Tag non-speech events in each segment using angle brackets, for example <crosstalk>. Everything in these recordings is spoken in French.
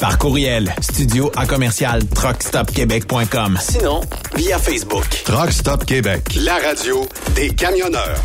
Par courriel, studio à commercial truckstopquebec.com. Sinon, via Facebook. Truck Stop Québec, la radio des camionneurs.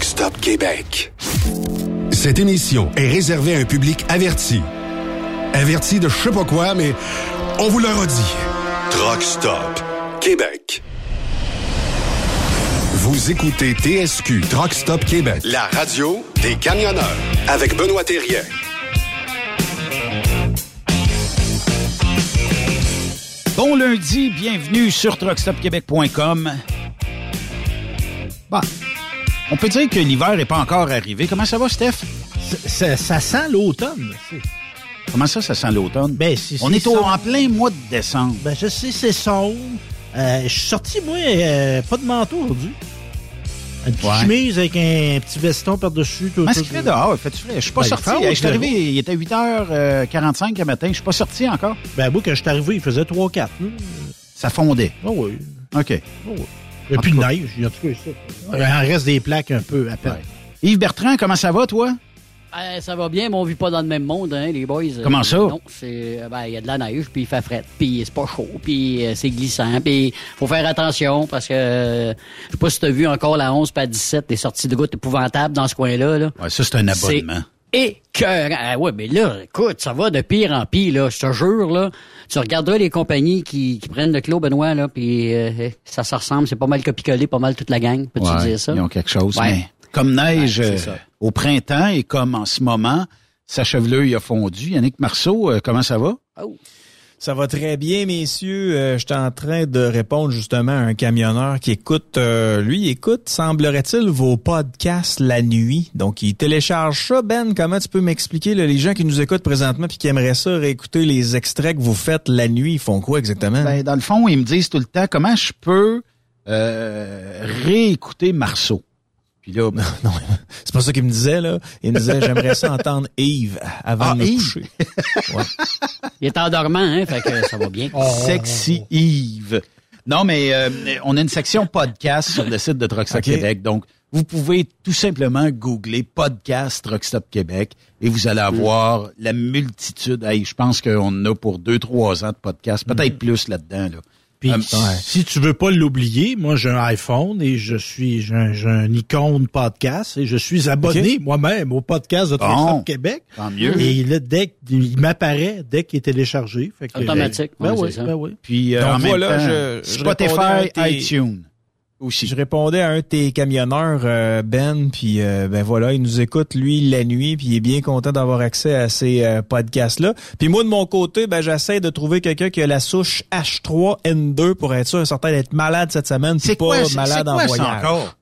Truck Stop Québec. Cette émission est réservée à un public averti. Averti de je sais pas quoi, mais on vous le redit. Truck Stop Québec. Vous écoutez TSQ Truck Stop Québec, la radio des camionneurs avec Benoît Thérien. Bon lundi, bienvenue sur truckstopquebec.com. Bon, on peut dire que l'hiver n'est pas encore arrivé. Comment ça va, Steph? Ça, ça sent l'automne. Comment ça, ça sent l'automne? Ben, On est au- en plein mois de décembre. Ben, je sais, c'est sombre. Euh, je suis sorti, moi, euh, pas de manteau aujourd'hui. Une petite Ouais. chemise avec un petit veston par-dessus. tout- est-ce qu'il fait dehors? Frais? Je suis pas Ben, sorti. Je suis arrivé, il était 8h45 le matin. Je suis pas sorti encore. Ben, moi, quand je suis arrivé, il faisait 3-4. là. Ça fondait. Ah oui. OK. Il n'y a plus de neige. Il y a tout ça. Il en reste des plaques un peu à peine. Yves Bertrand, comment ça va, toi? Euh, ça va bien, mais on vit pas dans le même monde, hein, les boys. Euh, Comment ça? Non, c'est euh, ben il y a de la neige, puis il fait fret, puis c'est pas chaud, puis euh, c'est glissant, puis faut faire attention parce que euh, je sais pas si t'as vu encore la 11 pas 17 des sorties de route épouvantables dans ce coin-là là. Ouais, ça, c'est un C'est abonnement. écœurant. Ah ouais, mais là, écoute, ça va de pire en pire, là. Je te jure, là. Tu regarderas les compagnies qui, qui prennent le clos, Benoît, là, puis euh, ça se ressemble. C'est pas mal copicolé, pas mal toute la gang. Peux-tu Ouais, dire ça? Ils ont quelque chose. Ouais. Mais comme neige Ouais, euh, ça. au printemps et comme en ce moment, sa chevelure a fondu. Yannick Marceau, euh, comment ça va? Oh. Ça va très bien, messieurs. Euh, J'étais en train de répondre justement à un camionneur qui écoute, euh, lui, écoute, semblerait-il, vos podcasts la nuit. Donc, il télécharge ça. Ben, comment tu peux m'expliquer, les gens qui nous écoutent présentement puis qui aimeraient ça réécouter les extraits que vous faites la nuit, ils font quoi exactement? Ben, dans le fond, ils me disent tout le temps comment je peux euh, réécouter Marceau? Puis là, ben, <laughs> non, c'est pas ça qu'il me disait, là. Il me disait, j'aimerais ça entendre Yves avant Ah, de me Yves? coucher. Ouais. Il est endormant, hein, fait que ça va bien. <laughs> Sexy Yves. Non, mais euh, on a une section podcast sur le site de Truck Stop Ok. Québec. Donc, vous pouvez tout simplement googler podcast Truck Stop Québec et vous allez avoir la multitude. Hey, je pense qu'on en a pour deux, trois ans de podcast, peut-être plus là-dedans. Là. Puis, si tu veux pas l'oublier, moi, j'ai un iPhone et je suis, j'ai un, j'ai un icône podcast et je suis abonné moi-même au podcast de Bon. Québec. Tant mieux. Et là, dès qu'il m'apparaît, dès qu'il est téléchargé. Fait que, Automatique, Ben ouais, oui, ben oui. Puis euh, Donc en même voilà, temps, je- je Spotify, iTunes aussi. Je répondais à un de tes camionneurs, euh, Ben, puis euh, ben voilà, il nous écoute lui la nuit, puis il est bien content d'avoir accès à ces euh, podcasts-là. Puis moi de mon côté, ben j'essaie de trouver quelqu'un qui a la souche H3N2 pour être sûr certain d'être malade cette semaine, puis C'est pas quoi, malade en quoi ça voyage. encore?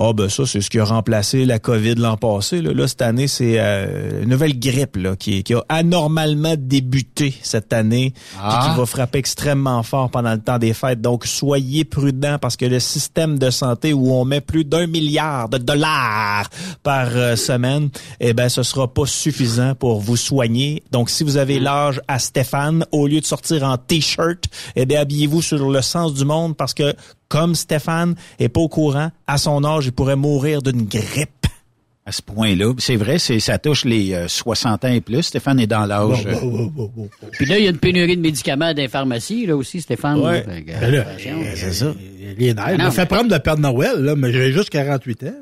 Ah ben ça, c'est ce qui a remplacé la COVID l'an passé. Là, Là, cette année, c'est euh, une nouvelle grippe là, qui, qui a anormalement débuté cette année, Ah. qui va frapper extrêmement fort pendant le temps des fêtes. Donc, soyez prudents parce que le système de santé où on met plus d'un milliard de dollars par euh, semaine, eh ben, ce sera pas suffisant pour vous soigner. Donc, si vous avez l'âge à Stéphane, au lieu de sortir en t-shirt, eh bien, habillez-vous sur le sens du monde parce que comme Stéphane est pas au courant, à son âge, il pourrait mourir d'une grippe. À ce point-là, c'est vrai, c'est ça touche les euh, 60 ans et plus. Stéphane est dans l'âge. euh, Puis là, il y a une pénurie de médicaments dans les pharmacies, là aussi, Stéphane. Ouais. Que, Ben là, euh, c'est ça. Les nerfs. Ah non, Il m'a fait mais- prendre le Père Noël, là, mais j'ai juste 48 ans. là.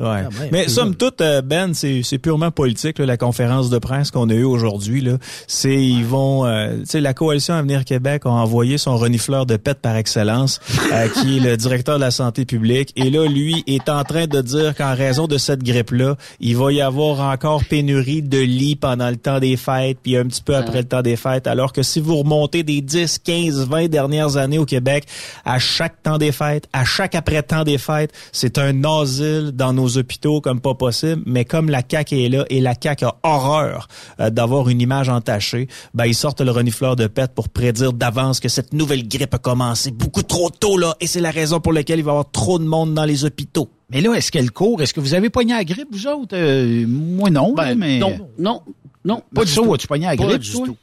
Ouais. Ah, ouais, Mais somme toute, euh, Ben, c'est purement politique, là, la conférence de presse qu'on a eue aujourd'hui. là. C'est ils vont, euh, tu sais, la coalition Avenir Québec a envoyé son renifleur de pète par excellence, euh, <laughs> qui est le directeur de la santé publique. Et là, lui est en train de dire qu'en raison de cette grippe-là, il va y avoir encore pénurie de lits pendant le temps des fêtes, puis un petit peu après le temps des fêtes. Alors que si vous remontez des 10, 15, 20 dernières années au Québec, à chaque temps des fêtes, à chaque après-temps des fêtes, c'est un asile dans nos hôpitaux comme pas possible. Mais comme la CAQ est là et la CAQ a horreur euh, d'avoir une image entachée, ben ils sortent le renifleur de pète pour prédire d'avance que cette nouvelle grippe a commencé beaucoup trop tôt là, et c'est la raison pour laquelle il va y avoir trop de monde dans les hôpitaux. Mais là, est-ce qu'elle court? Est-ce que vous avez pogné la grippe, vous autres? Euh, moi, non, Ben, mais... non, non, non, pas du tout. as-tu pogné la Pas grippe, du tout.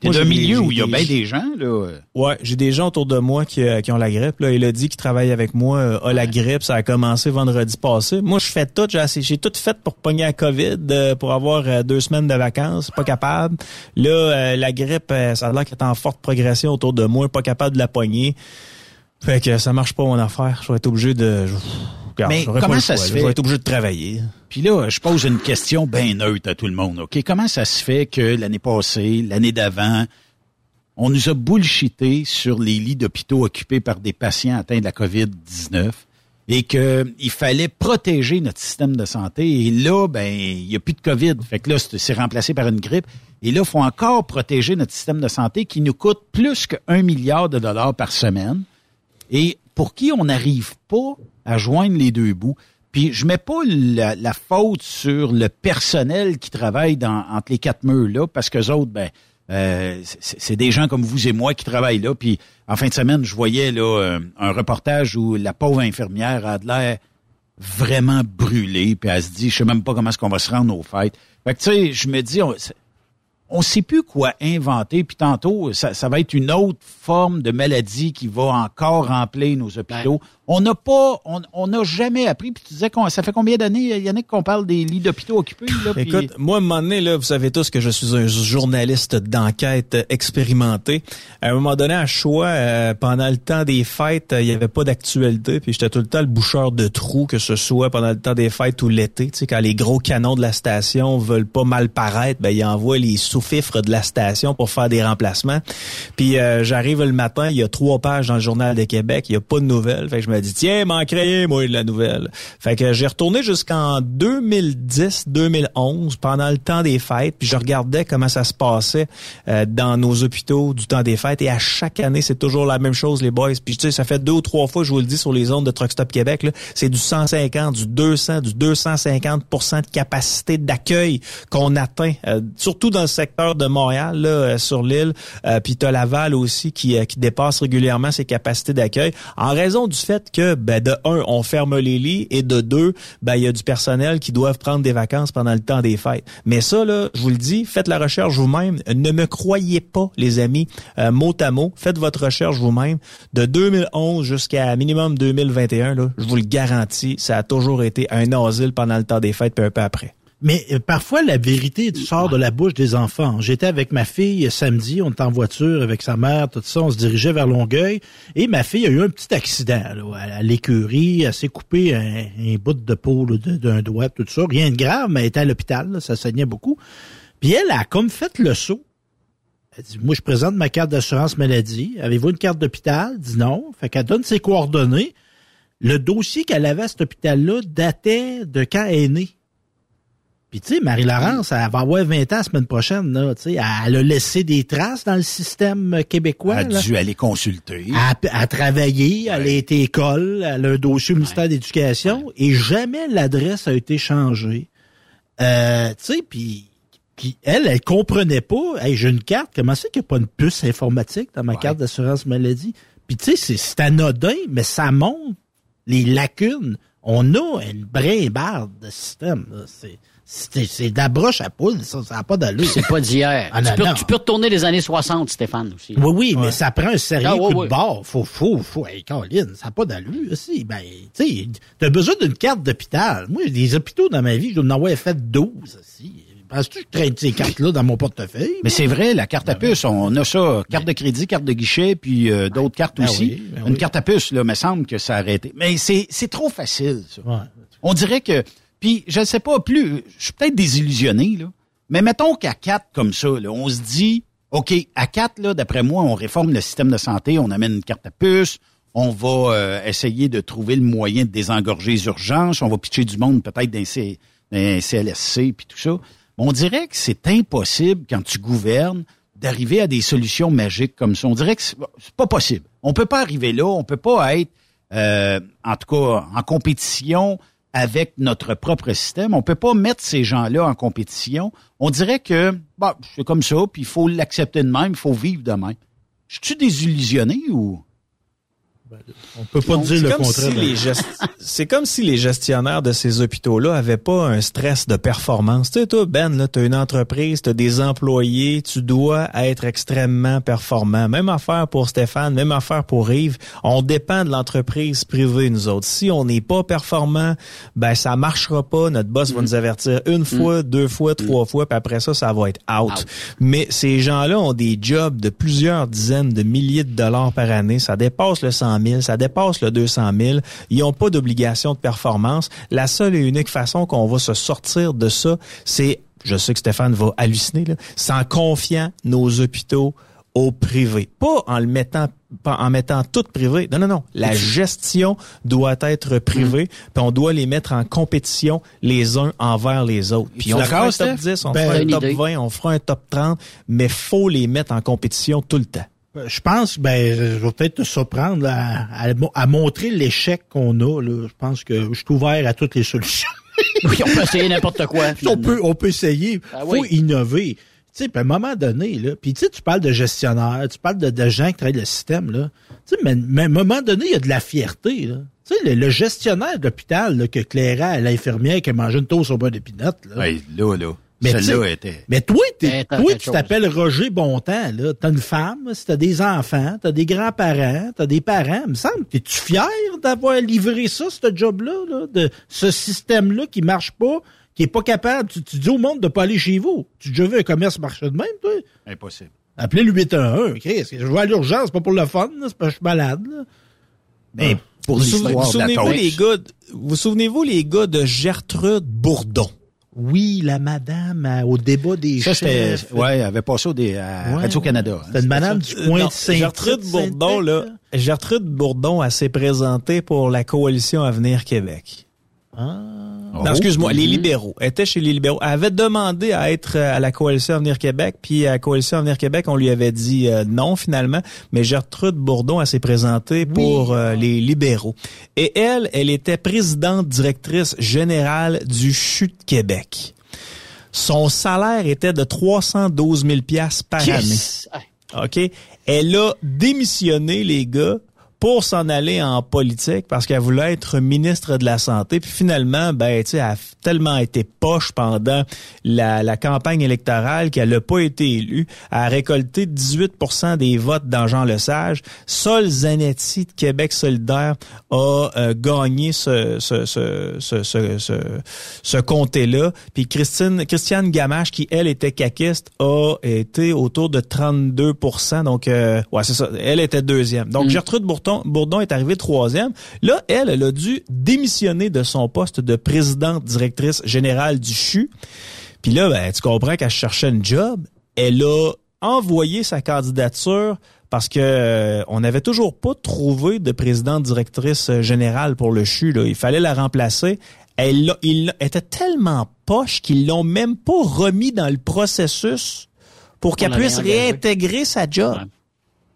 Puis t'es d'un milieu où il y a bien des gens, là. Ouais, j'ai des gens autour de moi qui, euh, qui ont la grippe. Là. Il a dit qu'il travaille avec moi, euh, a la grippe. Ça a commencé vendredi passé. Moi, je fais tout. J'ai, tout fait pour pogner la COVID, euh, pour avoir deux semaines de vacances. Pas capable. Là, la grippe, ça a l'air qu'elle est en forte progression autour de moi. Pas capable de la pogner. Fait que ça marche pas mon affaire. Je vais être obligé de... je- Regarde, Mais pas comment ça choix, se fait? Je vais être obligé de travailler. Puis là, je pose une question bien neutre à tout le monde? Comment ça se fait que l'année passée, l'année d'avant, on nous a bullshité sur les lits d'hôpitaux occupés par des patients atteints de la COVID-19 et qu'il fallait protéger notre système de santé? Et là, ben, il n'y a plus de COVID. Fait que là, c'est remplacé par une grippe. Et là, il faut encore protéger notre système de santé qui nous coûte plus qu'un milliard de dollars par semaine et pour qui on n'arrive pas à joindre les deux bouts? Puis je mets pas la, faute sur le personnel qui travaille dans, entre les quatre murs là, parce que autres, ben, euh, c'est des gens comme vous et moi qui travaillent là. Puis en fin de semaine, je voyais là euh, un reportage où la pauvre infirmière a de l'air vraiment brûlée, puis elle se dit, je sais même pas comment est-ce qu'on va se rendre aux fêtes. Fait que tu sais, je me dis, on, on sait plus quoi inventer, puis tantôt, ça, ça va être une autre forme de maladie qui va encore remplir nos hôpitaux. On n'a pas, on n'a jamais appris. Puis tu disais qu'on, ça fait combien d'années, Yannick, qu'on parle des lits d'hôpitaux occupés là, Écoute, moi, à un moment donné, là, vous savez tous que je suis un journaliste d'enquête expérimenté. À un moment donné, à choix, euh, pendant le temps des fêtes, euh, il y avait pas d'actualité, puis j'étais tout le temps le boucheur de trous, que ce soit pendant le temps des fêtes ou l'été. Tu sais, quand les gros canons de la station veulent pas mal paraître, ben ils envoient les sous-fifres de la station pour faire des remplacements. Puis euh, j'arrive le matin, il y a trois pages dans le journal de Québec, il y a pas de nouvelles. Je dis tiens, m'en créer moi de la nouvelle. Fait que j'ai retourné jusqu'en 2010-2011 pendant le temps des fêtes, puis je regardais comment ça se passait euh, dans nos hôpitaux du temps des fêtes et à chaque année, c'est toujours la même chose les boys. Puis tu sais, ça fait deux ou trois fois je vous le dis sur les ondes de Truck Stop Québec c'est du 150, du 200, du 250% de capacité d'accueil qu'on atteint euh, surtout dans le secteur de Montréal là euh, sur l'île, euh, puis t'as Laval aussi qui euh, qui dépasse régulièrement ses capacités d'accueil en raison du fait que ben de un on ferme les lits et de deux ben il y a du personnel qui doivent prendre des vacances pendant le temps des fêtes. Mais ça là, je vous le dis, faites la recherche vous-même, ne me croyez pas les amis, euh, mot à mot, faites votre recherche vous-même de 2011 jusqu'à minimum 2021 là, je vous le garantis, ça a toujours été un asile pendant le temps des fêtes puis un peu après. Mais euh, parfois, la vérité sort de la bouche des enfants. J'étais avec ma fille euh, samedi, on était en voiture avec sa mère, tout ça, on se dirigeait vers Longueuil, et ma fille a eu un petit accident là, à, l'écurie, elle s'est coupé un, bout de peau d'un doigt, tout ça. Rien de grave, mais elle était à l'hôpital, ça saignait beaucoup. Puis elle a comme fait le saut. Elle dit, moi, je présente ma carte d'assurance maladie. Avez-vous une carte d'hôpital? Elle dit non. Fait qu'elle donne ses coordonnées. Le dossier qu'elle avait à cet hôpital-là datait de quand elle est née. Puis tu sais, Marie-Laurence, elle va avoir 20 ans la semaine prochaine, là, tu sais, elle a laissé des traces dans le système québécois. Elle là. a dû aller consulter. Elle a, travaillé, elle a été école, elle a un dossier au ministère de l'Éducation et jamais l'adresse a été changée. Euh, tu sais, puis puis elle, elle comprenait pas. Hey, j'ai une carte, comment c'est qu'il n'y a pas une puce informatique dans ma carte d'assurance maladie? Puis tu sais, c'est- anodin, mais ça montre les lacunes. On a une brimbarde de système. C'est c'est c'est de la broche à poule, ça n'a pas d'allure. C'est pas d'hier. Ah, tu, tu peux retourner les années 60, Stéphane, aussi. Oui, oui, mais ça prend un sérieux Ah, ouais, coup ouais. de barre. Faut, faut, faut. Hey, Caroline, ça n'a pas d'allure aussi. Ben, tu sais, t'as besoin d'une carte d'hôpital. Moi, des hôpitaux dans ma vie, je dois en avoir fait 12 aussi. Penses-tu que je traîne ces cartes-là dans mon portefeuille? Mais c'est vrai, la carte à puce, on a ça, carte de crédit, carte de guichet, puis euh, d'autres cartes Ben aussi. oui, ben Une oui. carte à puce, là, me semble que ça a arrêté. Mais c'est c'est trop facile, ça. Ouais. On dirait que, puis je ne sais pas plus, je suis peut-être désillusionné, là, mais mettons qu'à quatre comme ça, on se dit, OK, à quatre, là, d'après moi, on réforme le système de santé, on amène une carte à puce, on va euh, essayer de trouver le moyen de désengorger les urgences, on va pitcher du monde peut-être dans, CLSC puis tout ça. On dirait que c'est impossible quand tu gouvernes d'arriver à des solutions magiques comme ça. On dirait que c'est pas possible. On peut pas arriver là, on peut pas être euh, en tout cas en compétition avec notre propre système. On peut pas mettre ces gens-là en compétition. On dirait que bah, c'est comme ça, puis il faut l'accepter de même, il faut vivre de même. Je suis désillusionné ou? On peut pas Donc, dire c'est le comme contraire. si les gest- C'est comme si les gestionnaires de ces hôpitaux-là avaient pas un stress de performance. Tu sais, toi, Ben, là, t'as une entreprise, t'as des employés, tu dois être extrêmement performant. Même affaire pour Stéphane, même affaire pour Yves. On dépend de l'entreprise privée, nous autres. Si on n'est pas performant, ben, ça marchera pas. Notre boss va nous avertir une fois, deux fois, trois fois, puis après ça, ça va être out. Out. Mais ces gens-là ont des jobs de plusieurs dizaines de milliers de dollars par année. Ça dépasse le 100 000, ça dépasse le 200 000. Ils n'ont pas d'obligation de performance. La seule et unique façon qu'on va se sortir de ça, c'est, je sais que Stéphane va halluciner, là, c'est en confiant nos hôpitaux au privé. Pas en le mettant pas en mettant tout privé. Non, non, non. La gestion doit être privée, puis on doit les mettre en compétition les uns envers les autres. Puis Es-tu on fera un top Steph? 10, on Ben, fera un top idée. 20, on fera un top 30, mais faut les mettre en compétition tout le temps. Je pense, ben, je vais peut-être te surprendre là, à, à- à montrer l'échec qu'on a. Là. Je pense que je suis ouvert à toutes les solutions. <laughs> Oui, on peut essayer n'importe quoi. <laughs> on peut, on peut essayer. Ah faut oui. innover. Tu sais, puis à un moment donné, là, puis tu sais, tu parles de gestionnaires, tu parles de, de gens qui travaillent le système, là. Tu sais, mais, mais à un moment donné, il y a de la fierté, là. Tu sais, le, le gestionnaire de l'hôpital, là, que Cléra, à l'infirmière qui a mangé une toast au beurre d'épinote, là. Ouais, là, là. Mais était. Mais toi, t'es, tu t'appelles Roger Bontemps, là. T'as une femme, si t'as des enfants, t'as des grands-parents, t'as des parents. Il me semble, t'es-tu fier d'avoir livré ça, ce job-là, là, de ce système-là qui marche pas, qui est pas capable? Tu, tu dis au monde de pas aller chez vous. Tu déjà vu un commerce marcher de même, toi? Impossible. Appelez le 811, Chris. Je vais à l'urgence, c'est pas pour le fun, là, c'est pas que je suis malade, là. Mais pour Vous vous souvenez-vous les gars, vous souvenez-vous les gars de Gertrude Bourdon? Oui, la madame euh, au débat des Ça, c'était. chefs. Ouais, elle avait passé au dé- à Ouais. Radio-Canada. hein. C'était une madame du Euh, coin non, de saint Gertrude Bourdon, là, Gertrude Bourdon, elle s'est présentée pour la coalition Avenir Québec. Ah. Non, excuse-moi, les libéraux. Elle était chez les libéraux. Elle avait demandé à être euh, à la coalition Avenir Québec, puis à la coalition Avenir Québec, on lui avait dit euh, non finalement. Mais Gertrude Bourdon, elle s'est présentée pour euh, les libéraux. Et elle, elle était présidente directrice générale du CHU de Québec. Son salaire était de 312 000 piastres par Yes! année. OK? Elle a démissionné, les gars, pour s'en aller en politique parce qu'elle voulait être ministre de la Santé. Puis finalement, ben, tu sais, elle a tellement été poche pendant la, la campagne électorale qu'elle n'a pas été élue. Elle a récolté 18% des votes dans Jean Lesage. Sol Zanetti de Québec solidaire a euh, gagné ce, ce, ce, ce, ce, ce, ce comté-là. Puis Christine, Christiane Gamache, qui, elle, était caquiste, a été autour de 32% Donc, euh, ouais, c'est ça. Elle était deuxième. Donc, Gertrude Bourdon, Bourdon est arrivée troisième. Là, elle, elle a dû démissionner de son poste de présidente directrice générale du CHU. Puis là, ben, tu comprends qu'elle cherchait une job. Elle a envoyé sa candidature parce que euh, on n'avait toujours pas trouvé de présidente directrice euh, générale pour le CHU. Là. Il fallait la remplacer. Elle l'a- il était tellement poche qu'ils l'ont même pas remis dans le processus pour qu'elle puisse réintégrer sa job. Ouais.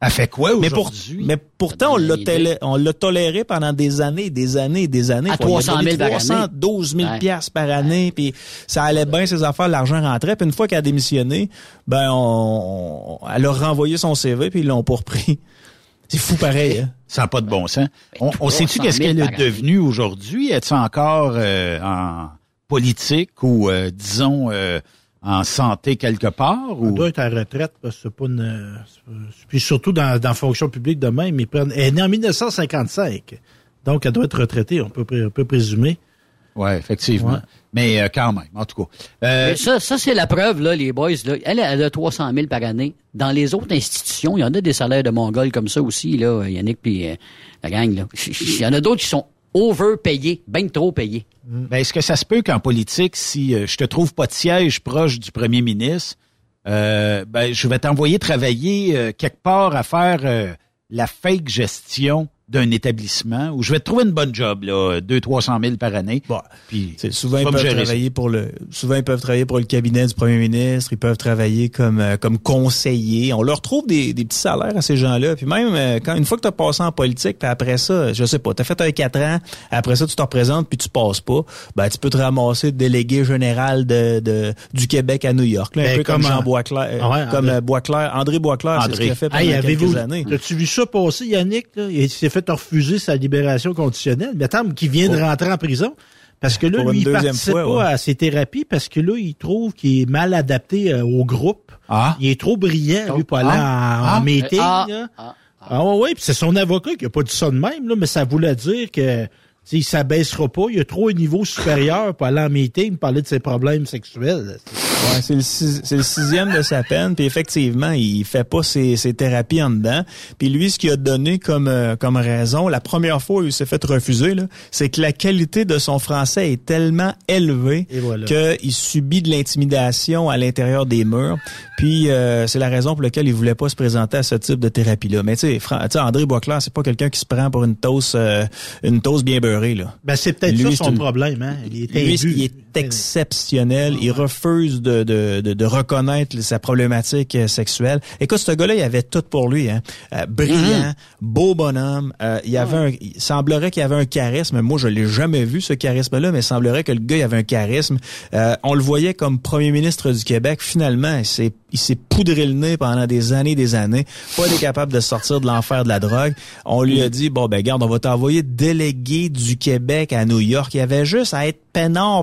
Elle fait quoi Mais, pour, aujourd'hui? mais pourtant, on l'a, télé- on l'a toléré pendant des années, des années, des années. À Faut lui 300 000 donner par année. 312 000 Ouais. piastres par année, puis ça allait bien, ses affaires, l'argent rentrait. Puis une fois qu'elle a démissionné, ben, on, on- elle a renvoyé son CV, puis ils l'ont pas repris. <laughs> C'est fou pareil, hein? Ça n'a pas de bon sens. On, on sait-tu 300 000 qu'est-ce qu'elle est devenue aujourd'hui? Est-ce encore euh, en politique ou, euh, disons, euh, en santé quelque part? On Ou... doit être à la retraite parce que c'est pas une. c'est pas- Puis surtout dans, dans la fonction publique de même, ils prennent. Elle est née en 1955. Donc elle doit être retraitée, on peut, on peut présumer. Oui, effectivement. Ouais. Mais euh, quand même, en tout cas. Euh, Mais ça, ça c'est la preuve, là, les boys. Là. Elle, elle a 300 000 par année. Dans les autres institutions, il y en a des salaires de Mongols comme ça aussi, là, Yannick puis euh, la gang. Là. Il y en a d'autres qui sont overpayé, bien trop payé. Ben, est-ce que ça se peut qu'en politique, si euh, je te trouve pas de siège proche du premier ministre, euh, ben, je vais t'envoyer travailler euh, quelque part à faire euh, la fake gestion d'un établissement où je vais te trouver une bonne job, là, 200-300 000 par année. Puis, C'est souvent ils peuvent ça. travailler pour le souvent ils peuvent travailler pour le cabinet du premier ministre, ils peuvent travailler comme euh, comme conseiller. On leur trouve des, des petits salaires à ces gens-là. Puis même euh, quand une fois que tu as passé en politique, puis après ça, je sais pas, tu as fait un 4 ans, après ça tu te représentes puis tu passes pas, ben tu peux te ramasser délégué général de, de du Québec à New York, là, un Ben, peu comme, comme, Jean Boisclair, euh, ouais, comme André. Boisclair, André Boisclair, c'est ce qu'il a fait pendant Hey, quelques années. as-tu vu ça passer, Yannick? Là? Il s'est fait refuser sa libération conditionnelle. Mais attends, qui vient de rentrer en prison. Parce que là, lui, il participe fois, pas ouais. à ses thérapies parce que là, il trouve qu'il est mal adapté euh, au groupe. Ah. Il est trop brillant, lui, pour aller Ah. en, en Ah. meeting. Ah. là. Ah. Ah ouais, ouais, puis c'est son avocat qui a pas dit ça de même, là, mais ça voulait dire que tu sais, il s'abaissera pas, il a trop un niveau supérieur pour aller en meeting, parler de ses problèmes sexuels. Ouais, c'est le, six- c'est le sixième de sa peine. Puis effectivement, il fait pas ses, ses thérapies en dedans. Puis lui, ce qu'il a donné comme euh, comme raison, la première fois où il s'est fait refuser, c'est que la qualité de son français est tellement élevée voilà. qu'il subit de l'intimidation à l'intérieur des murs. Puis euh, c'est la raison pour laquelle il voulait pas se présenter à ce type de thérapie-là. Mais tu sais, Fran- tu sais, André Boisclair, c'est pas quelqu'un qui se prend pour une toast euh, une toast bien beurrée là. Ben, c'est peut-être ça c'est son une- problème, hein. Il est Lui, il est exceptionnel. Il refuse de, de, de, de reconnaître sa problématique euh, sexuelle. Écoute, ce gars-là, il avait tout pour lui. Hein. Euh, brillant, beau bonhomme. Euh, il avait un, il semblerait qu'il avait un charisme. Moi, je l'ai jamais vu, ce charisme-là, mais il semblerait que le gars il avait un charisme. Euh, on le voyait comme premier ministre du Québec. Finalement, il s'est il s'est poudré le nez pendant des années et des années. Pas été capable de sortir de l'enfer de la drogue. On lui a dit, bon, ben garde, on va t'envoyer délégué du Québec à New York. Il avait juste à être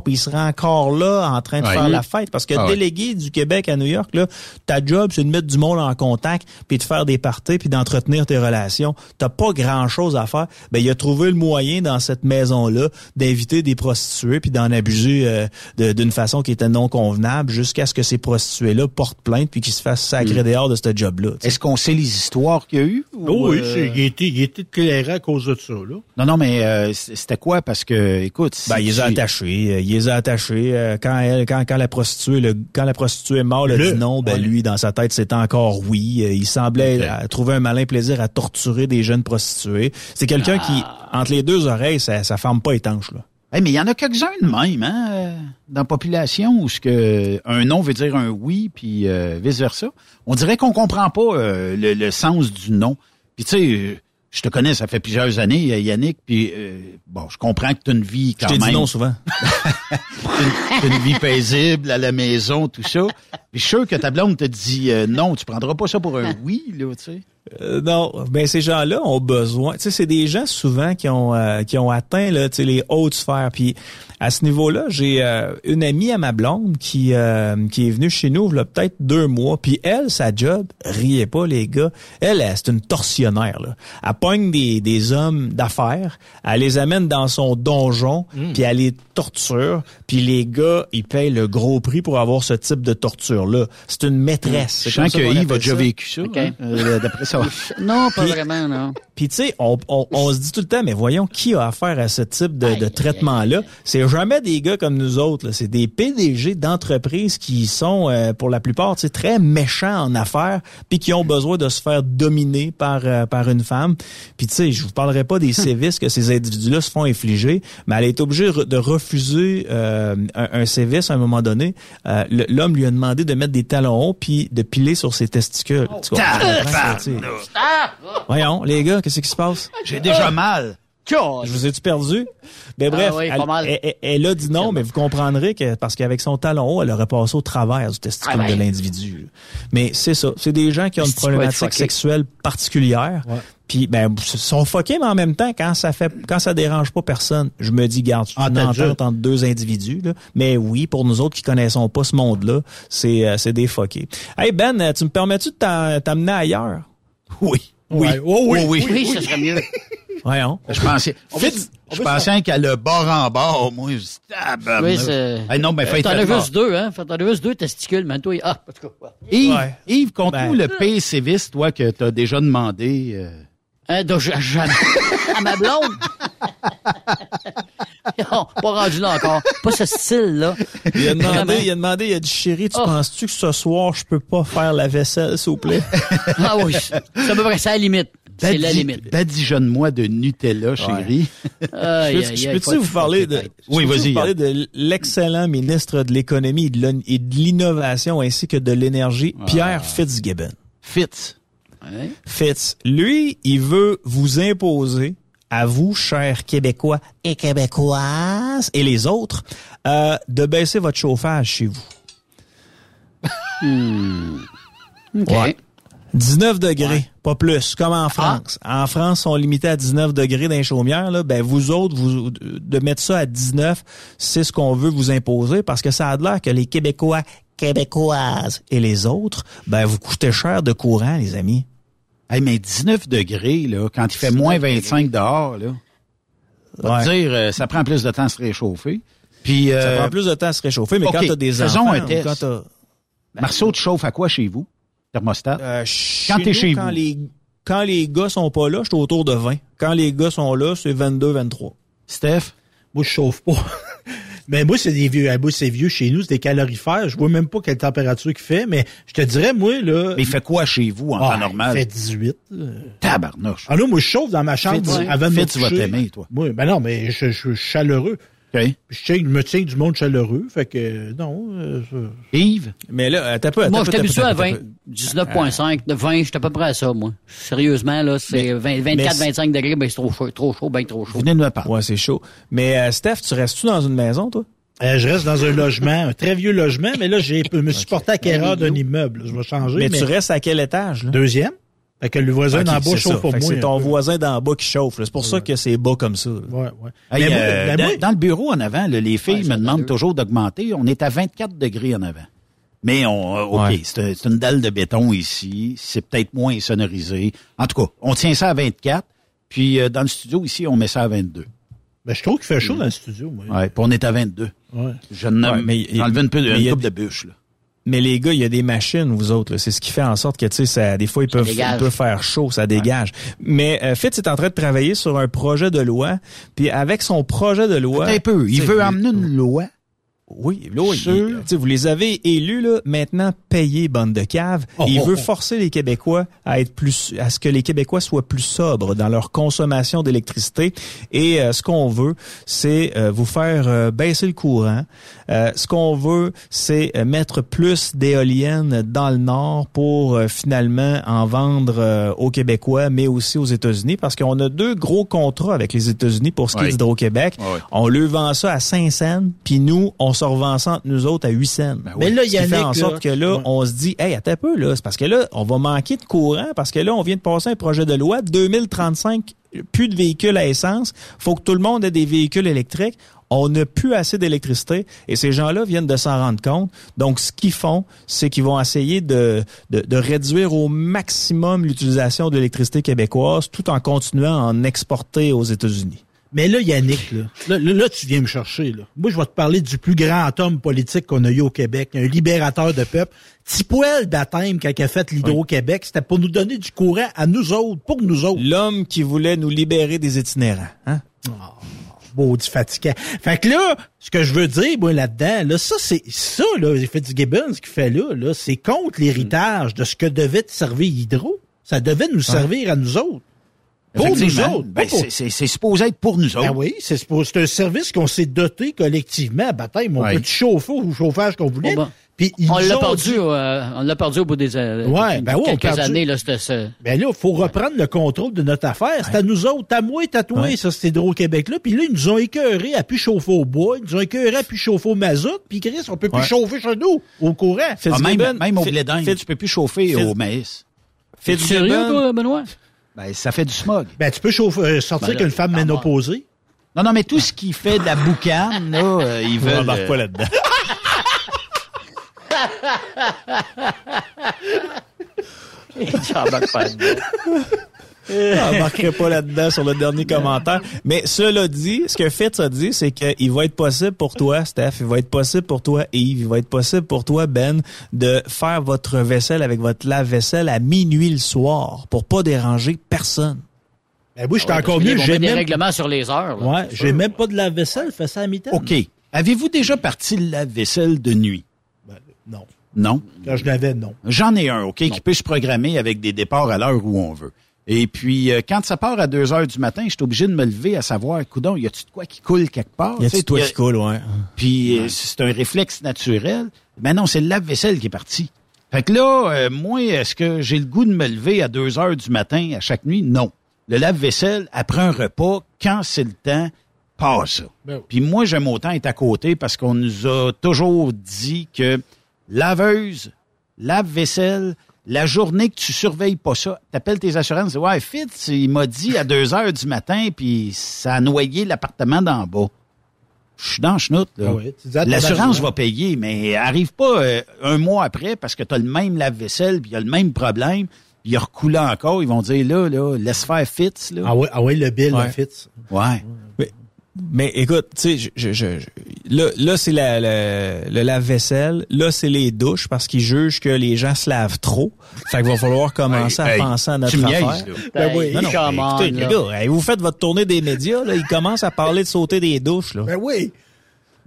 puis il serait encore là en train de Ouais. faire la fête. Parce que Ah ouais. délégué du Québec à New York, là, ta job, c'est de mettre du monde en contact, puis de faire des parties, puis d'entretenir tes relations. T'as pas grand-chose à faire. Ben, il a trouvé le moyen dans cette maison-là d'inviter des prostituées, puis d'en abuser euh, de- d'une façon qui était non convenable, jusqu'à ce que ces prostituées-là portent plainte, puis qu'ils se fassent sacrer dehors de ce job-là. Est-ce qu'on sait les histoires qu'il y a eu? ou, Oh oui, euh, c'est- il, était, il était éclairé à cause de ça, là. Non, non, mais euh, c'était quoi? Parce que, écoute... si Ben, il les a tu- attachés. euh, Il les a attachés. euh, Quand elle, quand, quand la prostituée, le, quand la prostituée est morte, a Le- dit non. Ben, ouais. lui, dans sa tête, c'était encore oui. Euh, Il semblait trouver un malin plaisir à torturer des jeunes prostituées. C'est quelqu'un qui, entre les deux oreilles, ça, ça ferme pas étanche, là. Hey, mais il y en a quelques-uns de même, hein, dans la population, où ce que un non veut dire un oui, puis euh, vice-versa. On dirait qu'on comprend pas euh, le, le sens du non. Puis tu sais, je te connais, ça fait plusieurs années, Yannick, puis euh, bon, je comprends que tu as une vie Je quand t'ai même... dit non souvent. <laughs> T'as une, une vie paisible à la maison, tout ça. Puis je suis sûr que ta blonde te dit euh, non, tu prendras pas ça pour un oui, là, tu sais. Euh, non, ben ces gens-là ont besoin. Tu sais, c'est des gens souvent qui ont euh, qui ont atteint là, tu sais, les hautes sphères. Puis à ce niveau-là, j'ai euh, une amie à ma blonde qui euh, qui est venue chez nous là peut-être deux mois. Puis elle, sa job, riez pas les gars. Elle, elle, c'est une tortionnaire. Là. Elle pogne des des hommes d'affaires, elle les amène dans son donjon, puis elle les torture. Puis les gars, ils payent le gros prix pour avoir ce type de torture là. C'est une maîtresse. Je C'est comme sens ça que Yves a déjà vécu ça. OK. hein, euh, D'après ça. Non, pas Puis- vraiment, non. Puis tu sais, on, on, on se dit tout le temps, mais voyons qui a affaire à ce type de, traitement-là? C'est jamais des gars comme nous autres. C'est des PDG d'entreprises qui sont, euh, pour la plupart, tu sais, très méchants en affaires, puis qui ont besoin de se faire dominer par euh, par une femme. Puis tu sais, je vous parlerai pas des sévices que ces individus-là se font infliger, mais elle est obligée de refuser euh, un, un sévice à un moment donné. Euh, L'homme lui a demandé de mettre des talons hauts puis de piler sur ses testicules. Tu comprends, tu sais. Voyons, les gars, qu'est-ce qui se passe? J'ai déjà mal. Je vous ai-tu perdu? Mais bref, oui, elle, pas mal. elle- elle- elle a dit non, mais vous comprendrez que parce qu'avec son talon haut, elle aurait passé au travers du testicule Ah ben. de l'individu. Mais c'est ça. C'est des gens qui ont une problématique sexuelle particulière. Puis ben ils sont fuckés, mais en même temps, quand ça fait quand ça dérange pas personne, je me dis, garde, Ah, une entente entre deux individus. Là. Mais oui, pour nous autres qui connaissons pas ce monde-là, c'est euh, c'est des fuckés. Hey Ben, tu me permets-tu de t'amener ailleurs? Oui. Oui. Ouais. Oh oui. oui. Oui, ça serait mieux. Voyons. Je pensais, je pensais qu'elle le bord en bord, moi. je dis, tabarnak. Oui, c'est... Hey, non, ben, faites T'en as faites juste deux, hein? T'en as juste deux testicules, mais toi, ah, en tout cas. Yves, Ouais. Yves, compte-nous Ben. le sévice, toi, que t'as déjà demandé. euh, Hein, donc, je- jamais. <laughs> à ma blonde. <laughs> Non, pas rendu là encore. Pas ce style-là. Il a demandé, Vraiment. il a demandé, il a dit, chérie, tu Oh. penses-tu que ce soir, je peux pas faire la vaisselle, s'il vous plaît? <laughs> Ah oui, c'est à peu près ça, la limite. C'est la limite. Badigeonne-moi de Nutella, chérie. <laughs> Je peux- peux-tu vous parler de, Oui, vous parler de l'excellent ministre de l'économie et de l'innovation ainsi que de l'énergie, Pierre Fitzgibbon? Fitz. Ouais. Fitz, lui, il veut vous imposer à vous, chers Québécois et Québécoises, et les autres, euh, de baisser votre chauffage chez vous. OK. Ouais. 19 degrés, pas plus, comme en France. En France, on limitait à 19 degrés dans les chaumières. Là. Ben, vous autres, vous, de mettre ça à 19, c'est ce qu'on veut vous imposer parce que ça a l'air que les Québécois, Québécoises et les autres, ben, vous coûtez cher de courant, les amis. Hey, mais 19 degrés, là, quand il fait moins 25 dehors, là, Ouais. dire, euh, ça prend plus de temps à se réchauffer. Puis, Ça euh, prend plus de temps à se réchauffer, mais OK, quand t'as des faisons enfants, un test. quand t'as... Marceau, tu chauffes à quoi chez vous? Thermostat? Euh, Quand t'es chez quand vous. Les, quand les gars sont pas là, je suis autour de 20. Quand les gars sont là, c'est 22, 23. Steph? Moi, je chauffe pas. <laughs> Mais moi, c'est des vieux. Moi, c'est vieux chez nous, c'est des calorifères. Je vois même pas quelle température qu'il fait, mais je te dirais, moi, là. Mais il fait quoi chez vous en ah, temps normal? Il fait 18. euh. Tabarnouche. Ah non, moi, je chauffe dans ma chambre Fitz, avant de me Fitz va coucher. t'aimer, toi. Oui, ben non, mais je, je suis chaleureux. Je, tiens- je me tiens du monde chaleureux. Fait que, non. euh, ça- Yves? Mais là, peu, attends Moi, je peu, suis habitué attends à un peu, 20. attends un peu. 19.5. De 20, je suis à peu près à ça, moi. Sérieusement, là, c'est 20 24, 25 degrés, ben c'est trop chaud, trop chaud, ben trop chaud. Venez de me parler. Ouais, c'est chaud. Mais euh, Steph, tu restes-tu dans une maison, toi? Euh, je reste dans un logement, un très vieux logement, mais là, j'ai je me suis porté acquéreur d'un immeuble. Je vais changer. Mais, Mais, tu restes à quel étage, là? Deuxième. Fait que le voisin d'en bas c'est chauffe pour moi. C'est ton peu. voisin d'en bas qui chauffe. C'est pour ça que c'est bas comme ça. Ouais, ouais. Hey, mais moi, euh, mais dans, moi- dans le bureau en avant, là, les filles Ouais, me demandent toujours d'augmenter. On est à 24 degrés en avant. Mais on, euh, OK, Ouais. c'est une dalle de béton ici. C'est peut-être moins sonorisé. En tout cas, on tient ça à 24. Puis euh, dans le studio ici, on met ça à 22. ben, je trouve qu'il fait chaud dans le studio. Moi. Ouais, puis on est à 22. Ouais. Je n'ai Ouais, mais enlevé une, peu, coupe de bûche. Là. Mais les gars, il y a des machines, vous autres. là. C'est ce qui fait en sorte que, tu sais, ça, des fois, ils peuvent, ils peuvent faire chaud, ça dégage. Mais euh, Fitz est en train de travailler sur un projet de loi. Puis avec son projet de loi... un peu. Il veut amener une loi? Oui, là, il- Sur- tu sais, vous les avez élus là, maintenant payés bande de cave. Oh, il oh, veut oh. forcer les Québécois à être plus, à ce que les Québécois soient plus sobres dans leur consommation d'électricité. Et euh, ce qu'on veut, c'est euh, vous faire euh, baisser le courant. Euh, ce qu'on veut, c'est euh, mettre plus d'éoliennes dans le Nord pour euh, finalement en vendre euh, aux Québécois, mais aussi aux États-Unis, parce qu'on a deux gros contrats avec les États-Unis pour ce qui est d'Hydro-Québec. Ouais. On le vend ça à 5 cents, puis nous, on se revend ça entre nous autres à 8 cents. Mais là, Ce qui fait Yannick, en sorte que là, ouais. on se dit, hey, attends un peu, là, c'est parce que là, on va manquer de courant, parce que là, on vient de passer un projet de loi, 2035, plus de véhicules à essence, faut que tout le monde ait des véhicules électriques. On n'a plus assez d'électricité et ces gens-là viennent de s'en rendre compte. Donc, ce qu'ils font, c'est qu'ils vont essayer de, de, de réduire au maximum l'utilisation de l'électricité québécoise tout en continuant à en exporter aux États-Unis. Mais là, Yannick, là, là, tu viens me chercher. Là. Moi, je vais te parler du plus grand homme politique qu'on a eu au Québec, un libérateur de peuple. Tipoel baptême, quand il a fait l'Hydro-Québec, c'était pour nous donner du courant à nous autres, pour nous autres. L'homme qui voulait nous libérer des itinérants. Hein? Maudit fatigant. Fait que là, ce que je veux dire, moi, là-dedans, là, ça, c'est ça, là, j'ai fait du Gibbons, ce qu'il fait là, là, c'est contre l'héritage de ce que devait te servir Hydro. Ça devait nous servir à nous autres. Pour nous autres. Ben, pour- c'est- c'est c'est supposé être pour nous autres. Ben oui, c'est supposé- c'est un service qu'on s'est doté collectivement. Baptême, on Ouais. peut chauffer au chauffage qu'on voulait. Oh, ben, Puis ils On l'a perdu, dit- euh, on l'a perdu au bout des euh, Ouais, ben on quelques perdu. années là, c'était ça. Ben là, il faut reprendre le contrôle de notre affaire. C'est à nous autres, à moi et à toi, Ouais. ça, c'est Hydro-Québec-là. Puis là, ils nous ont écœurés à plus chauffer au bois, ils nous ont écœurés à plus chauffer au mazout, puis Chris, on peut plus Ouais. chauffer chez nous, au courant. Ah, même, même au blé d'Inde, tu peux plus chauffer au maïs. T'es sérieux, Fitzgibbon, toi, Benoît? Ben, ça fait du smog. Ben, tu peux chauffer, euh, sortir Ben là, qu'une femme ménopausée. Non, non, mais tout ce qui fait de la boucane, là, euh, ils <laughs> on veulent... euh, pas là-dedans. <laughs> J'embarque pas dedans. embarquerai pas là-dedans sur le dernier commentaire. Mais cela dit, ce que Fitz a dit, c'est qu'il va être possible pour toi, Steph, il va être possible pour toi, Yves, il va être possible pour toi, Ben, de faire votre vaisselle avec votre lave-vaisselle à minuit le soir pour pas déranger personne. Ben oui, j'étais Ouais, encore parce que mieux. J'ai des même, règlements sur les heures. là, ouais, j'ai même pas de lave-vaisselle, fais ça à mi-temps. OK. Avez-vous déjà parti le lave-vaisselle de nuit? Non. Non? Quand je l'avais, non. J'en ai un, OK, qui peut se programmer avec des départs à l'heure où on veut. Et puis, euh, quand ça part à 2 heures du matin, je suis obligé de me lever à savoir, coudon, y a-tu de quoi qui coule quelque part? Y a-tu toi y a- qui coule, ouais. Puis euh, c'est un réflexe naturel. Mais non, c'est le lave-vaisselle qui est parti. Fait que là, euh, moi, est-ce que j'ai le goût de me lever à 2 heures du matin à chaque nuit? Non. Le lave-vaisselle, après un repas, quand c'est le temps, pas ça. Ben oui. Puis moi, j'aime autant être à côté parce qu'on nous a toujours dit que laveuse, lave-vaisselle, la journée que tu surveilles pas ça, t'appelles tes assurances, dis, ouais, Fitz, il m'a dit à 2 heures du matin, puis ça a noyé l'appartement d'en bas. Je suis dans le chenoute, là. Ah L'assurance assurance. va payer, mais arrive pas euh, un mois après parce que tu as le même lave-vaisselle, puis il y a le même problème, puis il a recoulé encore. Ils vont dire, là, là, laisse faire Fitz, là. Ah ouais, ah le bill, Ouais. le Fitz. Ouais. Mais, mais écoute, tu sais, je, je, je- je- là, là c'est la, la- le lave-vaisselle, là, c'est les douches parce qu'ils jugent que les gens se lavent trop. Fait qu'il va falloir commencer Hey, à hey, penser à notre affaire. niaises. Ben oui. Non, non, on, écoutez, les là. gars, hey, vous faites votre tournée des médias, là, ils commencent à parler de sauter des douches, là. Ben oui.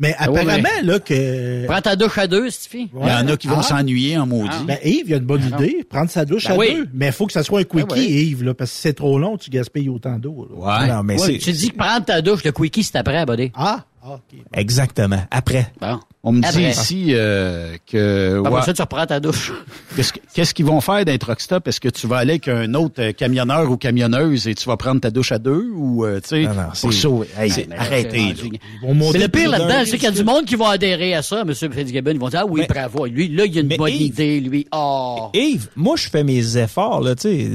Mais Ah ouais, apparemment, mais- là, que... Prends ta douche à deux, Stifi. Il y en a qui vont Ah. s'ennuyer en maudit. Ben, Yves, il y a une bonne idée. Prendre sa douche Ben à oui. deux. Mais il faut que ça soit un quickie, Ben oui. Yves, là, parce que si c'est trop long, tu gaspilles autant d'eau. là. Ouais. Non, mais Ouais, c'est tu dis que prendre ta douche, le quickie, c'est après, buddy. Ah, ah, OK. exactement. Après. Bon. On me dit ici euh, que... Après ouais, ça, tu reprends ta douche. <laughs> Qu'est-ce que- qu'est-ce qu'ils vont faire d'un truck stop? Est-ce que tu vas aller avec un autre euh, camionneur ou camionneuse et tu vas prendre ta douche à deux ou, euh, tu sais, Non, non, pour c'est- sauver? Hey, Mais là, arrêtez, c'est le pire là-dedans, c'est qu'il y a du monde qui va adhérer à ça, M. Fitzgibbon. Ils vont dire, ah oui, Mais- bravo. Lui, là, il y a une Mais bonne Yves- idée, lui. Oh. Yves, moi, je fais mes efforts, là, tu sais.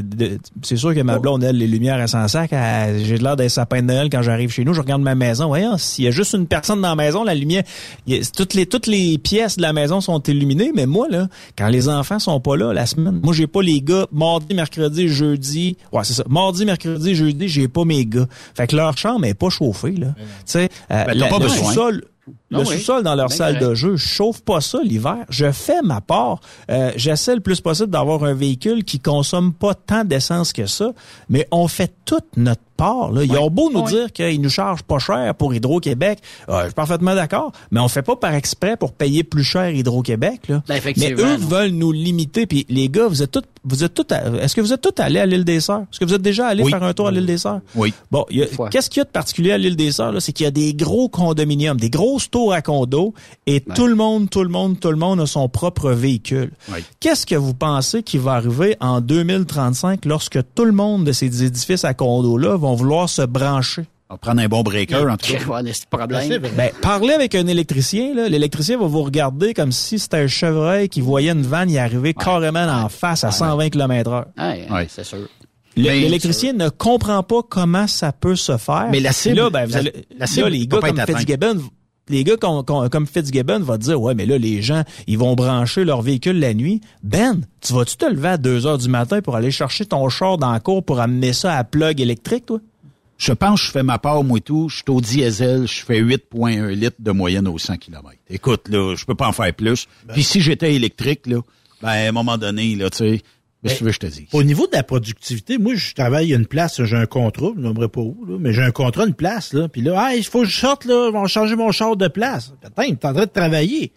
C'est sûr que ma blonde, elle, les lumières à 100 sacs, elle- j'ai l'air d'un sapin de Noël quand j'arrive chez nous. Je regarde ma maison. Voyons, s'il y a juste une personne dans la maison, la lumière, il y a- toutes les, toutes les pièces de la maison sont illuminées. Mais moi, là, quand les enfants sont pas là, la semaine, moi, j'ai pas les gars. Mardi, mercredi, jeudi. Ouais, c'est ça. Mardi, mercredi, jeudi, j'ai pas mes gars. Fait que leur chambre est pas chauffée, là. Tu sais, euh, Ben, pas le besoin. sous-sol, le Ah oui. sous-sol dans leur Ben salle correct. de jeu, je chauffe pas ça l'hiver. Je fais ma part. Euh, J'essaie le plus possible d'avoir un véhicule qui consomme pas tant d'essence que ça, mais on fait toute notre part. Là. Ils ont beau nous dire qu'ils nous chargent pas cher pour Hydro-Québec. Euh, je suis parfaitement d'accord, mais on fait pas par exprès pour payer plus cher Hydro-Québec. Ben, mais eux non. veulent nous limiter. Puis les gars, vous êtes tous, vous êtes tous, à- est-ce que vous êtes tous allés à l'île des Sœurs? Est-ce que vous êtes déjà allés faire un tour à l'île des Sœurs? Oui. Bon, qu'est-ce qu'il y a de particulier à l'île des Sœurs c'est qu'il y a des gros condominiums, des tours à condos, et tout le monde, tout le monde, tout le monde a son propre véhicule. Qu'est-ce que vous pensez qui va arriver en 2035 lorsque tout le monde de ces édifices à condos là vont vouloir se brancher? On va prendre un bon breaker, en tout cas. <laughs> Ben, problème. Ben, parlez avec un électricien, là. L'électricien va vous regarder comme si c'était un chevreuil qui voyait une vanne y arriver carrément en face à 120 km heure. Ouais, Ouais. c'est sûr. L'électricien ne comprend pas comment ça peut se faire. Mais la cible- Là, ben, vous la- allez- la là, cible les peut gars comme. Fitzgibbon, les gars com- com- comme Fitzgibbon va dire, ouais, mais là, les gens, ils vont brancher leur véhicule la nuit. Ben, tu vas-tu te lever à 2 heures du matin pour aller chercher ton char dans la cour pour amener ça à plug électrique, toi? Je pense que je fais ma part, moi et tout. Je suis au diesel, je fais 8,1 litres de moyenne aux 100 km. Écoute, là, je peux pas en faire plus. Puis si j'étais électrique, là, ben, à un moment donné, là, tu sais, qu'est-ce que tu veux je te dise? Au niveau de la productivité, moi, je travaille à une place, j'ai un contrat, je n'aimerais pas où, là, mais j'ai un contrat, une place, là. Puis là, ah, il faut que je sorte, là, ils vont changer mon char de place. Attends, t'es en train de travailler.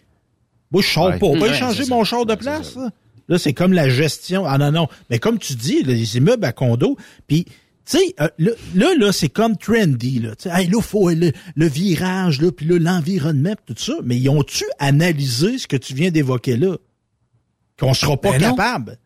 Moi, je sors Ouais. pas. On va Ouais, changer mon char de Ouais, place, là. Là, c'est comme la gestion. Ah non, non. Mais comme tu dis, là, les immeubles à condo, puis tu sais, euh, là, là, c'est comme trendy, là. Tu sais, hey, là, faut le, le virage, là, puis là, l'environnement, pis tout ça. Mais ils ont-tu analysé ce que tu viens d'évoquer là? Qu'on sera pas Ben non. capable.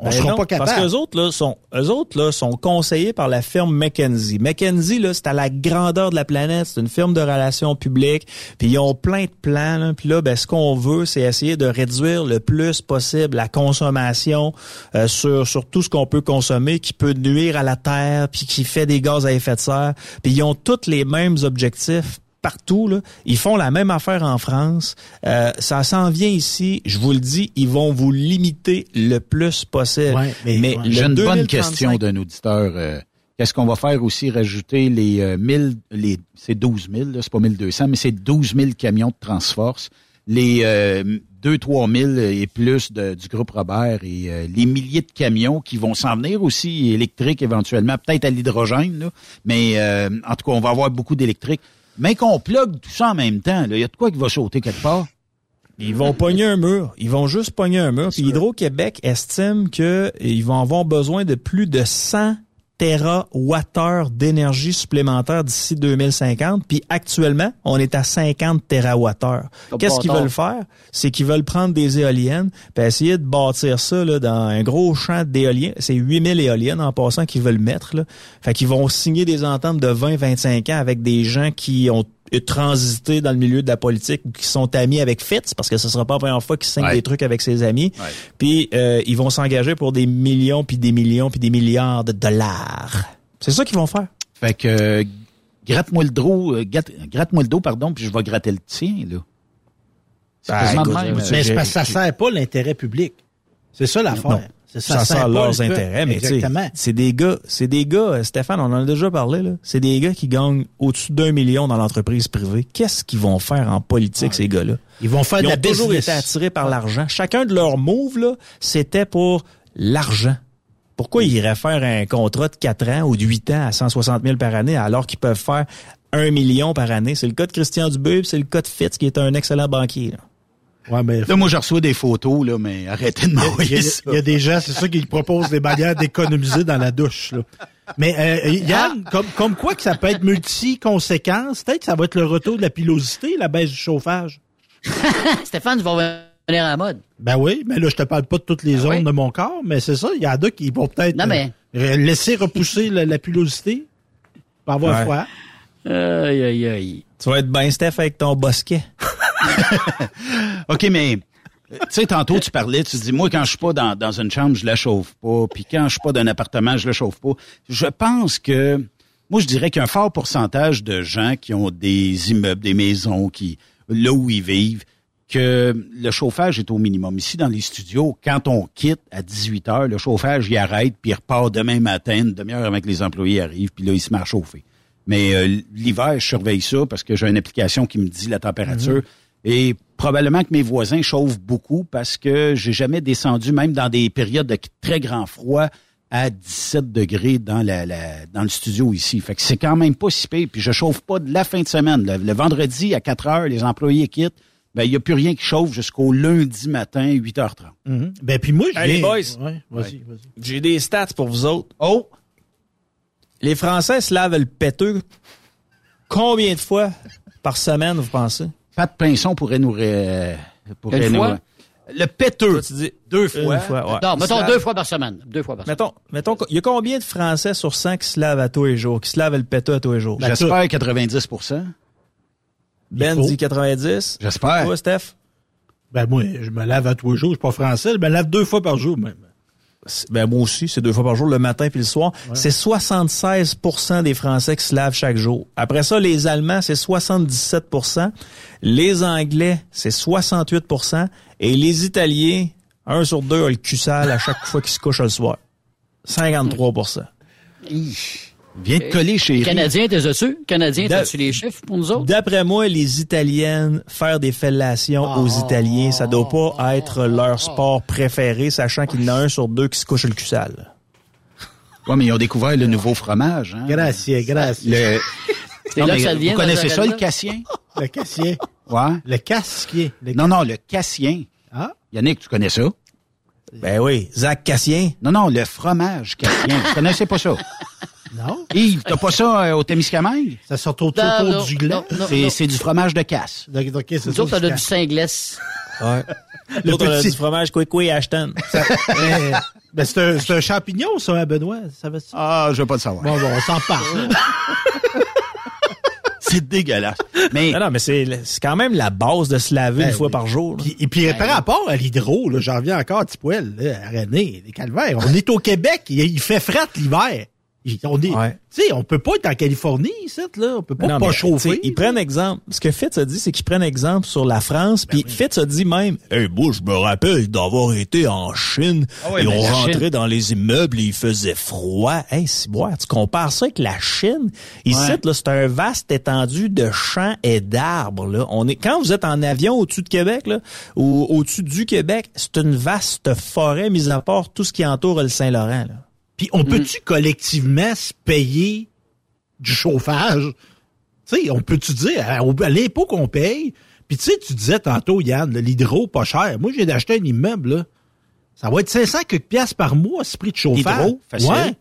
On Ben sera non, pas capable. Parce que autres là sont eux autres là sont conseillés par la firme McKenzie. McKenzie là, c'est à la grandeur de la planète, c'est une firme de relations publiques, puis ils ont plein de plans là, puis là ben ce qu'on veut c'est essayer de réduire le plus possible la consommation euh, sur sur tout ce qu'on peut consommer qui peut nuire à la terre puis qui fait des gaz à effet de serre. Puis ils ont tous les mêmes objectifs partout. Là. Ils font la même affaire en France. Euh, ça s'en vient ici. Je vous le dis, ils vont vous limiter le plus possible. Ouais, mais- ouais. le J'ai une bonne 2035 question d'un auditeur. euh, Qu'est-ce qu'on va faire aussi? Rajouter les euh, 1000, les, c'est 12 000, là, c'est pas 1200, mais c'est 12 000 camions de Transforce. les euh, 2-3 000 et plus de- du groupe Robert et euh, les milliers de camions qui vont s'en venir aussi électriques éventuellement, peut-être à l'hydrogène, là. mais euh, en tout cas, on va avoir beaucoup d'électrique. Mais qu'on plug tout ça en même temps, il y a de quoi qui va sauter quelque part? Ils vont pogner un mur. Ils vont juste pogner un mur. Puis Hydro-Québec estime qu'ils vont avoir besoin de plus de 100 térawattheures d'énergie supplémentaire d'ici 2050. Puis actuellement, on est à 50 térawattheures. Comme Qu'est-ce qu'ils veulent faire? C'est qu'ils veulent prendre des éoliennes puis essayer de bâtir ça là, dans un gros champ d'éoliennes. C'est 8000 éoliennes en passant qu'ils veulent mettre. Là. Fait qu'ils vont signer des ententes de 20-25 ans avec des gens qui ont transité dans le milieu de la politique ou qui sont amis avec Fitz, parce que ce sera pas la première fois qu'ils signent Ouais. des trucs avec ses amis. Ouais. Puis euh, ils vont s'engager pour des millions, puis des millions, puis des milliards de dollars. C'est ça qu'ils vont faire. Fait que euh, gratte-moi le dos, euh, gratte- gratte-moi le dos, pardon, puis je vais gratter le tien, là. C'est Ben, euh, Mais j'ai- c'est parce que ça sert pas l'intérêt public. C'est ça l'affaire. Ça, sert pas leurs intérêts, mais tu sais, Exactement. c'est des gars, c'est des gars, euh, Stéphane, on en a déjà parlé, là. C'est des gars qui gagnent au-dessus d'un million dans l'entreprise privée. Qu'est-ce qu'ils vont faire en politique, ces gars-là? Ils vont faire Ils de ont la toujours business. été attirés par l'argent. Chacun de leurs moves, là, c'était pour l'argent. Pourquoi ils iraient faire un contrat de 4 ans ou de 8 ans à 160 000 par année alors qu'ils peuvent faire 1 million par année? C'est le cas de Christian Dubé, c'est le cas de Fitz, qui est un excellent banquier. Là. Ouais, mais Là, moi, je reçois des photos, là, mais arrêtez de m'envoyer ça. il y a des gens, c'est ça qui proposent des manières d'économiser dans la douche. Là. Mais euh, Yann, comme, comme quoi que ça peut être multi-conséquences, peut-être que ça va être le retour de la pilosité, la baisse du chauffage. <laughs> Stéphane, tu vas venir à la mode. Ben oui, mais là, je te parle pas de toutes les Ben zones oui. de mon corps, mais c'est ça, il y en a qui vont peut-être mais- euh, laisser repousser la, la pilosité pour avoir Ouais. froid. Aïe, aïe, aïe. Tu vas être bien Steph avec ton bosquet. <laughs> <laughs> OK, mais tu sais, tantôt, tu parlais, tu dis, moi, quand je suis pas dans, dans une chambre, je la chauffe pas. Puis quand je suis pas dans un appartement, je la chauffe pas. Je pense que, moi, je dirais qu'il y a un fort pourcentage de gens qui ont des immeubles, des maisons, qui là où ils vivent, que le chauffage est au minimum. Ici, dans les studios, quand on quitte à 18 heures, le chauffage, il arrête, puis il repart demain matin, une demi-heure avant que les employés arrivent, puis là, il se met à chauffer. Mais euh, l'hiver, je surveille ça parce que j'ai une application qui me dit la température. Et probablement que mes voisins chauffent beaucoup parce que j'ai jamais descendu, même dans des périodes de très grand froid, à 17 degrés dans la, la- dans le studio ici. Fait que c'est quand même pas si pire. Puis je chauffe pas de la fin de semaine. Le, le vendredi à 4 heures, les employés quittent. Ben, il n'y a plus rien qui chauffe jusqu'au lundi matin, 8h30. Mhm. Ben puis moi. Ouais, vas-y. J'ai des stats pour vous autres. Oh! Les Français se lavent le péteux combien de fois par semaine, vous pensez? Pat Pinson pourrait nous... ré- pourrait Une nous- fois? Le péteux. Toi, tu dis Deux fois. Une fois, ouais. Non, mettons deux fois par semaine. Deux fois par semaine. Mettons, mettons, il y a combien de Français sur 100 qui se lavent à tous les jours, qui se lavent le péteux à tous les jours? J'espère 90 Ben faut. dit 90. J'espère. Toi, Steph? Ben moi, je me lave à tous les jours, je suis pas français, je me lave deux fois par jour même. Ben moi aussi, c'est deux fois par jour, le matin puis le soir. C'est 76% des Français qui se lavent chaque jour. Après ça, les Allemands, c'est 77% Les Anglais, c'est 68% Et les Italiens, un sur deux a le cul sale à chaque fois qu'ils se couchent le soir. 53 Viens de coller chez Canadien, t'es dessus? Canadien, Da- t'as-tu les chiffres pour nous autres? D'après moi, les Italiennes, faire des fellations aux Italiens, ça doit pas être leur sport préféré, sachant qu'il y en a un sur deux qui se couche le cul sale. Ouais, mais ils ont découvert le nouveau fromage. Hein? Gracias, gracias. Le... <laughs> C'est Non, là mais que ça devient. vous connaissez ça, le cassien? Le cassien. Ouais. Le casquier. Le- Non, non, le cassien. Ah? Yannick, tu connais ça? Ben oui, Zach Cassien? Non, non, le fromage cassien. vous connaissez pas ça? <laughs> Non? Yves, t'as pas ça euh, au Témiscamingue? Ça sort autour, Non, autour non, du gland. non, non, C'est du fromage de casse. Donc, ok, c'est Nous ça, autres, on a du Saint-Gless. Ouais. Le L'autre, petit- du fromage Quick Ashton. Euh, ben, c'est un, c'est un champignon, ça, hein, Benoît. Ça va ça? Ah, je veux pas le savoir. Bon, bon, on s'en parle. <laughs> C'est dégueulasse. Mais Non, non, mais c'est, c'est quand même la base de se laver Ben une fois oui. par jour. là. Puis, et puis, par rapport à l'hydro, là, j'en reviens encore à petit poil, là, à René, les calvaires. On est au Québec, il, il fait fret l'hiver. On est, Ouais. on peut pas être en Californie, ici, là. On peut pas Non, pas mais, chauffer. Ils prennent exemple. Ce que Fitz a dit, c'est qu'ils prennent exemple sur la France. Ben Puis Fitz a dit même, hey, moi, je me rappelle d'avoir été en Chine. Ah ouais, et on rentrait Chine- dans les immeubles et il faisait froid. Hey, si boire, tu compares ça avec la Chine. Ici, Ouais. là, c'est un vaste étendue de champs et d'arbres. Là, on est quand vous êtes en avion au-dessus de Québec, là, ou au-dessus du Québec, c'est une vaste forêt, mis à part tout ce qui entoure le Saint-Laurent. Là. Puis on peut-tu collectivement se payer du chauffage? Tu sais, on peut-tu dire, à, l'impôt qu'on paye, puis tu sais, tu disais tantôt, Yann, l'hydro, pas cher. Moi, j'ai d'acheter un immeuble, là. Ça va être 500 quelques piastres par mois, ce prix de chauffage. Hydro, facile. Ouais.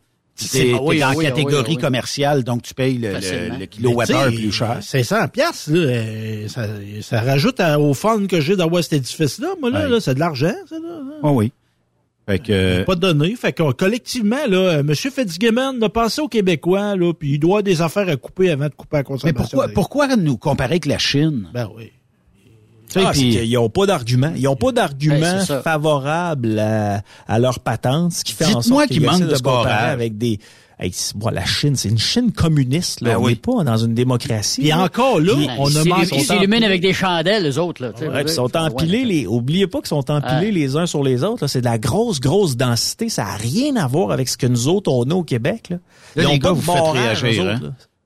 T'es Ah oui, dans oui, catégorie oui. commerciale, donc tu payes le, le, kilowattheure plus cher. 500 piastres, là, euh, ça, ça rajoute à- au fun que j'ai d'avoir cet édifice-là. Moi, là, là, c'est de l'argent, ça, là. Oui, oui. Fait que, euh, pas donné. Fait que collectivement, là, euh, M. Fitzgibbon a pensé aux Québécois, là, puis il doit des affaires à couper avant de couper la mais consommation. pourquoi, pourquoi nous comparer avec la Chine? Ben oui. Ah, c'est qu'ils n'ont pas d'argument. Ils n'ont pas d'argument Ben, favorable à, à leur patente, ce qui fait en sorte qu'il qu'ils manque essaient de comparer avec des. Hey, bon, la Chine, c'est une Chine communiste. Là. Ben on oui. n'est pas dans une démocratie. Là. encore là, Puis- on a manqué. Ils s'illuminent avec des chandelles, les autres. Là, Ouais, ils sont ouais, empilés, les, oubliez pas qu'ils sont empilés Ouais. les uns sur les autres. là. C'est de la grosse, grosse densité. Ça n'a rien à voir avec ce que nous autres, on a au Québec. Là. Là, Ils ont les pas gars, vous faites réagir, eux hein?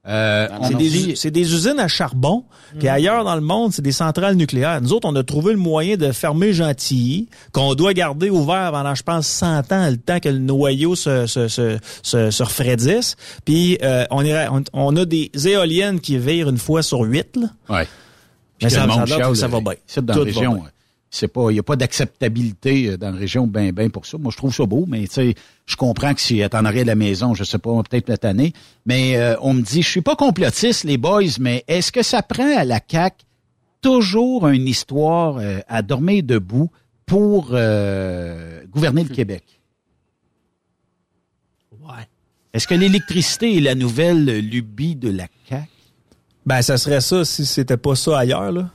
Euh, on C'est des, c'est usines à charbon, puis ailleurs dans le monde, c'est des centrales nucléaires. Nous autres, on a trouvé le moyen de fermer Gentilly, qu'on doit garder ouvert pendant, je pense, 100 ans, le temps que le noyau se, se, se, se, se refroidisse. Puis euh, on, est, on, on a des éoliennes qui virent une fois sur huit. Là. Ouais. Mais Puis ça, ça, va bien. ici, dans Tout la région, c'est pas, il y a pas d'acceptabilité euh, dans la région ben ben pour ça. Moi, je trouve ça beau, mais tu sais, je comprends que si elle t'en aurait à la maison, je sais pas, peut-être la année, mais euh, on me dit, je suis pas complotiste, les boys, mais est-ce que ça prend à la CAC toujours une histoire euh, à dormir debout pour euh, gouverner le Québec? Ouais. Est-ce que l'électricité est la nouvelle lubie de la CAC? Ben, ça serait ça si c'était pas ça ailleurs, là.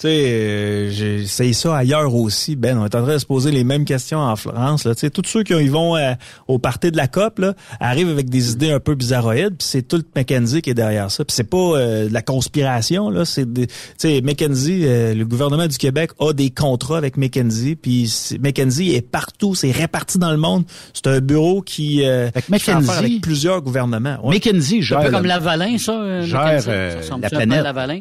Tu sais, euh, j'essaye ça ailleurs aussi. Ben, on est en train de se poser les mêmes questions en France. Là. Tu sais, tous ceux qui y vont euh, au party de la COP là, arrivent avec des idées un peu bizarroïdes. Puis c'est tout le McKenzie qui est derrière ça. Puis c'est pas euh, de la conspiration. là. C'est des- tu sais, McKenzie, euh, le gouvernement du Québec a des contrats avec McKenzie. Puis c'est- McKenzie est partout, c'est réparti dans le monde. C'est un bureau qui, euh, Fait que qui fait affaire McKenzie- avec plusieurs gouvernements. Ouais. McKenzie C'est un gère peu comme Lavalin, ça. euh, Gère, Mackenzie? euh, Ça ressemble la planète. Lavalin?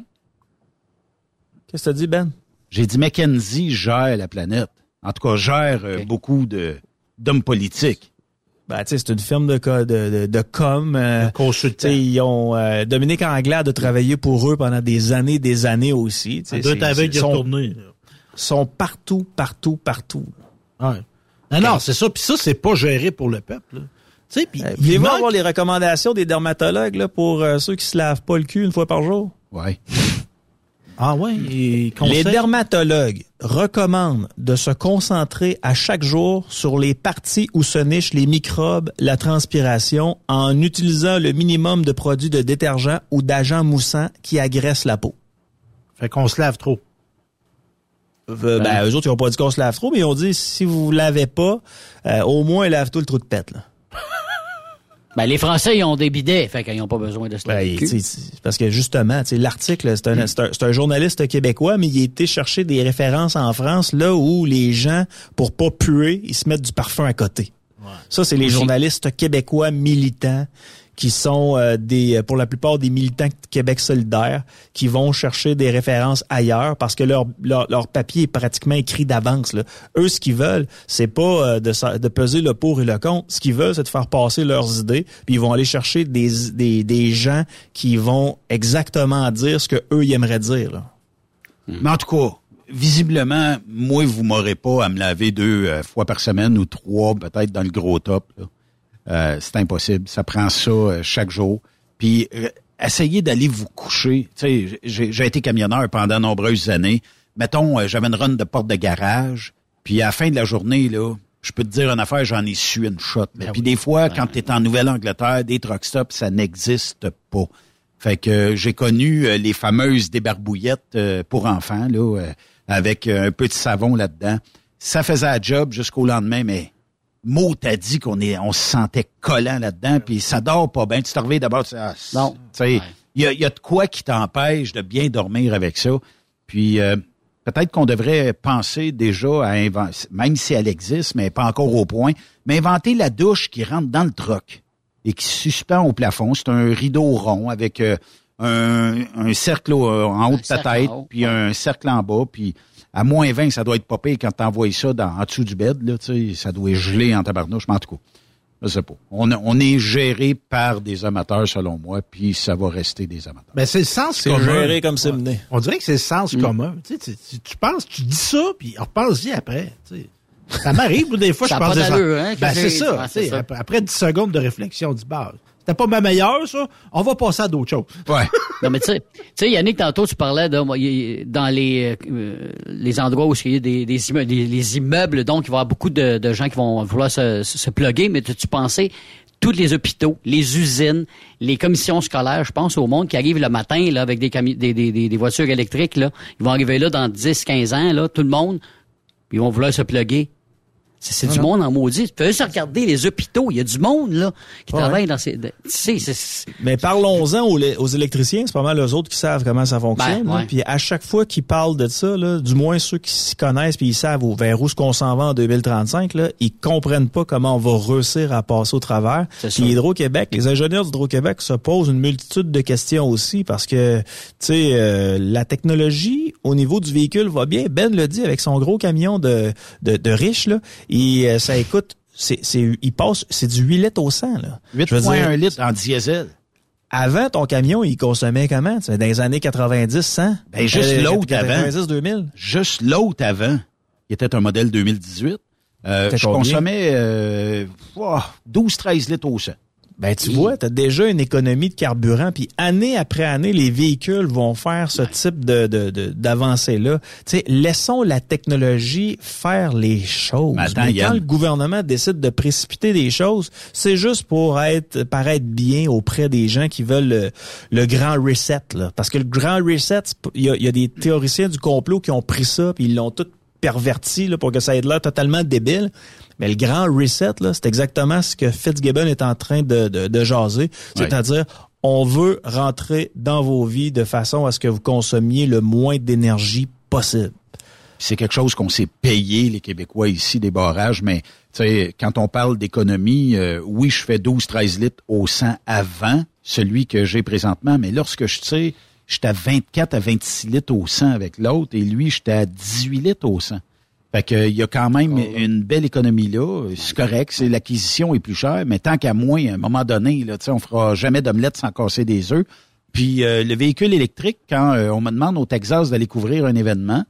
Qu'est-ce que t'as dit, Ben? J'ai dit Mackenzie gère la planète. En tout cas, gère euh, beaucoup de d'hommes politiques. Ben, tu sais, c'est une firme de, de, de, de com. euh, tu ils ont euh, Dominique Anglade a travaillé pour eux pendant des années, des années aussi. tu de sont, sont partout, partout, partout. Ouais. Non, non, c'est ça. Puis ça, c'est pas géré pour le peuple. là. Tu sais, puis Euh, il Voulez-vous manque- avoir les recommandations des dermatologues là, pour euh, ceux qui se lavent pas le cul une fois par jour? Ouais. Ah et Les dermatologues recommandent de se concentrer à chaque jour sur les parties où se nichent les microbes, la transpiration, en utilisant le minimum de produits de détergent ou d'agents moussants qui agressent la peau. Fait qu'on se lave trop. Euh, ben, eux autres, ils ont pas dit qu'on se lave trop, mais ils ont dit si vous vous lavez pas, euh, au moins lave tout le trou de pète. Là. Ben, les Français, ils ont des bidets, fait qu'ils n'ont pas besoin de se Ben, parce que justement, tu sais, l'article, c'est un, c'est un, c'est un journaliste québécois, mais il a été chercher des références en France, là où les gens, pour pas puer, ils se mettent du parfum à côté. Ça, c'est les journalistes québécois militants qui sont euh, des, pour la plupart des militants Québec solidaire, qui vont chercher des références ailleurs parce que leur, leur, leur papier est pratiquement écrit d'avance. Eux, ce qu'ils veulent, c'est pas euh, de, de peser le pour et le contre. Ce qu'ils veulent, c'est de faire passer leurs idées. Puis ils vont aller chercher des, des, des gens qui vont exactement dire ce que eux ils aimeraient dire. là. Mais en tout cas, visiblement, moi, vous m'aurez pas à me laver deux euh, fois par semaine ou trois, peut-être dans le gros top. là. Euh, c'est impossible. Ça prend ça euh, chaque jour. Puis euh, essayez d'aller vous coucher. Tu sais, j'ai j'ai été camionneur pendant nombreuses années. Mettons, j'avais une run de porte de garage. Puis à la fin de la journée, là, je peux te dire une affaire, j'en ai su une shot. là. Puis des fois, quand tu es en Nouvelle-Angleterre, des truck stops, ça n'existe pas. Fait que euh, j'ai connu euh, les fameuses débarbouillettes euh, pour enfants, là, avec un peu de savon là-dedans. Ça faisait la job jusqu'au lendemain, mais mot t'as dit qu'on est, on se sentait collant là-dedans, puis ça dort pas bien. Tu te réveilles d'abord, tu sais, ah, Non. tu sais, il y a, y a de quoi qui t'empêche de bien dormir avec ça? Puis euh, peut-être qu'on devrait penser déjà à inventer, même si elle existe, mais pas encore au point, mais inventer la douche qui rentre dans le troc et qui se suspend au plafond. C'est un rideau rond avec euh, un, un cercle au- en haut de ta tête, puis un cercle en bas, puis à moins 20, ça doit être pire quand t'envoies ça dans, en dessous du bed, là, tu sais, ça doit geler en tabarnouche, mais en tout cas, je sais pas. On, on est géré par des amateurs, selon moi, puis ça va rester des amateurs. Ben, c'est le sens C'est commun. géré comme c'est mené. On dirait que c'est le sens commun. Tu, sais, tu, tu- tu penses, tu dis ça, puis repense-y après. tu sais. Ça m'arrive, ou des fois, Ça je pense pas hein, Ben, c'est ça. ça. Après, après 10 secondes de réflexion, on dit, bah, c'était pas ma meilleure, ça? On va passer à d'autres choses. Ouais. <laughs> Non, mais tu sais, tu sais, Yannick, tantôt, tu parlais de, dans les, euh, les endroits où il y a des, des, immeubles, des- les immeubles, donc, il va y avoir beaucoup de, de gens qui vont vouloir se, se, plugger, mais tu, pensais, tous les hôpitaux, les usines, les commissions scolaires, je pense au monde qui arrive le matin, là, avec des, des, des, des, des voitures électriques, là. Ils vont arriver là dans 10, 15 ans, là, tout le monde, ils vont vouloir se plugger. C'est du monde en maudit. Tu peux juste regarder les hôpitaux. Il y a du monde, là, qui Ouais. travaille dans ces, de- tu sais, c'est, Mais parlons-en aux, aux électriciens, c'est pas mal eux autres qui savent comment ça fonctionne. Ben, ouais. Puis à chaque fois qu'ils parlent de ça, là, du moins ceux qui s'y connaissent puis ils savent où, vers où ce qu'on s'en va en 2035, là, ils comprennent pas comment on va réussir à passer au travers. Puis. Hydro-Québec, les ingénieurs d'Hydro-Québec se posent une multitude de questions aussi parce que tu sais euh, la technologie au niveau du véhicule va bien. Ben le dit avec son gros camion de de, de riche là, et euh, ça écoute c'est c'est il passe c'est du 8 litres au 100 là. Je veux dire, 8,1 litres en diesel. avant, ton camion, il consommait comment? Dans les années 90, 100? Ben, juste Euh, l'autre 90, 2000? Juste l'autre avant, qui était un modèle 2018, euh, je combien? consommais euh, oh, 12-13 litres au 100. Ben, tu vois, tu as déjà une économie de carburant, puis année après année, les véhicules vont faire ce type de de- de- d'avancée-là. Tu sais, laissons la technologie faire les choses. Attends, Mais quand le gouvernement décide de précipiter des choses, c'est juste pour être paraître bien auprès des gens qui veulent le, le grand reset. Là. Parce que le grand reset, c'est pas- il y a, il y a des théoriciens du complot qui ont pris ça, puis ils l'ont tout perverti là, pour que ça ait l'air totalement débile. Mais le grand reset, là, c'est exactement ce que Fitzgibbon est en train de, de, de jaser. C'est-à-dire, on veut rentrer dans vos vies de façon à ce que vous consommiez le moins d'énergie possible. C'est quelque chose qu'on s'est payé, les Québécois, ici, des barrages, mais tu sais, quand on parle d'économie, euh, oui, je fais 12-13 litres au 100 avant celui que j'ai présentement, mais lorsque je tire, j'étais à 24 à 26 litres au 100 avec l'autre, et lui, j'étais à 18 litres au 100. Fait que, il y a quand même une belle économie là. C'est correct, c'est l'acquisition est plus chère, mais tant qu'à moins, à un moment donné, là, tu sais, on fera jamais d'omelette sans casser des œufs. Puis euh, le véhicule électrique, quand euh, on me demande au Texas d'aller couvrir un événement,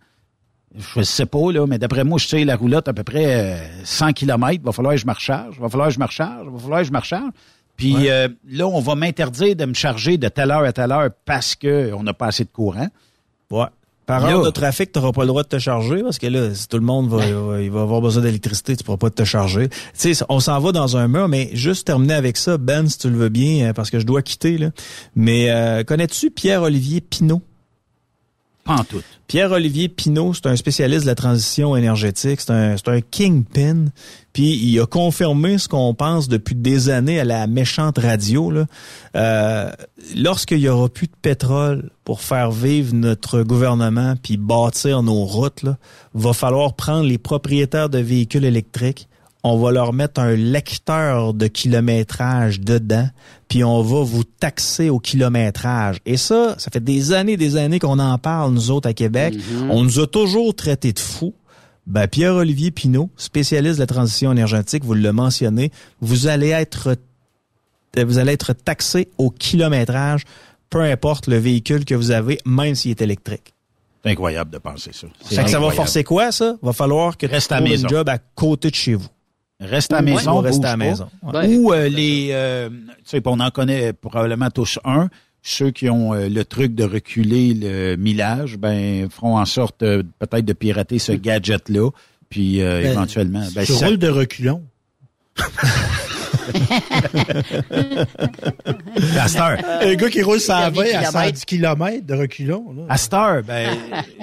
je sais pas, là, mais d'après moi, je sais la roulotte à peu près euh, 100 km. Va falloir que je me recharge. Va falloir que je me recharge. Va falloir que je me recharge. Puis euh, là, on va m'interdire de me charger de telle heure à telle heure parce que on n'a pas assez de courant. Ouais. Par heure de trafic, tu n'auras pas le droit de te charger parce que là, si tout le monde va, va- il va avoir besoin d'électricité, tu pourras pas te charger. Tu sais, on s'en va dans un mur, mais juste terminer avec ça, Ben, si tu le veux bien, euh, parce que je dois quitter. Là. Mais euh, connais-tu Pierre-Olivier Pinault? Pas en tout. Pierre-Olivier Pinault, c'est un spécialiste de la transition énergétique, c'est un, c'est un kingpin, puis il a confirmé ce qu'on pense depuis des années à la méchante radio. Là. Euh, Lorsqu'il y aura plus de pétrole pour faire vivre notre gouvernement puis bâtir nos routes, là, va falloir prendre les propriétaires de véhicules électriques, on va leur mettre un lecteur de kilométrage dedans, puis on va vous taxer au kilométrage. Et ça, ça fait des années des années qu'on en parle, nous autres, à Québec. On nous a toujours traités de fous. Ben, Pierre-Olivier Pinault, spécialiste de la transition énergétique, vous le mentionnez, vous allez être vous allez être taxé au kilométrage, peu importe le véhicule que vous avez, même s'il est électrique. C'est incroyable de penser ça. C'est Fait que ça va forcer quoi, ça? Va falloir que Reste tu à trouves maison. une job à côté de chez vous. Reste à la maison, ou reste à la maison. Ouais. Ou euh, les, euh, tu sais, on en connaît probablement tous un. Ceux qui ont euh, le truc de reculer le millage, ben feront en sorte euh, peut-être de pirater ce gadget-là, puis euh, Ben, éventuellement, ben, Ce ça- rôle de reculon. <laughs> à cette heure. Un gars qui roule 120 à kilomètres. 110 km de reculons. Là. À cette heure, ben,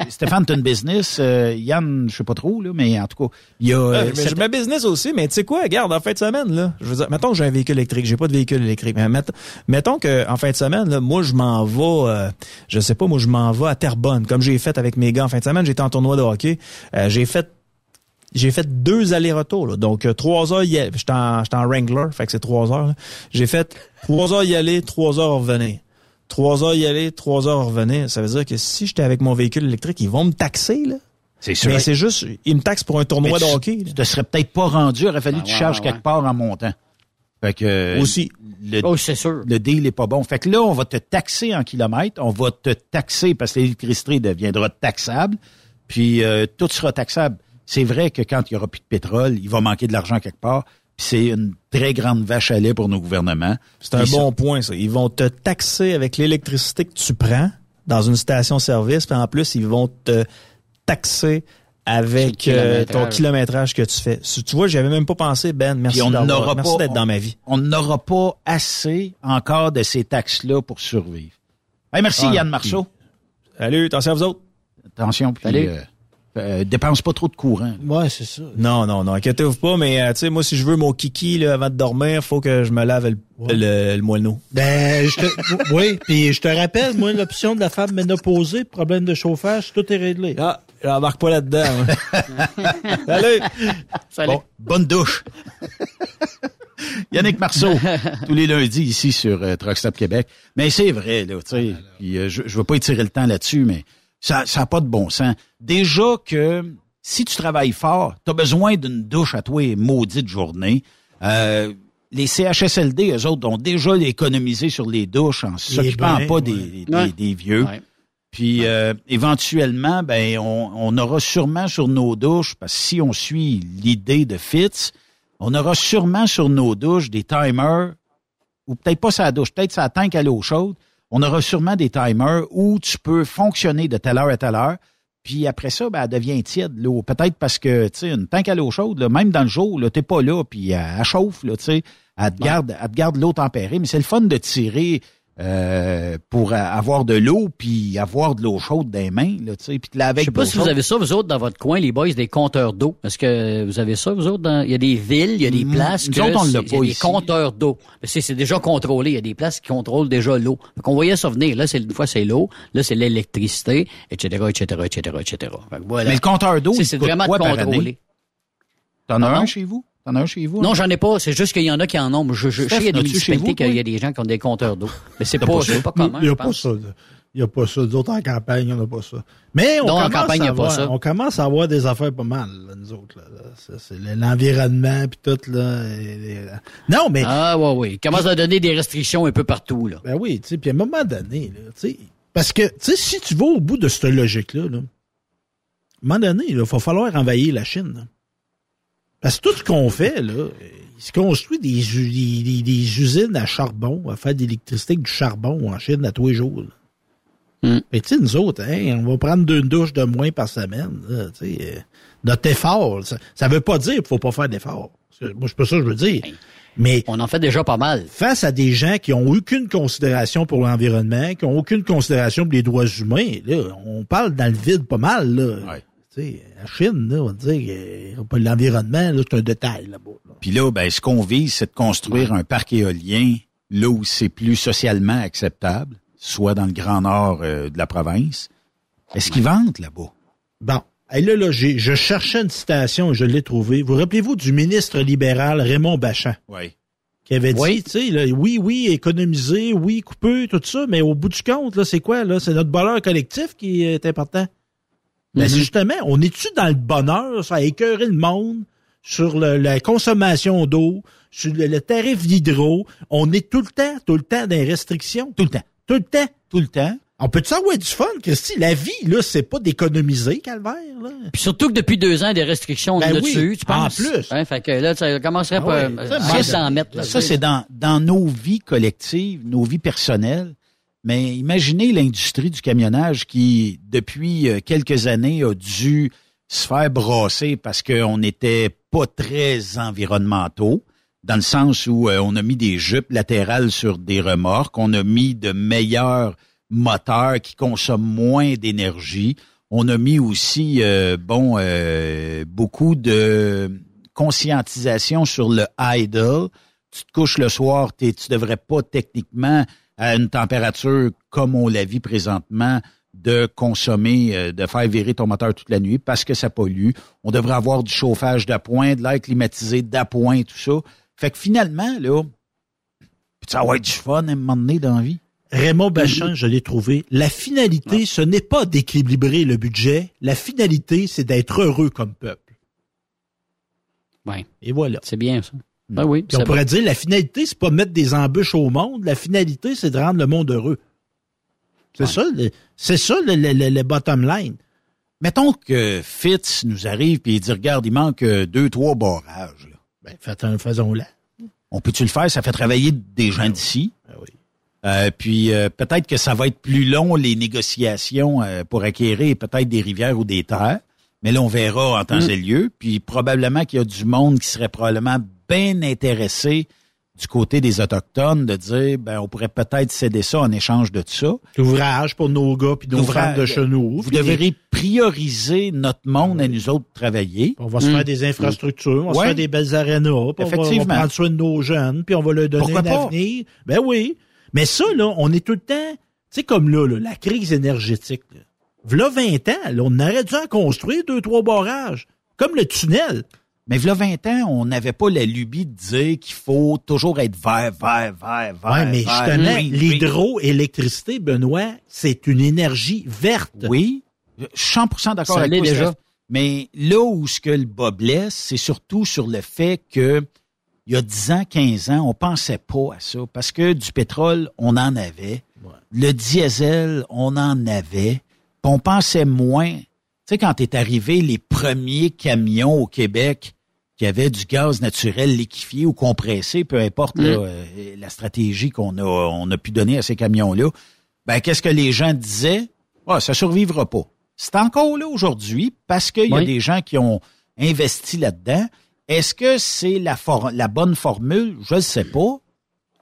Stéphane, t'as une business. euh, Yann, je sais pas trop, là, mais en tout cas, il y a... Euh, mais j'ai ma business aussi, mais tu sais quoi, regarde, en fin de semaine, là, je veux dire, mettons que j'ai un véhicule électrique, j'ai pas de véhicule électrique, mais mettons, mettons que en fin de semaine, là, moi, je m'en vais, euh, je sais pas, moi, je m'en vais à Terrebonne, comme j'ai fait avec mes gars en fin de semaine, j'étais en tournoi de hockey, euh, j'ai fait j'ai fait deux allers-retours, là. donc euh, trois heures, y aller. j'étais en, j'étais en Wrangler, fait que c'est trois heures. là. J'ai fait trois heures y aller, trois heures revenir. Trois heures y aller, trois heures revenir. Ça veut dire que si j'étais avec mon véhicule électrique, ils vont me taxer, là. c'est sûr. Mais c'est juste, ils me taxent pour un tournoi Mais de tu- hockey. là. Tu te serais peut-être pas rendu, il aurait fallu Ah, que tu ouais, charges ouais, quelque part en montant. Fait que... euh, Aussi. Le, Oh, c'est sûr. le deal est pas bon. Fait que là, on va te taxer en kilomètres, on va te taxer parce que l'électricité deviendra taxable, puis euh, tout sera taxable. C'est vrai que quand il y aura plus de pétrole, il va manquer de l'argent quelque part, puis c'est une très grande vache à lait pour nos gouvernements. C'est un ça- bon point, ça. Ils vont te taxer avec l'électricité que tu prends dans une station-service, puis en plus, ils vont te taxer avec euh, ton kilométrage. que tu fais. Si Tu vois, j'avais même pas pensé, Ben. Merci, d'être dans ma vie. On n'aura pas assez encore de ces taxes-là pour survivre. Hey, merci Ah, Yann Marceau. Salut, attention à vous autres. Attention, puis Salut. euh, euh, dépense pas trop de courant. Ouais, c'est ça. Non, non, non, inquiétez-vous pas, mais euh, tu sais, moi, si je veux mon kiki là, avant de dormir, faut que je me lave le, le, le moineau. Ben, je te, <laughs> oui, puis je te rappelle, moi, l'option de la femme ménopausée, problème de chauffage, tout est réglé. Ah, j'embarque pas là-dedans. moi. <laughs> Salut! Salut. Bon, bonne douche. Yannick Marceau, <laughs> tous les lundis ici sur euh, Truck Stop Québec. Mais c'est vrai, là, tu sais, puis, euh, je ne veux pas étirer le temps là-dessus, mais ça n'a pas de bon sens. Déjà que si tu travailles fort, tu as besoin d'une douche à toi et maudite journée. Euh, les CHSLD, eux autres, ont déjà économisé sur les douches en s'occupant pas ouais. des, des- Ouais. des vieux. Ouais. Puis euh, éventuellement, ben on, on aura sûrement sur nos douches, parce que si on suit l'idée de Fitz, on aura sûrement sur nos douches des timers, ou peut-être pas sa douche, peut-être sa tank à l'eau chaude. On aura sûrement des timers où tu peux fonctionner de telle heure à telle heure. Puis après ça, ben, elle devient tiède, l'eau. Peut-être parce que, tu sais, une tank à l'eau chaude, là, même dans le jour, là, t'es pas là, puis elle, elle chauffe, là, tu sais. Elle te garde, elle te garde l'eau tempérée. Mais c'est le fun de tirer euh, pour avoir de l'eau, puis avoir de l'eau chaude dans les mains, là, tu sais, puis laver Je sais pas si vous avez ça, vous autres, dans votre coin, les boys, des compteurs d'eau. Est-ce que vous avez ça, vous autres? Dans... Il y a des villes, il y a des Mm, places nous que autres, on l'a c'est- pas il y a des compteurs d'eau. C'est c'est déjà contrôlé. Il y a des places qui contrôlent déjà l'eau. On voyait ça venir. Là, c'est une fois, c'est l'eau. Là, c'est l'électricité, etc., etc., etc., etc. Voilà. Mais le compteur d'eau, C'est- vraiment quoi contrôlé. T'en as un chez vous? T'en as un chez vous? Non, hein? j'en ai pas. C'est juste qu'il y en a qui en ont. Je, je, je sais, il y a des municipalités qu'il y a des gens qui ont des compteurs d'eau. Mais c'est pas, pas ça? Il n'y a pas ça. Il n'y a pas ça. D'autres en campagne, on n'a pas ça. Mais on, Non, commence campagne, à a pas avoir, ça. on commence à avoir des affaires pas mal, là, nous autres. C'est l'environnement puis tout. Là, et les- Non, mais Ah, ouais, oui. Il commence à donner des restrictions un peu partout, là. Ben oui, tu sais, puis à un moment donné, tu sais, parce que, tu sais, si tu vas au bout de cette logique-là, là, à un moment donné, il va falloir envahir la Chine. Parce que tout ce qu'on fait, là, il se construit des, u- des, des- des usines à charbon, à faire de l'électricité avec du charbon en Chine à tous les jours. là. Hmm. Mais tu sais, nous autres, hein, on va prendre deux douches de moins par semaine. là, tu sais, euh, notre effort, ça, ça veut pas dire qu'il faut pas faire d'effort. C'est- Moi, c'est pas ça que je veux dire. Mais On en fait déjà pas mal. face à des gens qui ont aucune considération pour l'environnement, qui ont aucune considération pour les droits humains, là, on parle dans le vide pas mal, là. Ouais. Tu sais, la Chine, là, on va dire l'environnement, là, c'est un détail là-bas. là. Puis là, ben, ce qu'on vise, c'est de construire un parc éolien là où c'est plus socialement acceptable, soit dans le grand nord euh, de la province. Est-ce qu'ils vendent là-bas? Bon. Et là, là, je cherchais une citation et je l'ai trouvée. Vous rappelez-vous du ministre libéral Raymond Bachand? Oui. qui avait dit, Oui. tu sais, là, oui, oui, économiser, oui, couper, tout ça, mais au bout du compte, là, c'est quoi, là? C'est notre bonheur collectif qui est important. Ben, c'est justement, on est-tu dans le bonheur, ça a écœuré le monde sur le- la consommation d'eau, sur le, le tarif d'hydro? On est tout le temps, tout le temps dans les restrictions. Tout le temps. Tout le temps. Tout le temps. On peut-tu avoir du fun, Christy? La vie, là, c'est pas d'économiser, calvaire, là. Puis surtout que depuis deux ans, des restrictions Ben là oui, dessus, tu penses? en plus. Hein, fait que là, ça commencerait Ah pas ouais, ça, à 100 mètres. Là, Ça, c'est dans, dans nos vies collectives, nos vies personnelles. Mais imaginez l'industrie du camionnage qui, depuis euh, quelques années, a dû se faire brasser parce qu'on n'était pas très environnementaux. dans le sens où euh, on a mis des jupes latérales sur des remorques, on a mis de meilleurs moteurs qui consomment moins d'énergie. On a mis aussi, euh, bon, euh, beaucoup de conscientisation sur le idle. Tu te couches le soir, tu devrais pas techniquement à une température comme on la vit présentement de consommer, euh, de faire virer ton moteur toute la nuit parce que ça pollue. On devrait avoir du chauffage d'appoint, de l'air climatisé d'appoint, tout ça. Fait que finalement, là, ça va être du fun à un moment donné dans la vie. Raymond Bachand, je l'ai trouvé. La finalité, ce n'est pas d'équilibrer le budget. La finalité, c'est d'être heureux comme peuple. Ouais. Et voilà. C'est bien, ça. Ben oui. Puis on pourrait dire, la finalité, c'est pas mettre des embûches au monde. La finalité, c'est de rendre le monde heureux. C'est ça, le- c'est ça le, le- le- bottom line. Mettons que Fitz nous arrive puis il dit regarde, il manque euh, deux, trois barrages. là. Ben, faites un- faisons-le. On peut-tu le faire? Ça fait travailler des gens d'ici. Euh, puis euh, peut-être que ça va être plus long les négociations euh, pour acquérir peut-être des rivières ou des terres. Mais là, on verra en temps Mm. et lieu. Puis probablement qu'il y a du monde qui serait probablement bien intéressé du côté des Autochtones de dire ben on pourrait peut-être céder ça en échange de ça. L'ouvrage pour nos gars puis nos L'ouvrage- femmes de chez nous. Vous devrez prioriser notre monde à nous autres travailler. On va se Mm. faire des infrastructures, on va se faire des belles arénas, puis on va- on va, Effectivement. prendre soin de nos jeunes, puis on va leur donner Pourquoi un pas? avenir. Ben oui. Mais ça, là, on est tout le temps, tu sais, comme là, là, la crise énergétique. Là. V'là 20 ans, là, on aurait dû en construire deux, trois barrages. Comme le tunnel. Mais il y a 20 ans, on n'avait pas la lubie de dire qu'il faut toujours être vert, vert, vert, vert. Ouais, mais vert, justement, l'hydroélectricité, Benoît, c'est une énergie verte. Oui, je suis 100% d'accord Ça avec l'est toi. déjà. Mais là où ce que le bas blesse, c'est surtout sur le fait que il y a 10 ans, 15 ans, on pensait pas à ça. Parce que du pétrole, on en avait. Le diesel, on en avait. Puis on pensait moins. Tu sais, quand est arrivé les premiers camions au Québec qui avaient du gaz naturel liquéfié ou compressé, peu importe là, euh, la stratégie qu'on a, on a pu donner à ces camions-là, ben qu'est-ce que les gens disaient? Ah, ça survivra pas. C'est encore là aujourd'hui parce qu'il y a des gens qui ont investi là-dedans. Est-ce que c'est la, for- la bonne formule? Je ne sais pas.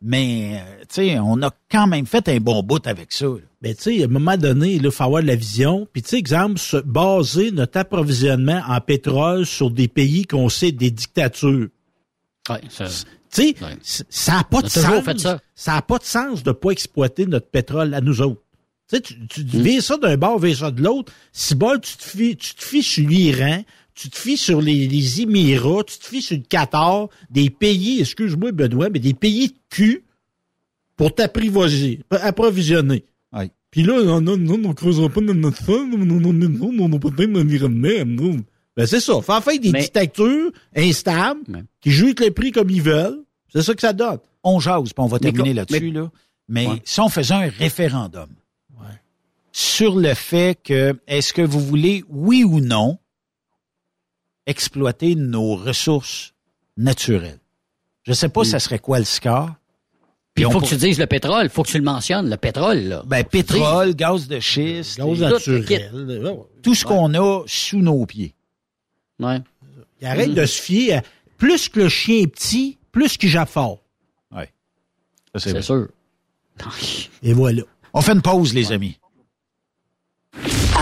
Mais, euh, tu sais, on a quand même fait un bon bout avec ça. là. Ben, tu sais, à un moment donné, il faut avoir de la vision. Puis, tu sais, exemple, se baser notre approvisionnement en pétrole sur des pays qu'on sait des dictatures. Ouais, ça- Tu sais, Ouais. ça n'a pas de sens. fait ça. Pas de sens de pas exploiter notre pétrole à nous autres. Tu tu Hmm. ça d'un bord, vires ça de l'autre. Si bol, tu te tu sur l'Iran, tu te fies sur les, les Émirats, tu te fies sur le Qatar, des pays, excuse-moi Benoît, mais des pays de cul pour t'apprivoiser, approvisionner. Puis là, non, non, non, on creusera pas dans notre sol, non, non, non, non, non, non, peut-être l'environnement, non. Ben, c'est ça. Faire faire des Mais- dictatures instables, qui jouent les prix comme ils veulent. C'est ça que ça donne. On jase, puis on va Mais terminer là-dessus. Là. Mais Ouais. si on faisait un référendum sur le fait que est-ce que vous voulez, oui ou non, exploiter nos ressources naturelles? Je sais pas, ça serait quoi le score? Puis il faut que pour- tu dises le pétrole, il faut que tu le mentionnes, le pétrole, là. Ben, pétrole, gaz de schiste, Gaz et naturel. tout ce qu'on a sous nos pieds. Ouais. Il arrête de se fier à plus que le chien est petit, plus qu'il jappe fort. Ça, c'est sûr. <laughs> Et voilà. On fait une pause, les amis.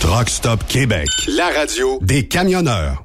Truck Stop Québec. La radio des camionneurs.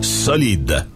solide.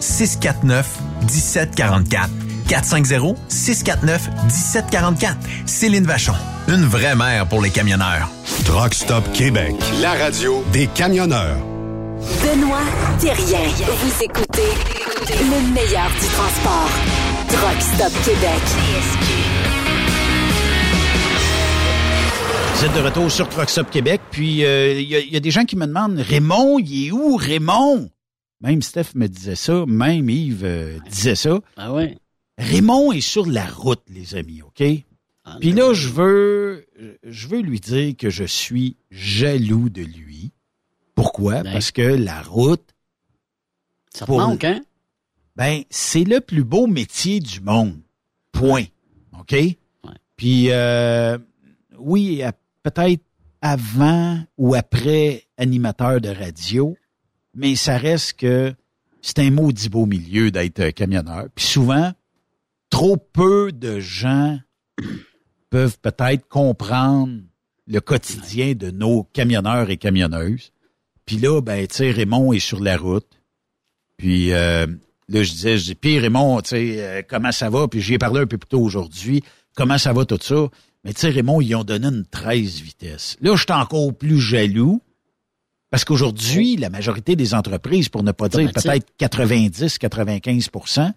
649 1744. 450-649-1744. Céline Vachon. Une vraie mère pour les camionneurs. Truck Stop Québec. La radio des camionneurs. Benoît Thérien. Vous écoutez le meilleur du transport. Truck Stop Québec. Vous êtes de retour sur Truck Stop Québec, puis il euh, y, y, a des gens qui me demandent Raymond, il est où Raymond? Même Steph me disait ça, même Yves euh, disait ça. Ah ouais. Raymond est sur la route, les amis, OK? Ah, Puis là, je veux je veux lui dire que je suis jaloux de lui. Pourquoi? Ben. Parce que la route Ça te manque, hein? ben, c'est le plus beau métier du monde. Point. OK? Puis, euh, oui, peut-être avant ou après animateur de radio, mais ça reste que c'est un maudit beau milieu d'être euh, camionneur. Puis souvent, trop peu de gens <clears throat> peuvent peut-être comprendre le quotidien de nos camionneurs et camionneuses. Puis là, ben, tu Raymond est sur la route. Puis euh, là, je disais, je dis, puis Raymond, tu euh, comment ça va? Puis j'y ai parlé un peu plus tôt aujourd'hui. Comment ça va tout ça? Mais tu sais, Raymond, ils ont donné une 13 vitesses. Là, je suis encore plus jaloux. Parce qu'aujourd'hui, la majorité des entreprises, pour ne pas dire peut-être 90-95%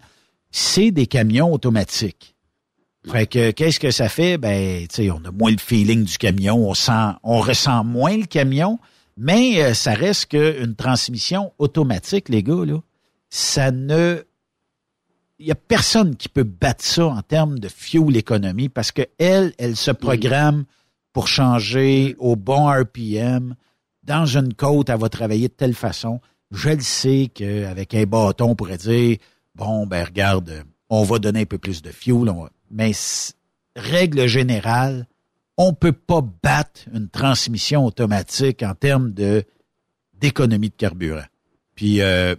c'est des camions automatiques. Fait que qu'est-ce que ça fait? Ben, tu sais, on a moins le feeling du camion, on sent, on ressent moins le camion, mais euh, ça reste qu'une transmission automatique, les gars, là, ça ne. Il y a personne qui peut battre ça en termes de fuel économie parce que elle, elle se programme pour changer au bon RPM. Dans une côte, elle va travailler de telle façon. Je le sais qu'avec un bâton, on pourrait dire bon, ben regarde, on va donner un peu plus de fuel, on va- mais règle générale, on peut pas battre une transmission automatique en termes de d'économie de carburant. Puis euh,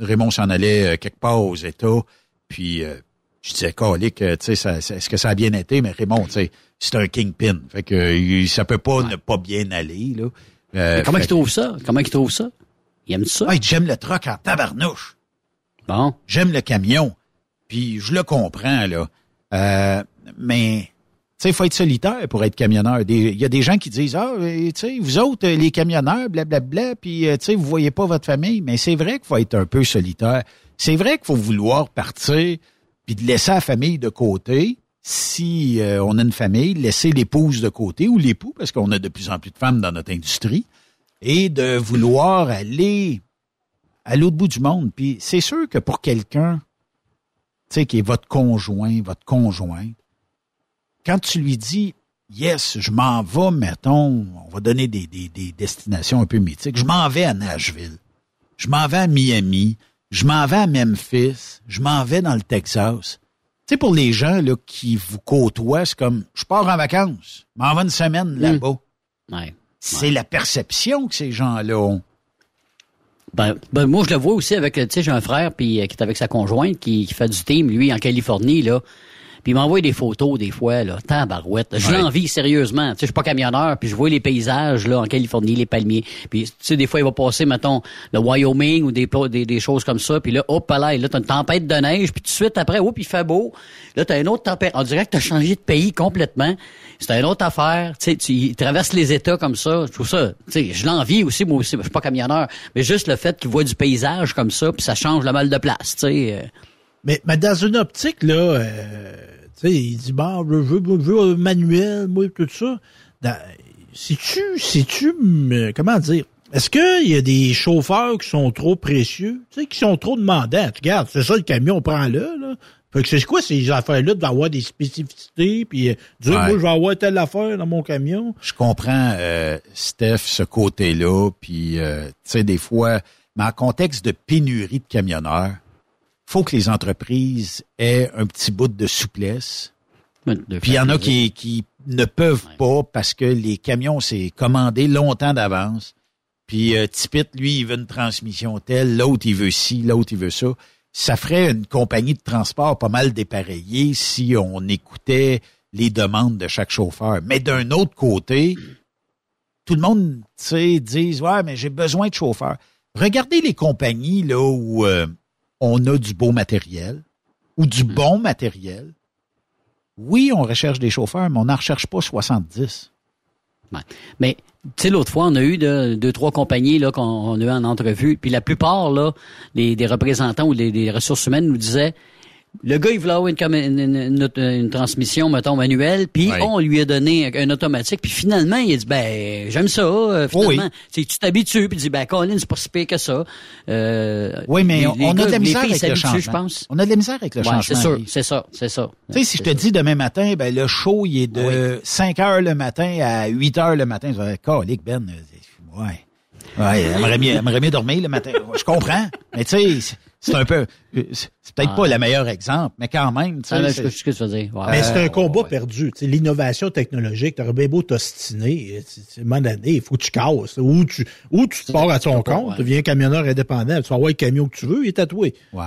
Raymond s'en allait euh, quelque part aux États, puis euh, je disais, Calique, euh, tu sais, est-ce que ça a bien été? Mais Raymond, tu sais, c'est un kingpin. Fait que ça peut pas ne pas bien aller, là. Euh, comment fait il trouve ça? Comment il trouve ça? Il aime ça? Ah, j'aime le truck en tabarnouche. Bon. J'aime le camion. Puis je le comprends, là. Euh, mais, tu sais, il faut être solitaire pour être camionneur. Il y a des gens qui disent, ah, euh, tu sais, vous autres, euh, les camionneurs, blablabla, puis, euh, tu sais, vous voyez pas votre famille. Mais c'est vrai qu'il faut être un peu solitaire. C'est vrai qu'il faut vouloir partir puis de laisser la famille de côté. Si euh, on a une famille, laisser l'épouse de côté ou l'époux, parce qu'on a de plus en plus de femmes dans notre industrie, et de vouloir aller à l'autre bout du monde. Puis c'est sûr que pour quelqu'un, tu sais, qui est votre conjoint, votre conjointe, quand tu lui dis Yes, je m'en vais, mettons, on va donner des, des, des destinations un peu mythiques. Je m'en vais à Nashville. Je m'en vais à Miami. Je m'en vais à Memphis. Je m'en vais dans le Texas. Tu sais, pour les gens là, qui vous côtoient, c'est comme je pars en vacances. M'en vais une semaine là-bas. Ouais. C'est la perception que ces gens-là ont. Ben, ben, moi, je le vois aussi avec, tu sais, j'ai un frère puis, euh, qui est avec sa conjointe qui, qui fait du team, lui, en Californie, là. Puis il m'envoie des photos des fois, là. Tabarouette. Je Ouais. l'envie sérieusement. Tu sais, je suis pas camionneur, puis je vois les paysages, là, en Californie, les palmiers. Puis, tu sais, des fois, il va passer, mettons, le Wyoming ou des, des, des choses comme ça. Puis là, hop là, là, t'as une tempête de neige, puis tout de suite après, hop, il fait beau. Là, t'as une autre tempête. On dirait que t'as changé de pays complètement. C'est une autre affaire. Tu sais, tu il traverse les États comme ça. Je trouve ça, tu sais, je l'envie aussi, moi aussi. Je suis pas camionneur. Mais juste le fait qu'il voit du paysage comme ça, puis ça change le mal de place, tu sais. Mais, mais dans une optique, là, euh, tu sais, il dit, bon, je veux, je veux un manuel, moi, tout ça. Si tu, si tu, me- comment dire, est-ce qu'il y a des chauffeurs qui sont trop précieux, tu sais, qui sont trop demandants? Tu regardes, c'est ça le camion, prends-le, là. Fait que c'est quoi ces affaires-là d'avoir des spécificités, puis euh, dire, Ouais. moi, je vais avoir telle affaire dans mon camion? Je comprends, euh, Steph, ce côté-là, puis, euh, tu sais, des fois, mais en contexte de pénurie de camionneurs, faut que les entreprises aient un petit bout de souplesse. Puis il y en a qui, qui ne peuvent pas parce que les camions, c'est commandé longtemps d'avance. Puis euh, Tipit, lui, il veut une transmission telle, l'autre, il veut ci, l'autre, il veut ça. Ça ferait une compagnie de transport pas mal dépareillée si on écoutait les demandes de chaque chauffeur. Mais d'un autre côté, tout le monde, tu sais, dit, ouais, mais j'ai besoin de chauffeurs. Regardez les compagnies là où euh, on a du beau matériel ou du bon matériel. Oui, on recherche des chauffeurs, mais on n'en recherche pas 70. Ouais. Mais tu sais, l'autre fois, on a eu de- deux, trois compagnies là qu'on on a eu en entrevue, puis la plupart là, les, des représentants ou des, des ressources humaines nous disaient. Le gars, il voulait avoir une, comme une, une- une- transmission, mettons, manuelle, puis on lui a donné un, un automatique, puis finalement, il a dit, ben, j'aime ça, euh, finalement. Oui. Tu tu t'habitues, puis il dit, ben, Colin, c'est pas si pire que ça. Euh, Oui, mais les- on, les on a de la misère avec le changement. je pense. On a de la misère avec le Ouais, changement. c'est sûr, c'est ça, c'est ça. Tu sais, si je te dis demain matin, ben le show, il est de 5 heures le matin à 8 heures le matin. Je vais Calique, Ben, euh, ouais. Ouais, aimerait mieux, aimerait mieux dormir le matin. Je comprends. Mais tu sais, c'est- un peu, c'est c'est peut-être Ah. pas le meilleur exemple, mais quand même, tu Ah, sais. c'est- ce que tu veux dire. Ouais. Mais c'est Euh, un combat perdu. Tu sais, L'innovation technologique, t'aurais bien beau t'ostiner. C'est à un moment donné, il faut que tu casses. Ou tu, ou tu te pars à ton pas, compte, ouais. tu deviens camionneur indépendant, tu vas avoir le camion que tu veux, il est tatoué. Ouais.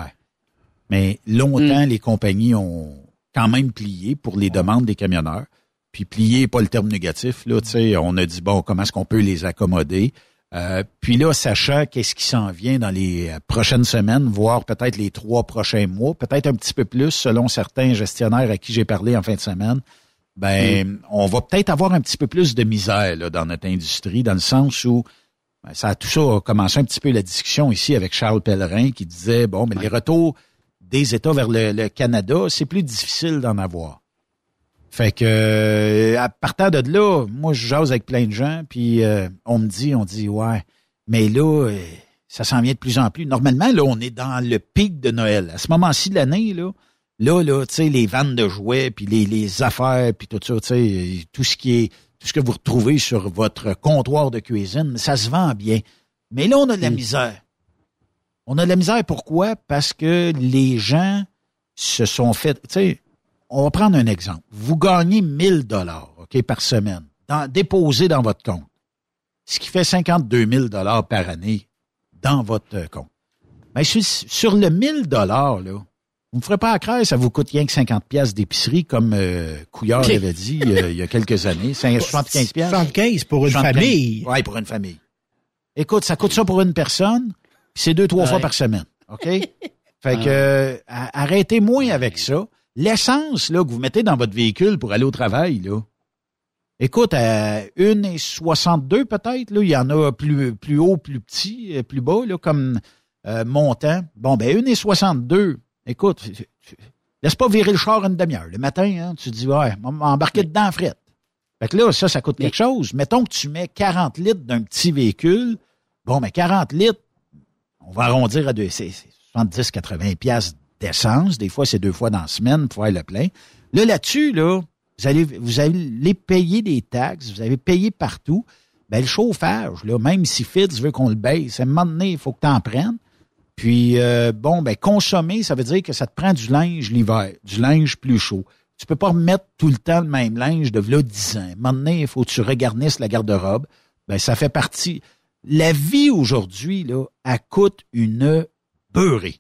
Mais longtemps, les compagnies ont quand même plié pour les demandes des camionneurs. Puis plier, pas le terme négatif, là, tu sais, on a dit, bon, comment est-ce qu'on peut les accommoder? Euh, puis là, sachant qu'est-ce qui s'en vient dans les euh, prochaines semaines, voire peut-être les trois prochains mois, peut-être un petit peu plus, selon certains gestionnaires à qui j'ai parlé en fin de semaine, ben, on va peut-être avoir un petit peu plus de misère là, dans notre industrie, dans le sens où ben, ça a tout ça a commencé un petit peu la discussion ici avec Charles Pellerin qui disait bon, mais les retours des États vers le, le Canada, c'est plus difficile d'en avoir. Fait que euh, à partir de là, moi je jase avec plein de gens, puis euh, on me dit, on dit ouais, mais là, euh, ça s'en vient de plus en plus. Normalement, là, on est dans le pic de Noël. À ce moment-ci de l'année, là, là, là, tu sais, les vannes de jouets, puis les, les affaires, puis tout ça, tu sais, tout ce qui est, tout ce que vous retrouvez sur votre comptoir de cuisine, ça se vend bien. Mais là, on a de la misère. On a de la misère pourquoi? Parce que les gens se sont fait, tu sais, on va prendre un exemple. Vous gagnez 1000 dollars, OK, par semaine, dans, déposé dans votre compte. Ce qui fait 52 000 dollars par année dans votre euh, compte. Mais sur, sur le 1000 dollars, là, vous me ferez pas à ça vous coûte rien que 50 pièces d'épicerie, comme euh, Couillard avait dit euh, il y a quelques années. 75 pièces. 75 pour une famille. Oui, pour une famille. Écoute, ça coûte ça pour une personne, c'est deux, trois fois par semaine. OK? <laughs> fait que euh, arrêtez moins avec ça. L'essence là, que vous mettez dans votre véhicule pour aller au travail, là, écoute, à 1,62 peut-être, là, il y en a plus, plus haut, plus petit, euh, plus bas, là, comme euh, montant. Bon, ben 1,62, écoute, laisse pas virer le char une demi-heure. Le matin, hein, tu te dis, ouais, embarquer dedans, frette. Fait que là, ça, ça coûte quelque chose. Mettons que tu mets 40 litres d'un petit véhicule. Bon, mais 40 litres, on va arrondir à deux, c'est 70, 80 pièces d'essence. Des fois, c'est deux fois dans la semaine pour faire le plein. Là, là-dessus, là, vous allez, vous allez payer des taxes, vous avez payé partout. Ben, le chauffage, là, même si Fitz veut qu'on le baisse, à un il faut que tu en prennes. Puis, euh, bon, ben, consommer, ça veut dire que ça te prend du linge l'hiver, du linge plus chaud. Tu peux pas mettre tout le temps le même linge de là 10 ans. Maintenant, il faut que tu regarnisses la garde-robe. Ben, ça fait partie. La vie aujourd'hui, là, elle coûte une beurrée.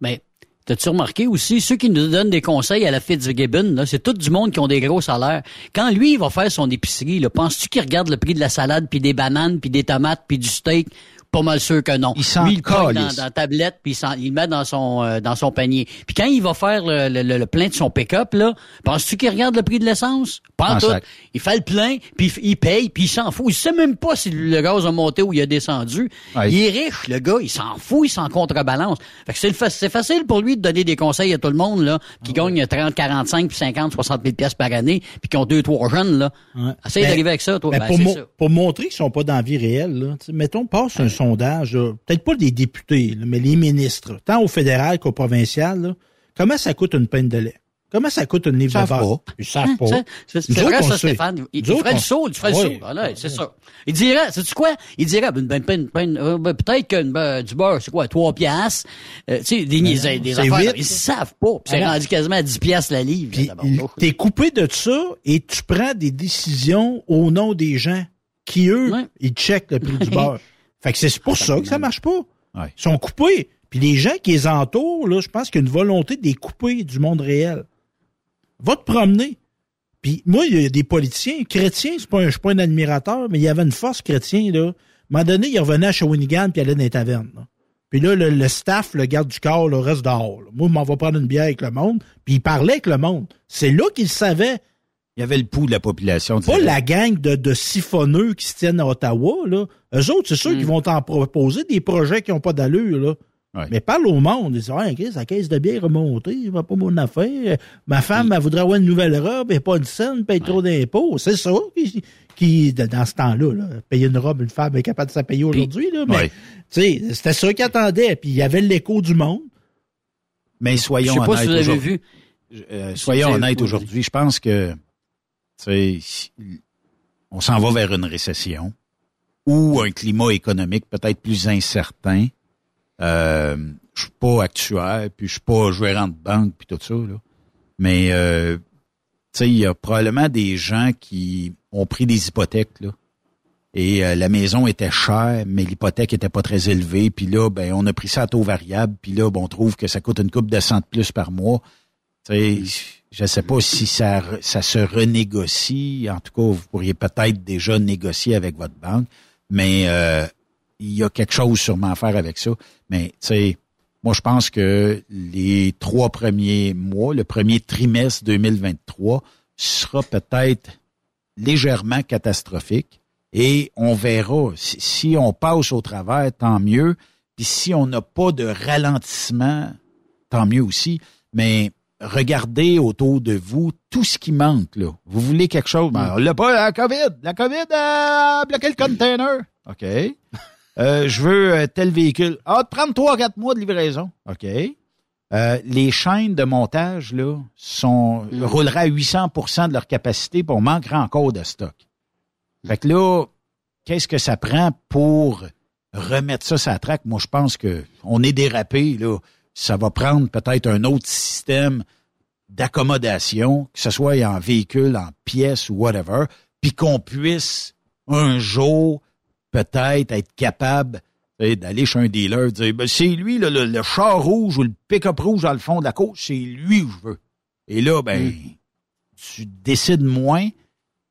Mais T'as-tu remarqué aussi, ceux qui nous donnent des conseils à la Fitzgibbon, c'est tout du monde qui ont des gros salaires. Quand lui, il va faire son épicerie, penses-tu qu'il regarde le prix de la salade, puis des bananes, puis des tomates, puis du steak, pas mal sûr que non. Il s'en il dans, dans la tablette puis il, il, le met dans son euh, dans son panier. Puis quand il va faire le, le, le plein de son pick-up là, penses-tu qu'il regarde le prix de l'essence? Pas tout. Il fait le plein puis il paye puis il s'en fout. Il sait même pas si le gaz a monté ou il a descendu. Il est riche le gars, il s'en fout, il s'en contrebalance. Fait que c'est c'est facile pour lui de donner des conseils à tout le monde là qui gagne 30, 45 puis 50, 60 000 pièces par année puis qui ont deux trois jeunes là. Ouais. Essaye ben, d'arriver avec ça toi. Ben, ben, pour, pour, montrer qu'ils sont pas dans la vie réelle là, mettons passe un peut-être pas des députés, mais les ministres, tant au fédéral qu'au provincial, comment ça coûte une peine de lait? Comment ça coûte une livre de base? Ils savent <laughs> pas. C'est vrai, ça, Stéphane. Il, ferait le saut, il ferait le saut. Voilà, c'est ça. Il dirait, sais-tu quoi? Il dirait, ben, ben, ben, ben euh, ben peut-être que ben, du beurre, c'est quoi, 3 piastres? Euh, tu sais, des, des, des affaires, ils savent pas. c'est rendu quasiment à 10 piastres la livre. T'es coupé de ça et tu prends des décisions au nom des gens qui, eux, ils checkent le prix du <laughs> beurre. Fait que c'est pour ça que ça marche pas. Ils sont coupés. Puis les gens qui les entourent, là, je pense qu'il y a une volonté de les couper du monde réel. Va te promener. Puis moi, il y a des politiciens, chrétiens, c'est pas un, je suis pas un admirateur, mais il y avait une force chrétien, là. À un moment donné, il revenait à Shawinigan puis allait dans les tavernes. Puis là, le, staff, le garde du corps, le reste dehors. Moi, je m'en vais prendre une bière avec le monde. Puis il parlait avec le monde. C'est là qu'il savait il y avait le pouls de la population. Pas la gang de, de siphonneux qui se tiennent à Ottawa, là. Eux autres, c'est sûr mm. qu'ils vont t'en proposer des projets qui n'ont pas d'allure, là. Mais parle au monde. Ils disent, ah, Chris, la caisse de bière est remontée, il va pas mon affaire. Ma femme, elle voudrait avoir une nouvelle robe, et pas de scène, paye trop d'impôts. C'est ça qui, qui, dans ce temps-là, là, payer une robe, une femme est capable de s'en payer aujourd'hui, là. Mais, tu sais, c'était ça qu'ils attendaient. Puis il y avait l'écho du monde. Mais soyons honnêtes. Je sais pas si vous avez vu. Euh, soyons honnêtes aujourd'hui. Je pense que on s'en va vers une récession ou un climat économique peut-être plus incertain. Euh, je suis pas actuaire, puis je suis pas gérant de banque, puis tout ça. Là. Mais euh, il y a probablement des gens qui ont pris des hypothèques là. Et euh, la maison était chère, mais l'hypothèque était pas très élevée. Puis là, ben, on a pris ça à taux variable. Puis là, ben, on trouve que ça coûte une coupe de cent de plus par mois. Je ne sais pas si ça, ça se renégocie. En tout cas, vous pourriez peut-être déjà négocier avec votre banque, mais euh, il y a quelque chose sûrement à faire avec ça. Mais tu sais, moi, je pense que les trois premiers mois, le premier trimestre 2023 sera peut-être légèrement catastrophique et on verra. Si, si on passe au travers, tant mieux. Puis si on n'a pas de ralentissement, tant mieux aussi. Mais regardez autour de vous tout ce qui manque. Là. Vous voulez quelque chose? Ben, on l'a pas, la COVID. La COVID a bloqué le container. OK. <laughs> Euh, je veux euh, tel véhicule. Ah, te prendre trois, quatre mois de livraison. OK. Euh, les chaînes de montage là sont rouleraient à 800% de leur capacité, puis on manquera encore de stock. Fait que là, qu'est-ce que ça prend pour remettre ça sur la traque? Moi, je pense que on est dérapé là. Ça va prendre peut-être un autre système d'accommodation, que ce soit en véhicule, en pièces ou whatever, puis qu'on puisse un jour peut-être être capable d'aller chez un dealer et dire ben, c'est lui le, le char rouge ou le pick-up rouge dans le fond de la côte, c'est lui que je veux. Et là, ben, tu décides moins,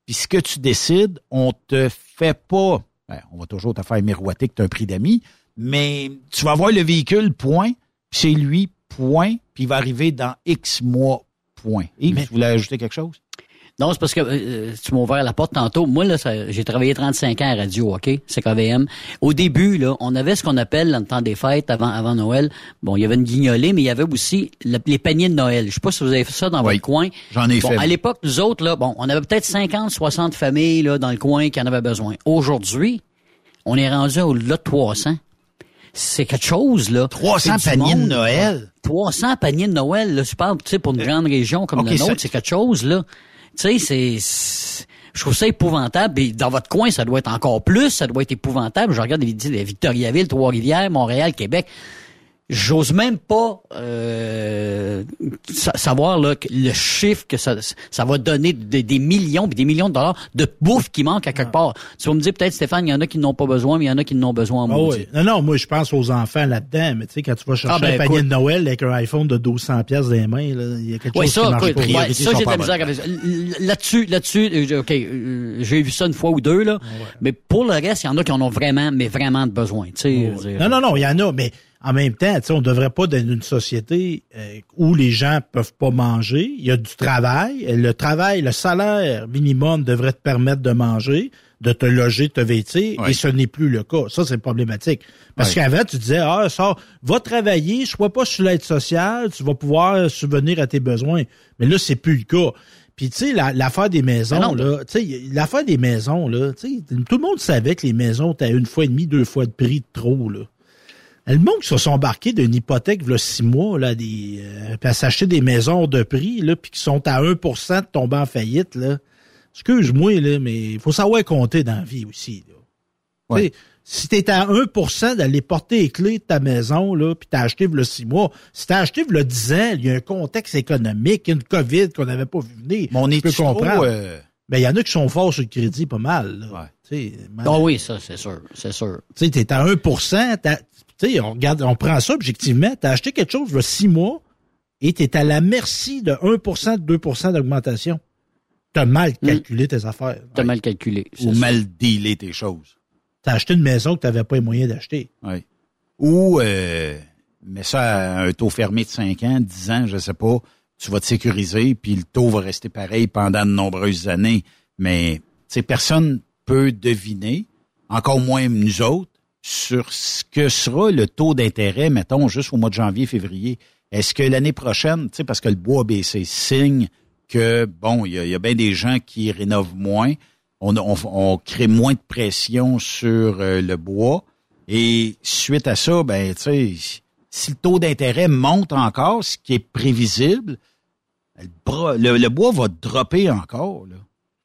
puis ce que tu décides, on te fait pas. ben, on va toujours te faire miroiter que tu as un prix d'amis, mais tu vas avoir le véhicule, point, c'est lui, point, puis il va arriver dans X mois, point. Yves, tu voulais ajouter quelque chose? Non, c'est parce que euh, tu m'as ouvert la porte tantôt. Moi, là, j'ai travaillé 35 ans à radio, OK? C'est KVM. Au début, là, on avait ce qu'on appelle, dans le temps des fêtes, avant, avant Noël, bon, il y avait une guignolée, mais il y avait aussi le- les paniers de Noël. Je sais pas si vous avez fait ça dans votre coin. j'en ai Bon, fait. À l'époque, nous autres, là, bon, on avait peut-être 50, 60 familles, là, dans le coin qui en avaient besoin. Aujourd'hui, on est rendu au-delà de 300. C'est quelque chose, là. 300 C'est du paniers de. Noël? 300 paniers de Noël, là, tu parles, tu sais, pour une grande région comme la ça- nôtre, c'est quelque chose, là. Tu sais, c'est- c'est... Je trouve ça épouvantable. Et dans votre coin, ça doit être encore plus. Ça doit être épouvantable. Je regarde les, les Victoriaville, Trois-Rivières, Montréal, Québec. J'ose même pas euh, sa- savoir là, que le chiffre que ça, ça va donner des, des millions puis des millions de dollars de bouffe qui manque à quelque part. Tu vas me dire peut-être, Stéphane, il y en a qui n'ont pas besoin, mais il y en a qui n'ont besoin en Ah oui. Non, non, moi, je pense aux enfants là-dedans, mais tu sais, quand tu vas chercher Ah, ben, un panier de Noël avec un iPhone de 1200 pièces dans les mains, là, il y a quelque chose ça, qui marche écoute, pas. ouais, ça, j'ai de la misère avec ça. Là-dessus, là-dessus, euh, OK, euh, j'ai vu ça une fois ou deux, là. Mais pour le reste, il y en a qui en ont vraiment, mais vraiment de besoin, tu sais. dire. Non, non, non, il y en a, mais en même temps, tu sais, on devrait pas dans une société euh, où les gens peuvent pas manger. Il y a du travail. Le travail, le salaire minimum devrait te permettre de manger, de te loger, de te vêtir, et ce n'est plus le cas. Ça, c'est problématique. Parce qu'avant, tu disais, ah, ça, va travailler, sois pas sur l'aide sociale, tu vas pouvoir subvenir à tes besoins. Mais là, c'est plus le cas. Puis, tu sais, la- l'affaire des maisons, non, là, tu sais, l'affaire des maisons, là, tu sais, tout le monde savait que les maisons étaient à une fois et demie, deux fois de prix de trop, là. Le monde qui se sont embarqués d'une hypothèque, là, six mois, là, des, euh, puis à s'acheter des maisons de prix, là, puis qui sont à 1 de tomber en faillite, là. Excuse-moi, là, mais il faut savoir compter dans la vie aussi, là. Ouais. Tu sais, Si t'es à 1% d'aller porter les clés de ta maison, là, puis t'as acheté le six mois, si t'as acheté le 10 ans, il y a un contexte économique, une COVID qu'on n'avait pas vu venir. Mais on est Tu peux trop, comprendre. euh, Ben, il y en a qui sont forts sur le crédit pas mal, là. Tu sais, Ah oui, ça, c'est sûr, c'est sûr. tu sais, t'es à 1 t'as- tu sais, on regarde, on prend ça objectivement, t'as acheté quelque chose il y a six mois et t'es à la merci de 1 de 2% d'augmentation. T'as mal calculé tes affaires. T'as mal calculé. ou mal dealer tes choses. T'as acheté une maison que t'avais pas les moyens d'acheter. Oui. Ou euh, mets ça à un taux fermé de 5 ans, 10 ans, je sais pas, tu vas te sécuriser, puis le taux va rester pareil pendant de nombreuses années. Mais tu sais, personne peut deviner, encore moins nous autres, sur ce que sera le taux d'intérêt, mettons, juste au mois de janvier, février. Est-ce que l'année prochaine, tu sais, parce que le bois a baissé, signe que, bon, il y a, il y a bien des gens qui rénovent moins, on, on, on crée moins de pression sur euh, le bois. Et suite à ça, ben, tu sais, si le taux d'intérêt monte encore, ce qui est prévisible, le, bras- le- le bois va dropper encore. Là.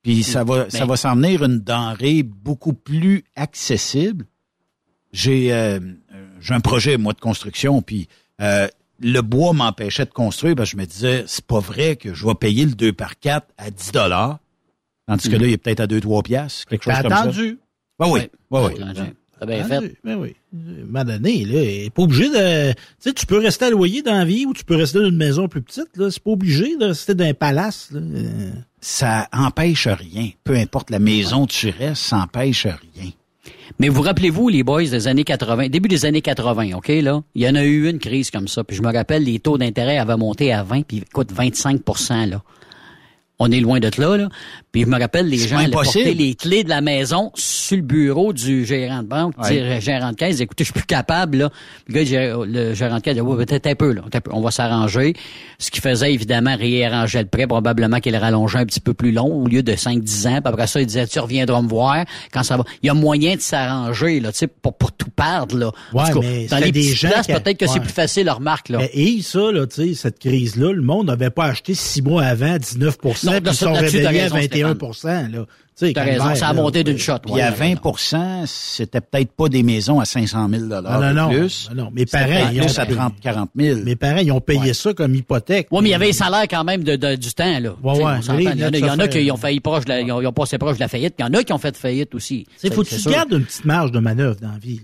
Puis ça va, ça Mais- va s'en venir une denrée beaucoup plus accessible. J'ai euh, j'ai un projet, moi, de construction, puis euh, le bois m'empêchait de construire parce que je me disais, c'est pas vrai que je vais payer le 2 par 4 à 10 dollars. Tandis que là, il est peut-être à 2-3 piastres, quelque chose T'as comme attendu. ça. Oui, oui, oui, oui. T'as bien Attendu. fait. Ben oui. À un moment donné, là, il est pas obligé de. Tu sais, tu peux rester à loyer dans la vie ou tu peux rester dans une maison plus petite, là. C'est pas obligé de rester dans un palace, là. Ça empêche rien. Peu importe la maison où tu restes, ça empêche rien. Mais vous rappelez-vous, les boys des années 80, début des années 80, OK, là? Il y en a eu une crise comme ça. Puis je me rappelle, les taux d'intérêt avaient monté à 20, puis écoute, 25% là. On est loin de là, là. Puis je me rappelle, les gens allaient porter les clés de la maison sur le bureau du gérant de banque, ouais. dire euh, gérant de caisse, écoutez, je suis plus capable, là. Le, gars, oh, le gérant de caisse dit, ouais, peut-être un peu, là, on va s'arranger. Ce qui faisait, évidemment, réarranger le prêt, probablement qu'il rallongeait un petit peu plus long, au lieu de 5-10 ans. Puis après ça, il disait, tu reviendras me voir quand ça va. Il y a moyen de s'arranger, là, tu sais, pour, pour tout perdre, là. Ouais, dans les des gens peut-être que c'est plus facile, leur marque, là. Mais, et ça, là, tu sais, cette crise-là, le monde n'avait pas acheté six mois avant 19 non, puis ils sont réveillés 31 là. T'as raison, ça a monté d'une shot. Il y a 20% c'était peut-être pas des maisons à 500 000 ah, non, non, plus. Ah, non, mais pareil, ils ont à 30, 40 000. Mais pareil, ils ont payé ça comme hypothèque. Oui, mais il y avait un salaire quand même de, du temps là. il y en a, qui ont failli proche, ils ont passé proche de la faillite. Il y en a qui ont fait faillite aussi. C'est faut que tu gardes une petite marge de manœuvre dans la vie.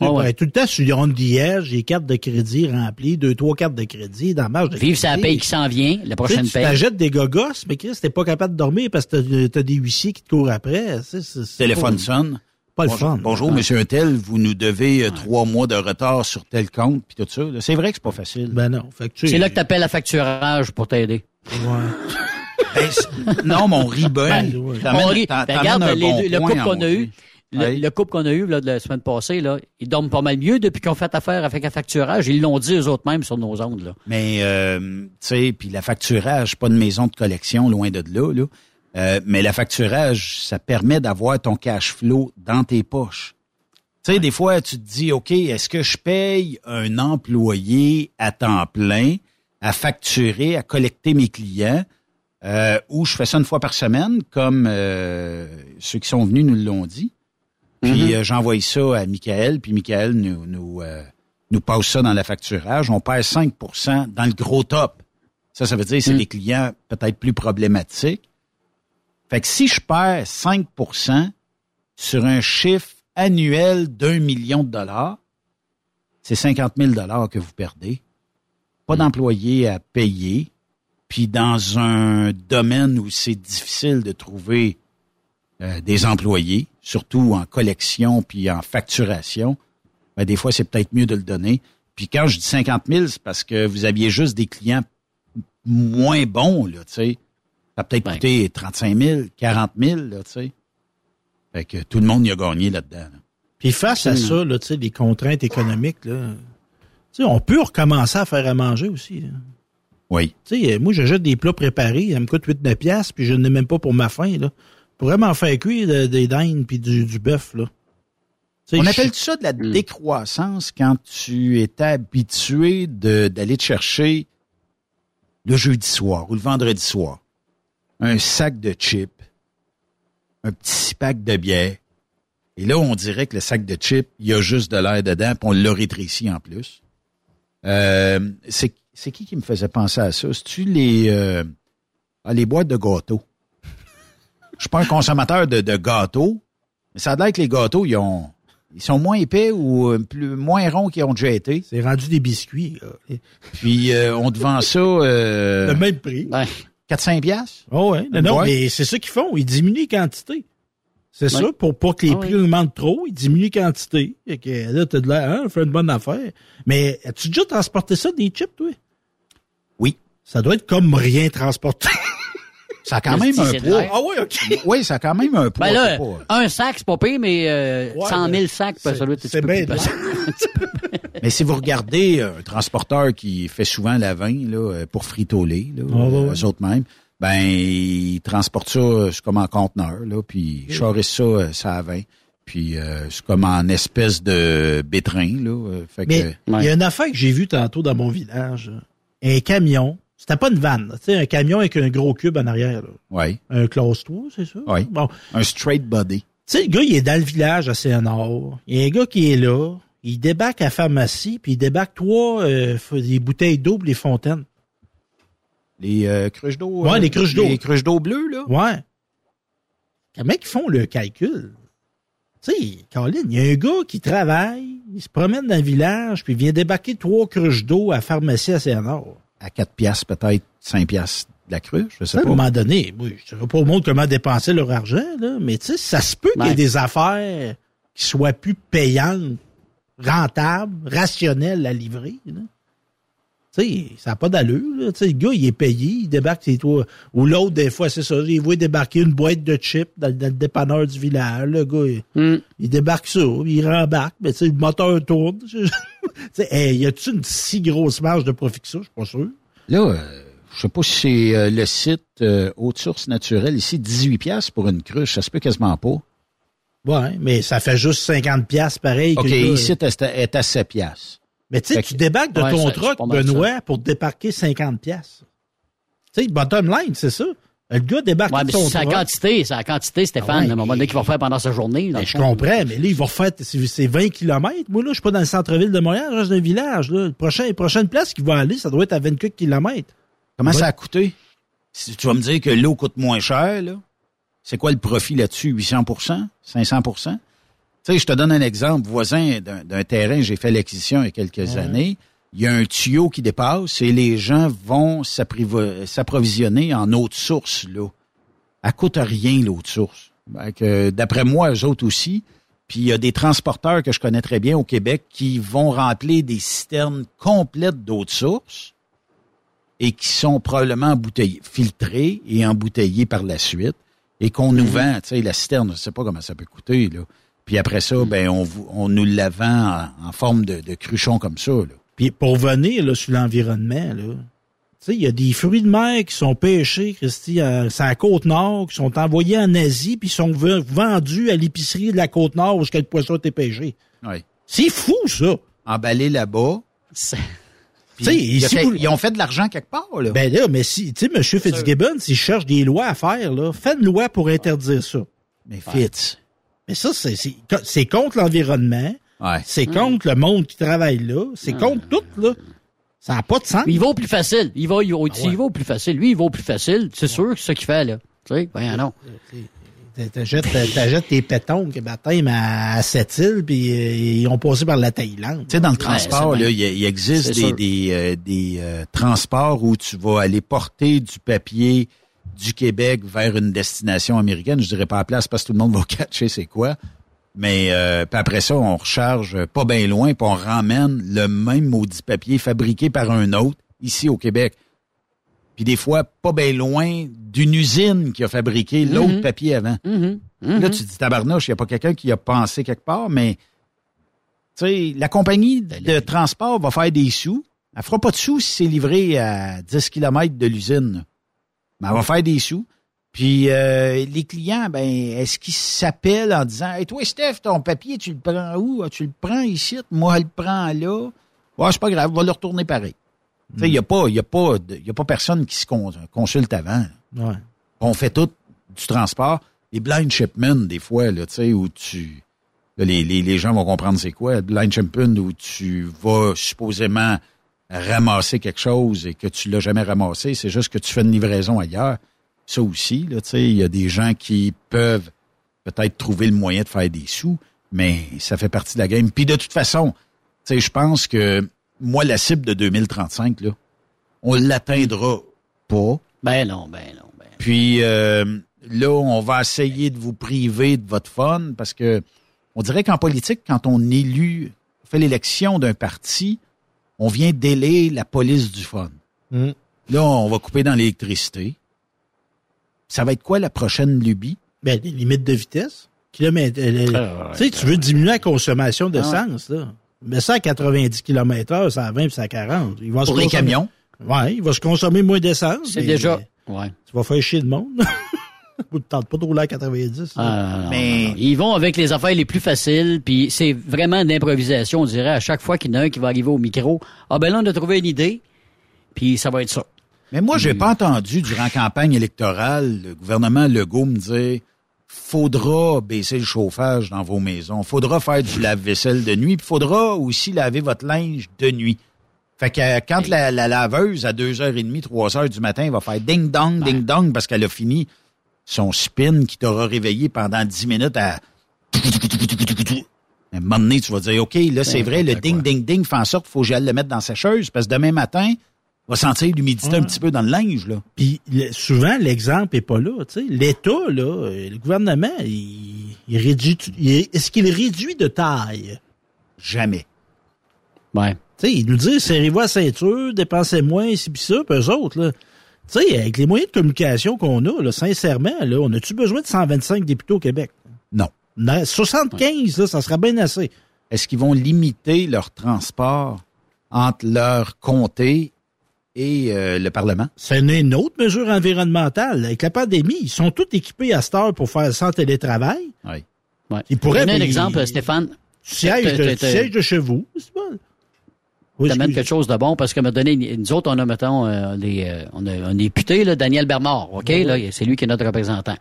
Tu Ah ouais. être tout le temps sur on the j'ai cartes de crédit remplies, deux, trois cartes de crédit dans la marge de Vivre sa paye qui s'en vient, la Tu sais, prochaine tu paye. t'achètes des gogos, mais Chris, t'es pas capable de dormir parce que t'as, t'as des huissiers qui te courent après. C'est, c'est, c'est Téléphone pas- sonne. Pas le bonjour, fun. Bonjour, Ouais. monsieur Untel, vous nous devez euh, trois mois de retard sur tel compte, puis tout ça. C'est vrai que c'est pas facile. Ben non. Tu C'est là que t'appelles la facturage pour t'aider. <laughs> Ben, c'est- non, mais on rit bien. Ben, ouais. On rit. Ben, regarde, un les bon deux- le couple à qu'on mon a eu. Le, couple qu'on a eu là, de la semaine passée, là, ils dorment pas mal mieux depuis qu'ils ont fait affaire avec un facturage. Ils l'ont dit eux autres mêmes sur nos ondes. Là. Mais, euh, tu sais, puis la facturage, pas de maison de collection, loin de là, là. Euh, mais la facturage, ça permet d'avoir ton cash flow dans tes poches. Tu sais, des fois, tu te dis, OK, est-ce que je paye un employé à temps plein à facturer, à collecter mes clients, euh, ou je fais ça une fois par semaine, comme euh, ceux qui sont venus nous l'ont dit? Puis euh, j'envoie ça à Michael, puis Michael nous, nous, euh, nous passe ça dans la facturage. On perd 5% dans le gros top. Ça, ça veut dire que c'est des clients peut-être plus problématiques. Fait que si je perds 5% sur un chiffre annuel d'un million de dollars, c'est 50 000 dollars que vous perdez. Pas d'employés à payer. Puis dans un domaine où c'est difficile de trouver euh, des employés, surtout en collection puis en facturation, ben, des fois, c'est peut-être mieux de le donner. Puis quand je dis 50 000, c'est parce que vous aviez juste des clients moins bons, là, tu sais. Ça a peut-être Ben. coûté 35 000, 40 000, là, tu sais. Fait que tout le monde y a gagné là-dedans. là. Puis face à ça, là, tu sais, les contraintes économiques, là, tu sais, on peut recommencer à faire à manger aussi. là. Oui. Tu sais, moi, j'achète des plats préparés, ça me coûte 8-9 piastres, puis je n'ai même pas pour ma faim, là. Pour vraiment faire cuire de- des dindes puis du, du bœuf, là. On appelle ça de la décroissance quand tu étais habitué de- d'aller te chercher le jeudi soir ou le vendredi soir un sac de chips, un petit pack de bière. Et là, on dirait que le sac de chips, il y a juste de l'air dedans, puis on l'a rétréci en plus. Euh, c'est c'est qui qui me faisait penser à ça? C'est-tu les, euh, ah, les boîtes de gâteaux? Je suis pas un consommateur de, de gâteaux, mais ça a l'air que les gâteaux, ils ont, ils sont moins épais ou euh, plus, moins ronds qu'ils ont déjà été. C'est rendu des biscuits, là. Puis euh, on te vend ça euh, Le même prix. Ouais. 4-5 piastres. Oh ouais. Non, mais c'est ça qu'ils font. Ils diminuent les quantités. C'est ça, pour pas que les Ah prix ouais. augmentent trop, ils diminuent les quantités. Fait que là, t'as de l'air, hein, fait une bonne affaire. Mais as-tu déjà transporté ça, des chips, toi? Oui. Ça doit être comme rien transporté. <laughs> Ça a quand même un poids. ah oui, OK. <laughs> Oui, ça a quand même un poids. Ben là, un sac, c'est pas pire, mais euh, Ouais, 100 000 mais sacs, c'est- ben, ça doit être un c'est petit peu bien plus. <laughs> <laughs> Mais si vous regardez euh, un transporteur qui fait souvent la vin là, euh, pour fritoler, là, Ah, ouais, euh, ouais. eux autres mêmes, ben ils transportent ça c'est comme en conteneur, là, puis ils ça, ça à vin. Puis euh, c'est comme en espèce de bétrin, là. fait Mais que, il y a une affaire que j'ai vue tantôt dans mon village. Un camion. C'était pas une vanne. Tu sais, un camion avec un gros cube en arrière. là. ouais, Un classe 3, c'est ça? Oui. Bon. un straight body. Tu sais, le gars, il est dans le village à Saint-Nord. Il y a un gars qui est là. Il débarque à la pharmacie, puis il débarque trois euh, des bouteilles d'eau pour les fontaines. Les euh, cruches d'eau. Ouais, euh, les cruches d'eau. Les cruches d'eau bleues, là. Ouais. Comment ils font le calcul? Tu sais, Colin, il y a un gars qui travaille, il se promène dans le village, puis il vient débarquer trois cruches d'eau à la pharmacie à Saint-Nord. À 4 piastres, peut-être 5 piastres de la cruche, je sais À un pas. moment donné, oui, je ne sais pas au monde comment dépenser leur argent, là, mais tu sais, ça se peut qu'il y ait des affaires qui soient plus payantes, rentables, rationnelles à livrer. là. Tu sais, ça n'a pas d'allure. là. Tu sais, le gars, il est payé, il débarque chez toi. Ou l'autre, des fois, c'est ça. Il voit débarquer une boîte de chips dans, dans le dépanneur du village. Le gars, il, Hmm. il débarque ça, il rembarque. Mais tu sais, le moteur tourne. <laughs> Hey, y a-tu une si grosse marge de profit que ça? Je suis pas sûr. Là, euh, je sais pas si c'est euh, le site euh, Haute Source Naturelle ici, 18 pièces pour une cruche, ça se peut quasiment pas. Ouais, mais ça fait juste 50 pièces pareil. que OK, le gars- ici, est à- est à 7 pièces. Mais tu sais, tu que- débarques de Ouais, ton ça, truck, Benoît, pour débarquer 50 pièces. Tu sais, bottom line, c'est ça. Le gars débarque Ouais, de mais son c'est la quantité, c'est la quantité, Stéphane, Ah ouais, à un moment donné, qu'il va faire pendant sa journée. dans Ben, je comprends, mais là, il va refaire, c'est c'est 20 km. Moi, là, je suis pas dans le centre-ville de Montréal, je reste dans un village, là. Le prochain, la prochaine place qu'il va aller, ça doit être à 24 km. Comment Ouais. ça a coûté? Si tu vas me dire que l'eau coûte moins cher, là, c'est quoi le profit là-dessus? 800% 500% Tu sais, je te donne un exemple. Voisin d'un d'un terrain, j'ai fait l'acquisition il y a quelques années. Il y a un tuyau qui dépasse et les gens vont s'approvisionner en eau de source, là. Elle coûte rien, l'eau de source. Que, D'après moi, eux autres aussi. Puis il y a des transporteurs que je connais très bien au Québec qui vont remplir des citernes complètes d'eau de source et qui sont probablement embouteillés, filtrés et embouteillés par la suite et qu'on nous vend, tu sais, la citerne, je sais pas comment ça peut coûter, là. Puis après ça, ben, on, nous la vend en, en forme de, de cruchon comme ça, là. Puis pour venir là, sur l'environnement, là, tu sais, il y a des fruits de mer qui sont pêchés, Christy, à, sur la côte nord, qui sont envoyés en Asie, puis sont vendus à l'épicerie de la côte nord où ce que le poisson a été pêché. Oui. C'est fou, ça! Emballé là-bas. C'est- Puis Tu sais, il a ici, fait- vous- ils ont fait de l'argent quelque part, là. Ben là, mais si, tu sais, M. Fitzgibbon, s'il cherche des lois à faire, là, fait une loi pour interdire ça. Mais Fitz. Mais ça, c'est, c'est, c'est contre l'environnement, Ouais. c'est contre le monde qui travaille là, c'est contre tout, là. Ça n'a pas de sens. Il va au plus facile. Il va, il, va- il va au plus facile. Lui, il va au plus facile. C'est sûr que c'est ça qu'il fait, là. Tu sais, ben non. T'achètes, tes pétons qui baptême à, cette île, puis euh, ils ont passé par la Thaïlande. Tu sais, dans le transport, là, il existe des, des, euh, des euh, transports où tu vas aller porter du papier du Québec vers une destination américaine. Je dirais pas à la place parce que tout le monde va <laughs> catcher c'est quoi. Mais euh, après ça, on recharge pas bien loin, puis on ramène le même maudit papier fabriqué par un autre ici au Québec. Puis des fois, pas bien loin d'une usine qui a fabriqué l'autre Mhm. papier avant. Mhm. Là, tu te dis tabarnouche, il n'y a pas quelqu'un qui a pensé quelque part, mais tu sais, la compagnie de transport va faire des sous. Elle fera pas de sous si c'est livré à 10 km de l'usine. Mais elle va faire des sous. Puis euh, les clients, ben, est-ce qu'ils s'appellent en disant Hey toi, Steph, ton papier, tu le prends où? Ah, Tu le prends ici, moi je le prends là. Ouais, c'est pas grave, on va le retourner pareil. Tu sais, il n'y a pas, il y a pas, y a pas personne qui se con- consulte avant. Ouais. On fait tout du transport. Les blind shipments, des fois, là, tu sais, où tu. là, les, les, les gens vont comprendre c'est quoi. Blind shipment où tu vas supposément ramasser quelque chose et que tu l'as jamais ramassé. C'est juste que tu fais une livraison ailleurs. Ça aussi, là, tu sais, il y a des gens qui peuvent peut-être trouver le moyen de faire des sous, mais ça fait partie de la game. Puis de toute façon, tu sais, je pense que moi, la cible de 2035, là, on l'atteindra pas. Ben non, ben non, ben non. Puis euh, là, on va essayer de vous priver de votre fun parce que on dirait qu'en politique, quand on élu, fait l'élection d'un parti, on vient délayer la police du fun. Mm. Là, on va couper dans l'électricité. Ça va être quoi la prochaine lubie? Ben, les limites de vitesse. Kilomètre, euh, le- Ah, tu sais, tu veux diminuer la consommation d'essence, là. Mais ça à 90 km heure, ça à 20 puis ça à 40. Il va Pour se les consommer- camions? Ouais, il va se consommer moins d'essence. C'est déjà. Ouais. Tu vas faire chier le monde. <laughs> Vous ne tente pas de rouler à 90. là. Ah, non, non, Mais- non, non. Ils vont avec les affaires les plus faciles, puis c'est vraiment d'improvisation, on dirait, à chaque fois qu'il y en a un qui va arriver au micro. Ah ben là, on a trouvé une idée, puis ça va être ça. Mais moi, j'ai pas entendu durant la campagne électorale le gouvernement Legault me dire faudra baisser le chauffage dans vos maisons, faudra faire du lave-vaisselle de nuit, puis faudra aussi laver votre linge de nuit. Fait que euh, quand la, la laveuse à 2h30, 3h du matin va faire ding dong, ding dong parce qu'elle a fini son spin qui t'aura réveillé pendant 10 minutes à à un moment donné, tu vas dire, OK, là, c'est vrai, le ding, ding, ding fait en sorte qu'il faut que j'aille le mettre dans sa sécheuse parce que demain matin, va sentir l'humidité un petit peu dans le linge, là. Puis souvent, l'exemple est pas là. tu sais. L'État, là, euh, le gouvernement, il, il réduit. il- Est-ce qu'il réduit de taille? Jamais. Ouais. Tu sais, ils nous disent, serrez-vous à ceinture, dépensez moins, ici pis ça, puis eux autres, là. Tu sais, avec les moyens de communication qu'on a, là, sincèrement, là, on a-tu besoin de 125 députés au Québec? Non. Na- 75, là, ça serait bien assez. Est-ce qu'ils vont limiter leur transport entre leur comté et euh, le Parlement? C'est une, une autre mesure environnementale. Avec la pandémie, ils sont tous équipés à cette heure pour faire en télétravail. Oui. Ouais. Ils pourraient, Donner un exemple, Stéphane. Siège de, te- siège de chez vous. C'est bon. Oui, t'amènes quelque chose de bon parce que me donné nous autres on a mettons euh, les, euh, on a un député là, Daniel Bernard ok là c'est lui qui est notre représentant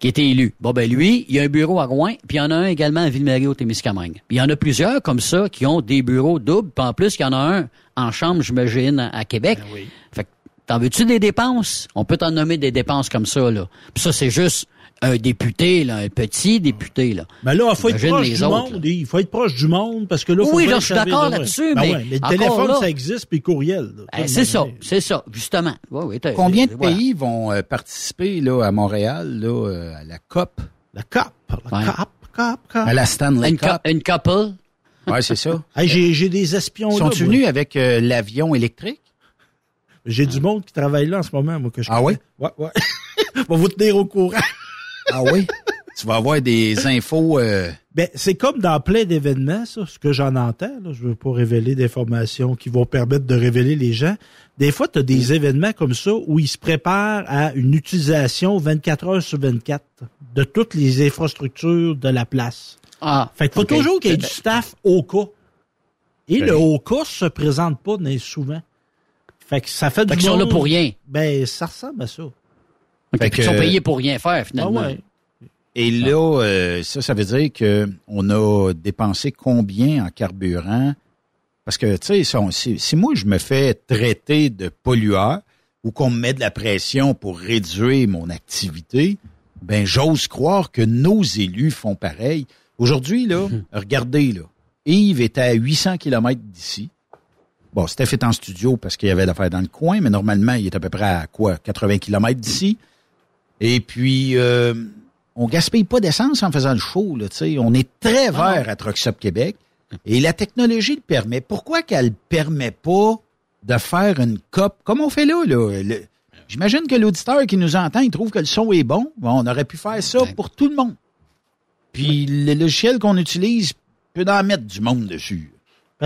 qui été élu. Bon ben lui il y a un bureau à Rouen puis il y en a un également à Ville-Marie au Témiscamingue il y en a plusieurs comme ça qui ont des bureaux doubles puis en plus il y en a un en chambre j'imagine à, à Québec. Ben fait que t'en veux-tu des dépenses? On peut t'en nommer des dépenses comme ça là. Puis ça c'est juste un député là un petit député là Mais là, il faut être proche du autres, monde. Il faut être proche du monde parce que là, faut Oui, là, je suis d'accord de- là-dessus, Ben mais ouais, le téléphone, là- ça existe, puis le courriel. là. Eh, c'est ça c'est ça justement Ouais, ouais, Combien de voilà. pays vont euh, participer là, à Montréal là, euh, à la COP? La COP. La Ouais. COP, COP, COP. À la Stanley une, Cup? cou- une couple? Oui, c'est ça. Hey, j'ai, des espions là. Sont-ils venus avec euh, l'avion électrique? J'ai du monde qui travaille là en ce moment, moi, que je Ah connais. Ouais, ouais. <laughs> Va vous tenir au courant. Ah oui? tu vas avoir des infos... euh, Ben, c'est comme dans plein d'événements, ça, ce que j'en entends. Là. Je veux pas révéler d'informations qui vont permettre de révéler les gens. Des fois, tu as des événements comme ça où ils se préparent à une utilisation 24 heures sur 24 de toutes les infrastructures de la place. ah Fait qu'il faut toujours qu'il y ait du staff au cas. Et Ok. le au cas se présente pas mais souvent. Fait que ça fait Fait du qu'ils sont là monde- pour rien. Ben, ça ressemble à ça. Ils sont payés pour rien faire, Ah finalement. ouais. Et là, euh, ça, ça veut dire que on a dépensé combien en carburant? Parce que, tu sais, si, si- moi, je me fais traiter de pollueur ou qu'on me met de la pression pour réduire mon activité, ben j'ose croire que nos élus font pareil. Aujourd'hui, là, regardez, là, Yves était à 800 km d'ici. Bon, c'était fait en studio parce qu'il y avait d'affaires dans le coin, mais normalement, il est à peu près à quoi? 80 km d'ici. Et puis, euh, on gaspille pas d'essence en faisant le show, là, tu sais. On est très vert à Truck Stop Québec. Et la technologie le permet. Pourquoi qu'elle ne permet pas de faire une COP comme on fait là, là? Le- J'imagine que l'auditeur qui nous entend, il trouve que le son est bon. Bon, on aurait pu faire ça pour tout le monde. Puis le logiciel qu'on utilise peut en mettre du monde dessus.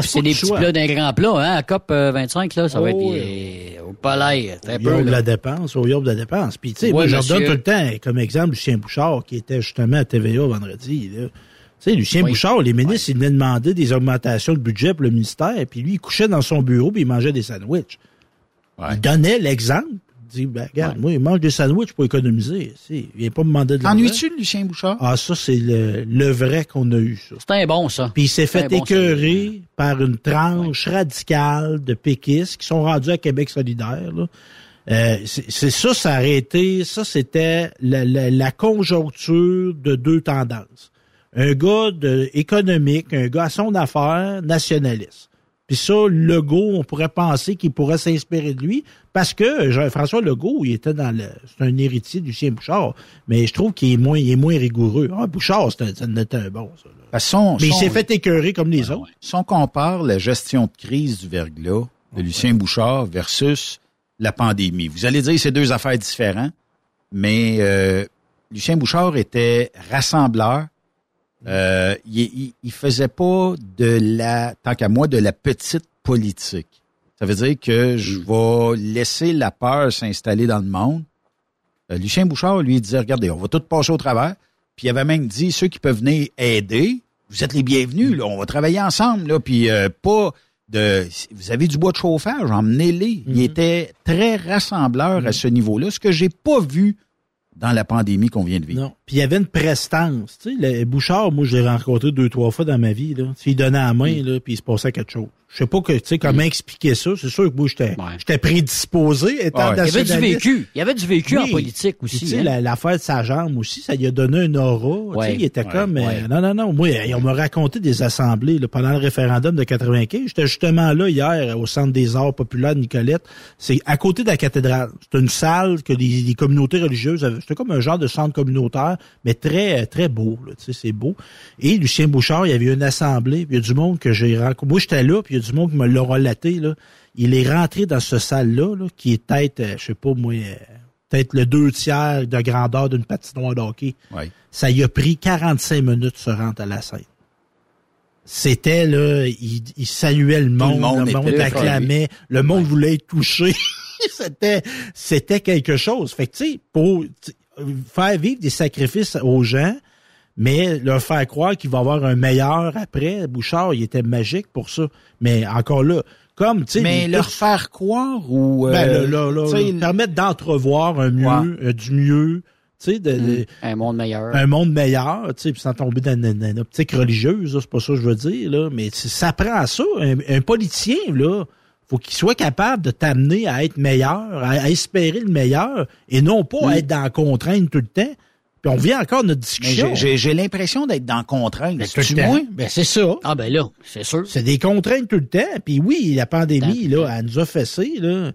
C'est des petits plats d'un grand plat, hein, à COP euh, 25, là, ça va Oh, être oui. Euh, au peu, de la dépense, au de la dépense. Puis, tu sais, Ouais, je monsieur. redonne tout le temps comme exemple Lucien Bouchard, qui était justement à TVA vendredi. là. Tu sais, Lucien Oui. Bouchard, les ministres, ils venaient demander des augmentations de budget pour le ministère, puis lui, il couchait dans son bureau, puis il mangeait des sandwichs. Ouais. Il donnait l'exemple. Il dit, ben, regarde, moi, il mange des sandwichs pour économiser. Sais, Il vient pas me demander de l'argent. T'ennuies-tu Lucien Bouchard? Ah, ça, c'est le, le vrai qu'on a eu, ça. C'est un bon, ça. Puis il s'est C'est fait un bon écœurer par une tranche radicale de péquistes qui sont rendus à Québec solidaire. là. Euh, c'est c'est ça, ça aurait été, ça c'était la, la- la conjoncture de deux tendances. Un gars de, économique, un gars à son affaire, nationaliste. Puis ça, Legault, on pourrait penser qu'il pourrait s'inspirer de lui parce que Jean-François Legault, il était dans le, c'est un héritier du Lucien Bouchard, mais je trouve qu'il est moins, il est moins rigoureux. Ah, Bouchard, c'était, c'était un bon, ça. là. Son- Mais il s'est fait écœurer comme les autres. Si on compare la gestion de crise du verglas de Lucien Bouchard versus la pandémie, vous allez dire c'est deux affaires différentes, mais euh, Lucien Bouchard était rassembleur. Euh, il, il faisait pas de la, tant qu'à moi, de la petite politique. Ça veut dire que je vais laisser la peur s'installer dans le monde. Euh, Lucien Bouchard, lui, disait, regardez, on va tout passer au travers. Puis il avait même dit, ceux qui peuvent venir aider, vous êtes les bienvenus, là, on va travailler ensemble, là, puis euh, pas de... Vous avez du bois de chauffage, emmenez-les. Il était très rassembleur à ce niveau-là, ce que j'ai pas vu dans la pandémie qu'on vient de vivre. Non. Puis il y avait une prestance. Tu sais, le Bouchard, moi, je l'ai rencontré deux, trois fois dans ma vie. Là. Il donnait la main, là, puis il se passait quelque chose. Je sais pas que, tu sais, comment expliquer ça. C'est sûr que moi, j'étais, Ouais. j'étais prédisposé, étant Ouais. Il y avait du vécu. Il y avait du vécu en politique aussi. tu sais, hein. la- l'affaire de sa jambe aussi, ça lui a donné un aura. Tu Ouais. sais, il était Ouais. comme... euh, non, non, non. Moi, on m'a raconté des assemblées là, pendant le référendum de 95. J'étais justement là hier au Centre des arts populaires de Nicolette. C'est à côté de la cathédrale. C'est une salle que les, les communautés religieuses avaient. C'était comme un genre de centre communautaire, mais très très beau. Là, tu sais, c'est beau. Et Lucien Bouchard, il y avait eu une assemblée. Puis il y a du monde que j'ai rencontré. Moi, j'étais là, puis il y a du monde qui me l'a relaté, là. Il est rentré dans ce salle-là, là, qui est peut-être, euh, je sais pas moi, euh, peut-être le deux tiers de grandeur d'une patinoire de hockey. Ouais. Ça y a pris 45 minutes de se rendre à la scène. C'était là, il, il saluait le monde, le monde le monde, acclamait, le monde voulait être touché. <laughs> c'était, c'était quelque chose. Fait que tu sais, pour faire vivre des sacrifices aux gens, mais leur faire croire qu'il va avoir un meilleur après, Bouchard, il était magique pour ça. Mais encore là, comme tu sais, Mais leur faire croire ou... ben, euh, sais, là, permettre d'entrevoir un mieux, Ouais. euh, du mieux, tu sais, de, de- Un monde meilleur. un monde meilleur, tu sais, puis sans tomber dans, une optique religieuse, c'est pas ça que je veux dire, là, mais ça prend à ça. Un, un politicien, là, faut qu'il soit capable de t'amener à être meilleur, à, à espérer le meilleur, et non pas à être dans la contrainte tout le temps. Puis on vient encore notre discussion. j'ai- l'impression d'être dans contrainte. Ben, tout C'est-tu le temps. moi? Ben, c'est ça. Ah ben là, c'est sûr. C'est des contraintes tout le temps. Puis oui, la pandémie, Tant. là, elle nous a fessé, là.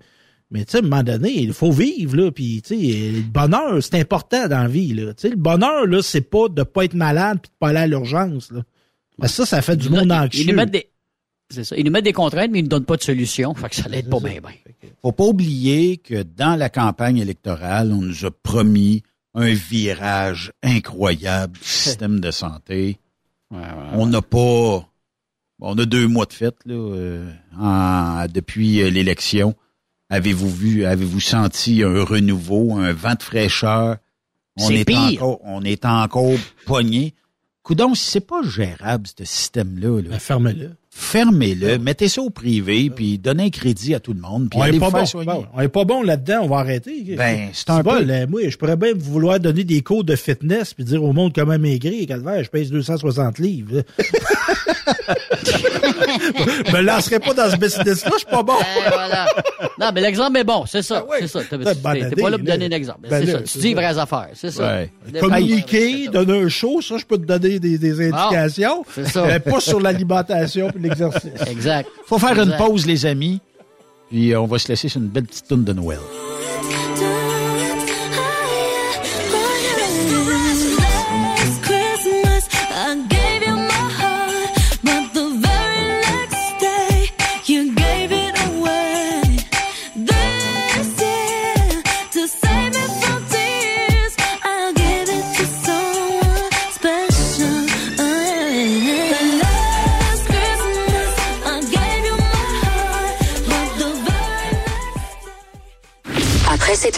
Mais tu sais, à un moment donné, il faut vivre, là. Puis, tu sais, le bonheur, c'est important dans la vie, là. Tu sais, le bonheur, là, c'est pas de pas être malade puis de pas aller à l'urgence, là. Parce que ça, ça fait du monde Ils anxieux. nous mettent des... C'est ça. Ils nous mettent des contraintes, mais ils nous donnent pas de solution. Fait que ça l'aide pas bien, bien. Faut pas oublier que dans la campagne électorale, on nous a promis un virage incroyable du <laughs> système de santé. On n'a pas... On a deux mois de fête là, euh, en- depuis euh, l'élection. Avez-vous vu, avez-vous senti un renouveau, un vent de fraîcheur? On C'est est pire. encore, on est encore pogné. Coudon, si c'est pas gérable, ce système-là, là, Ben, ferme-le. Fermez-le, mettez ça au privé, puis donnez un crédit à tout le monde, puis On allez est vous pas bon. pas bon là-dedans, on va arrêter. Ben, c'est un peu- là, moi, je pourrais bien vouloir donner des cours de fitness puis dire au monde comment maigrir. Calvaire, je pèse 260 livres. <laughs> Je <laughs> me lancerai pas dans ce business-là, je suis pas bon. Voilà. Non, mais l'exemple est bon, c'est ça. Ah ouais. C'est ça. T'es pas là pour donner un exemple. Ben c'est ça. c'est Tu dis vraies affaires, c'est ça. Ouais. Communiquer, donner un show, ça, je peux te donner des, des indications. c'est ça. Mais pas sur l'alimentation et l'exercice. Exact. Faut faire une pause, les amis, puis on va se laisser sur une belle petite tourne de Noël.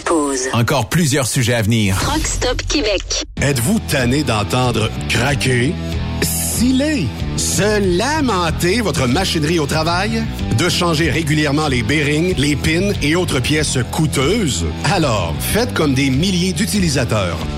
Pause, Encore plusieurs sujets à venir. Rock Stop Québec. Êtes-vous tanné d'entendre craquer, sciller, se lamenter votre machinerie au travail? De changer régulièrement les bearings, les pins et autres pièces coûteuses? Alors, faites comme des milliers d'utilisateurs.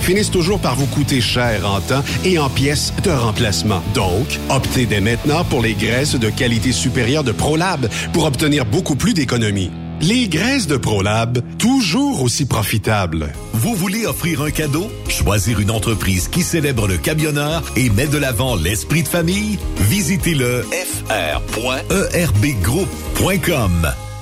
finissent toujours par vous coûter cher en temps et en pièces de remplacement. Donc, optez dès maintenant pour les graisses de qualité supérieure de ProLab pour obtenir beaucoup plus d'économies. Les graisses de ProLab, toujours aussi profitables. Vous voulez offrir un cadeau? Choisir une entreprise qui célèbre le camionneur et met de l'avant l'esprit de famille? Visitez le fr.erbgroup.com.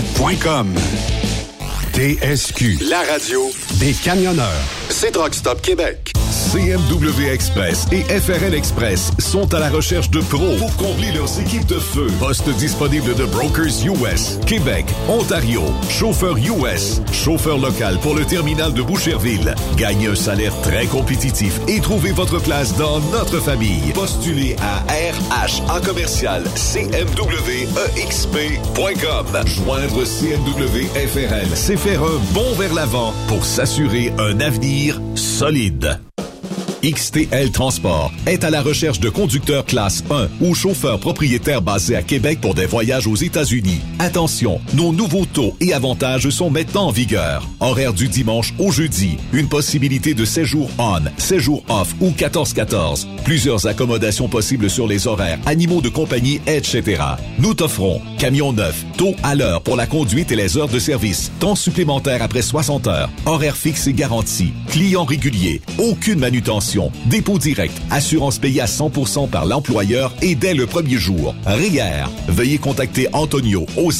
Saint-Michel.com. TSQ, la radio des camionneurs. C'est Truck Stop Québec. CMW Express et FRL Express sont à la recherche de pros pour combler leurs équipes de feu. Poste disponible de Brokers US, Québec, Ontario, chauffeur US, chauffeur local pour le terminal de Boucherville. Gagnez un salaire très compétitif et trouvez votre place dans notre famille. Postulez à RH en commercial CMWEXP.com. Joindre CMW FRL, c'est un bond vers l'avant pour s'assurer un avenir solide. XTL Transport est à la recherche de conducteurs classe 1 ou chauffeurs propriétaires basés à Québec pour des voyages aux États-Unis. Attention, nos nouveaux taux et avantages sont maintenant en vigueur. Horaire du dimanche au jeudi, une possibilité de séjour on, séjour off ou 14-14. Plusieurs accommodations possibles sur les horaires, animaux de compagnie, etc. Nous t'offrons camion neuf, taux à l'heure pour la conduite et les heures de service, temps supplémentaire après 60 heures, horaire fixe et garanti, client régulier, aucune manutention, dépôt direct, assurance payée à 100% par l'employeur et dès le premier jour. RIER. Veuillez contacter Antonio au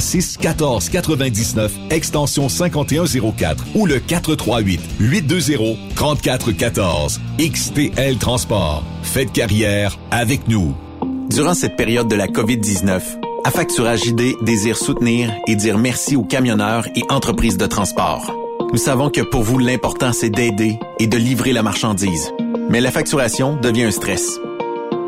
514-636-1499, extension 5104 ou le 438-820-3414. XTL Transport. Faites carrière avec nous. Durant cette période de la COVID-19, Affacturage ID désire soutenir et dire merci aux camionneurs et entreprises de transport. Nous savons que pour vous, l'important, c'est d'aider et de livrer la marchandise. Mais la facturation devient un stress.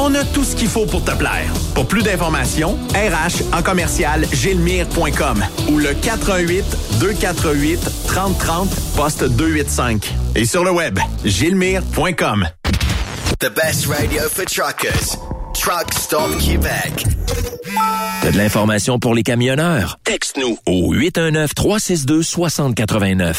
On a tout ce qu'il faut pour te plaire. Pour plus d'informations, RH en commercial gilmire.com ou le 418 248 3030 poste 285. Et sur le web, gilmire.com. The best radio for truckers. Truck Stop Québec. T'as de l'information pour les camionneurs? Texte-nous Au 819-362-6089.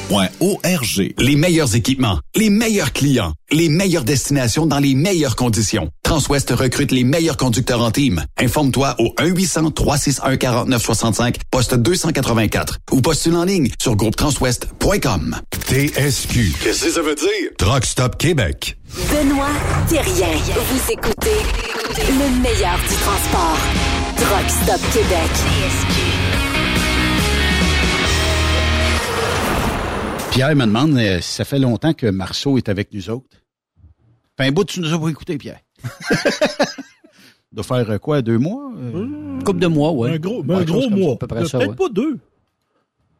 Les meilleurs équipements, les meilleurs clients, les meilleures destinations dans les meilleures conditions. Transwest recrute les meilleurs conducteurs en team. Informe-toi au 1-800-361-4965, poste 284 ou postule en ligne sur groupetranswest.com. TSQ. Qu'est-ce que ça veut dire? Truck Stop Québec. Benoît Thérien. Vous écoutez le meilleur du transport. Truck Stop Québec. Pierre me demande euh, si ça fait longtemps que Marceau est avec nous autres. Fait un bout, tu nous as pas écouté, Pierre. <laughs> doit faire euh, quoi, deux mois? euh? Couple de mois, ouais. Un gros, Ouais, un gros mois. à peu près ça, Peut-être ouais. pas deux.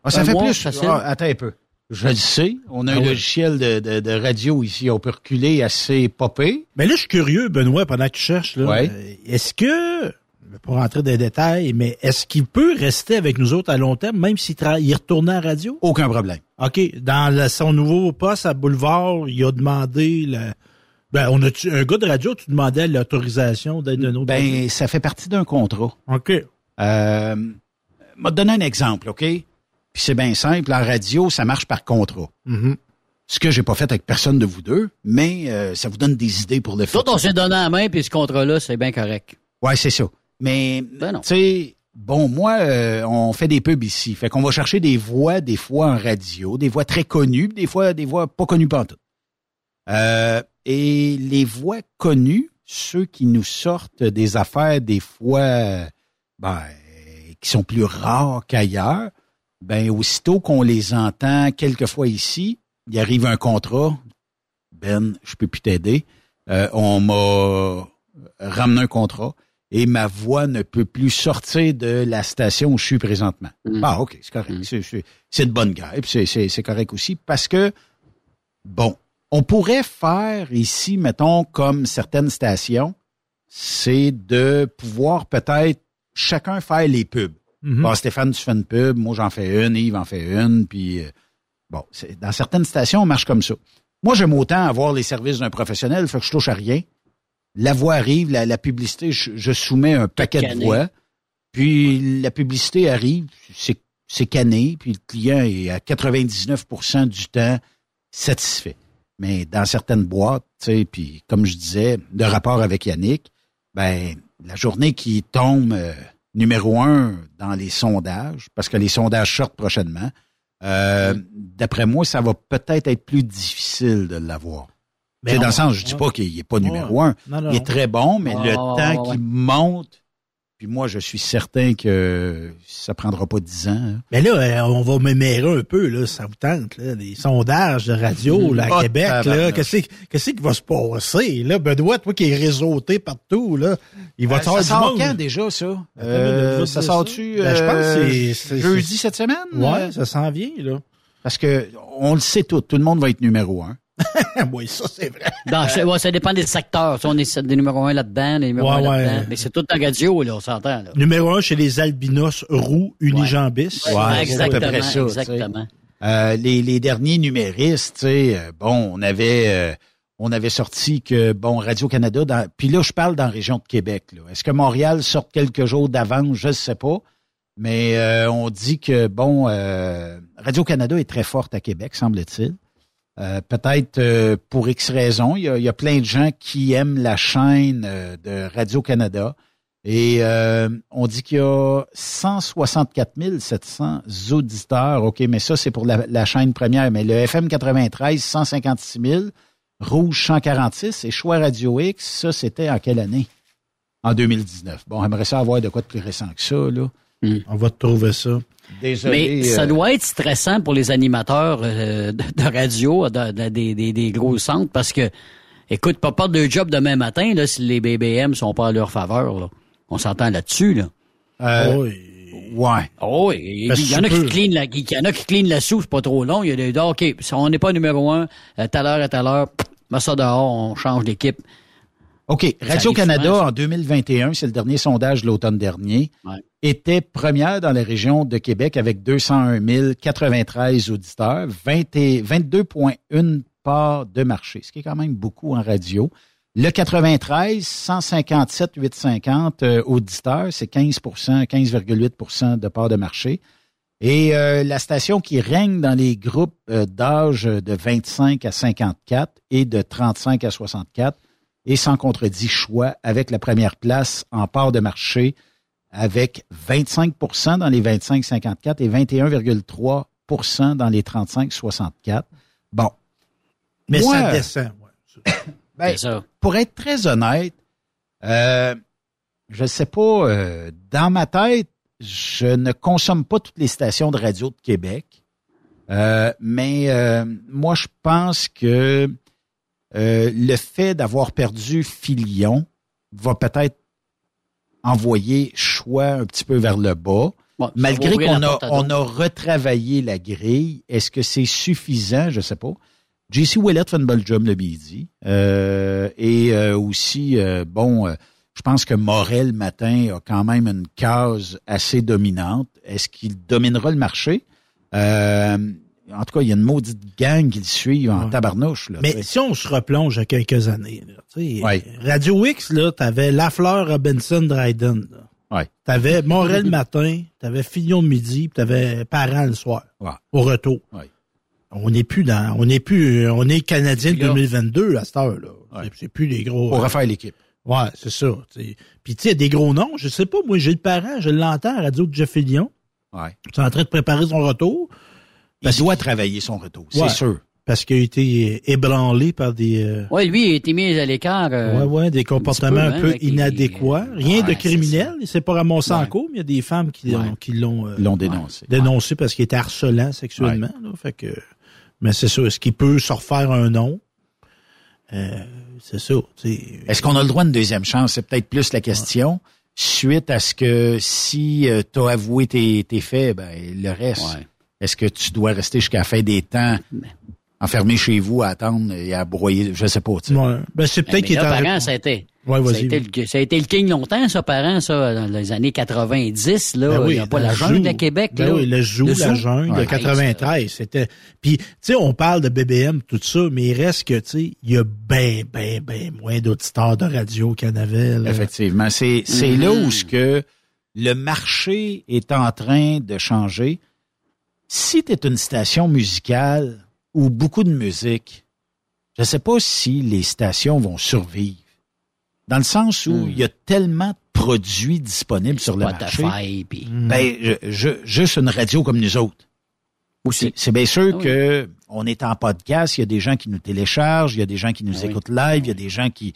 Ah, ça Un fait mois, plus. facile. Ah, attends un peu. Je le sais. On a Ah un ouais. logiciel de, de- de radio ici. On peut reculer assez popé. Mais là, je suis curieux, Benoît, pendant que tu cherches. Là, Ouais. euh, Est-ce que, pour rentrer dans les détails, mais est-ce qu'il peut rester avec nous autres à long terme, même s'il tra- il retournait à la radio? Aucun problème. OK. Dans le- son nouveau poste à Boulevard, il a demandé... Le, ben, on a un gars de radio, tu demandais l'autorisation d'être un autre Ben, ça fait partie d'un contrat. OK. Euh, m'a donné un exemple, OK? Puis c'est bien simple. En radio, ça marche par contrat. Mhm. Ce que j'ai pas fait avec personne de vous deux, mais euh, ça vous donne des idées pour le Tout, futur. on s'est donné la main, puis ce contrat-là, c'est bien correct. Ouais, c'est ça. Mais, Ben tu sais, bon, moi, euh, on fait des pubs ici. Fait qu'on va chercher des voix, des fois en radio, des voix très connues, puis des fois des voix pas connues pas tout. Euh, et les voix connues, ceux qui nous sortent des affaires des fois, ben, qui sont plus rares qu'ailleurs, ben, aussitôt qu'on les entend quelquefois ici, il arrive un contrat. Ben, je peux plus t'aider. Euh, on m'a ramené un contrat et ma voix ne peut plus sortir de la station où je suis présentement. Mm. Ah, OK, c'est correct. C'est- C'est de bonne guerre. C'est- correct aussi parce que, bon, on pourrait faire ici, mettons, comme certaines stations, c'est de pouvoir peut-être chacun faire les pubs. Mhm. Bon, Stéphane, tu fais une pub, moi j'en fais une, Yves en fait une, puis euh, bon, dans certaines stations, on marche comme ça. Moi, j'aime autant avoir les services d'un professionnel, fait que je touche à rien. La voix arrive, la, la publicité, je, je soumets un paquet de voix, puis la publicité arrive, c'est canné, puis le client est à 99% du temps satisfait. Mais dans certaines boîtes, tu sais, puis comme je disais, de rapport avec Yannick, ben la journée qui tombe euh, numéro un dans les sondages, parce que les sondages sortent prochainement, euh, d'après moi, ça va peut-être être plus difficile de l'avoir. Mais C'est dans on- le sens, je dis ouais. pas qu'il est pas numéro un. Non, non, il est très bon, mais le temps ouais, ouais. qu'il monte, puis moi, je suis certain que ça prendra pas dix ans. hein. Mais là, euh, on va mémérer un peu, là, ça vous tente, là, les sondages de radio <laughs> là, à Oh, Québec, là. Qu'est-ce qu'est-ce qui va se passer? Là, Benoît, toi qui est réseauté partout, là, il va Euh, te faire ça du sort monde. quand déjà, ça? Euh, ça sort-tu Ben, je pense que euh, c'est- c'est- jeudi cette semaine? Ouais, ça s'en vient, là. Parce que on le sait tout, tout le monde va être numéro un. <laughs> oui, ça, c'est vrai. Dans- ça- ouais, ça dépend des secteurs. On est des numéros 1 là-dedans, des numéros Ouais, 1 ouais. là-dedans. Mais c'est tout en radio, là, on s'entend. Là. Numéro un chez les albinos roux unijambis. Ouais, c'est à exactement. peu près ça, exactement. Euh, les, les derniers numéristes, tu sais, euh, bon, on avait euh, on avait sorti que bon Radio Canada, dans, puis là je parle dans la région de Québec. là. Est-ce que Montréal sort quelques jours d'avance? Je ne sais pas, mais euh, on dit que bon euh, Radio Canada est très forte à Québec, semble-t-il. Euh, Peut-être euh, pour X raisons, il y, a, il y a plein de gens qui aiment la chaîne euh, de Radio Canada. Et euh, on dit qu'il y a 164 700 auditeurs. OK, mais ça, c'est pour la, la chaîne première. Mais le FM 93, 156 000. Rouge, 146. Et Choix Radio X, ça, c'était en quelle année? En 2019. Bon, j'aimerais ça avoir de quoi de plus récent que ça, là. On va te trouver ça. Désolé. Mais ça euh, doit être stressant pour les animateurs euh, de, de radio, de- de- des, gros centres, parce que, écoute, pas perdre de job demain matin, là, si les BBM sont pas à leur faveur, là. On s'entend là-dessus, là. euh, Oui. ouais. Oh, oui, il Parce y en a qui clean la, il y en a qui clean la soupe, c'est pas trop long. Il y a des, ah, OK, si on n'est pas numéro un, à telle heure, à telle heure, mets ça dehors, on change d'équipe. OK. Radio-Canada, en 2021, c'est le dernier sondage de l'automne dernier, Ouais. était première dans la région de Québec avec 201 093 auditeurs, 20 et 22,1 parts de marché, ce qui est quand même beaucoup en radio. Le 93, 157 850 euh, auditeurs, c'est 15% 15,8% de part de marché. Et euh, la station qui règne dans les groupes euh, d'âge de 25 à 54 et de 35 à 64 et sans contredit choix avec la première place en part de marché avec 25% dans les 25-54 et 21,3% dans les 35-64. Bon. Mais Moi, ça descend. ouais. <coughs> ben, ça. pour être très honnête, euh, je sais pas, euh, dans ma tête, je ne consomme pas toutes les stations de radio de Québec. Euh, mais euh, moi, je pense que euh, le fait d'avoir perdu Filion va peut-être envoyer choix un petit peu vers le bas. Malgré qu'on a, on a retravaillé la grille, est-ce que c'est suffisant? Je sais pas. JC Willett fait une bonne job le midi. Euh, et euh, aussi, euh, bon, je pense que Morel le matin a quand même une case assez dominante. Est-ce qu'il dominera le marché? En tout cas, il y a une maudite gang qui le suit en tabarnouche. Là, tu Mais si on se replonge à quelques années, là, tu Ouais. Radio X, là, t'avais Lafleur, Robinson, Dryden. là. Ouais. T'avais Morel le matin, t'avais Fillon le midi, puis t'avais Parent le soir. Ouais. Au retour. Ouais. On n'est plus dans, on n'est plus, on est Canadien de Là. 2022 à cette heure là. Ouais. C'est- plus les gros. Pour euh, refaire l'équipe. Ouais, c'est ça. tu sais. Puis tu sais, il y a des gros noms. Je sais pas, moi j'ai le parent, je l'entends à radio de Jeff Fillion. Ouais. Est en train de préparer son retour. Il doit travailler son retour, c'est sûr. Parce qu'il a été ébranlé par des. euh, Oui, lui, il a été mis à l'écart. euh, Ouais, ouais, des comportements peu, un hein, peu les- inadéquats. Rien Ouais, de criminel. Il s'est pas ramassé en cours, mais il y a des femmes qui l'ont, qui l'ont, euh, l'ont dénoncé. dénoncé parce qu'il était harcelant sexuellement. là. fait que, mais c'est ça. Est-ce qu'il peut se refaire un nom? Euh, c'est ça. tu sais. Est-ce qu'on a le droit à une deuxième chance? C'est peut-être plus la question. Suite à ce que si tu as avoué tes, tes faits, ben, le reste, Ouais. Est-ce que tu dois rester jusqu'à la fin des temps enfermé chez vous à attendre et à broyer? Je sais pas. tu sais. Ouais. Ben, c'est peut-être Mais qu'il est là, en parent, ça a été. Ouais, ça, a été le, ça a été le king longtemps, ça, parent, ça, dans les années 90, là. Ben oui, il n'y a pas la jungle de Québec, ben là. oui, le Zoo, Le la Zoo. jungle de Ouais. 93. C'était. Puis, tu sais, on parle de BBM, tout ça, mais il reste que, tu sais, il y a ben, ben, ben moins d'auditeurs de radio qu'il y en avait. là. Effectivement. C'est, c'est là où ce que le marché est en train de changer. Si tu es une station musicale ou beaucoup de musique, je ne sais pas si les stations vont survivre. Dans le sens où il y a tellement de produits disponibles sur le marché. Spotify, puis... Ben, je, je- juste une radio comme nous autres. C'est, c'est bien sûr Ah oui. que on est en podcast, il y a des gens qui nous téléchargent, il y a des gens qui nous Ah oui. écoutent live, il y a des gens qui...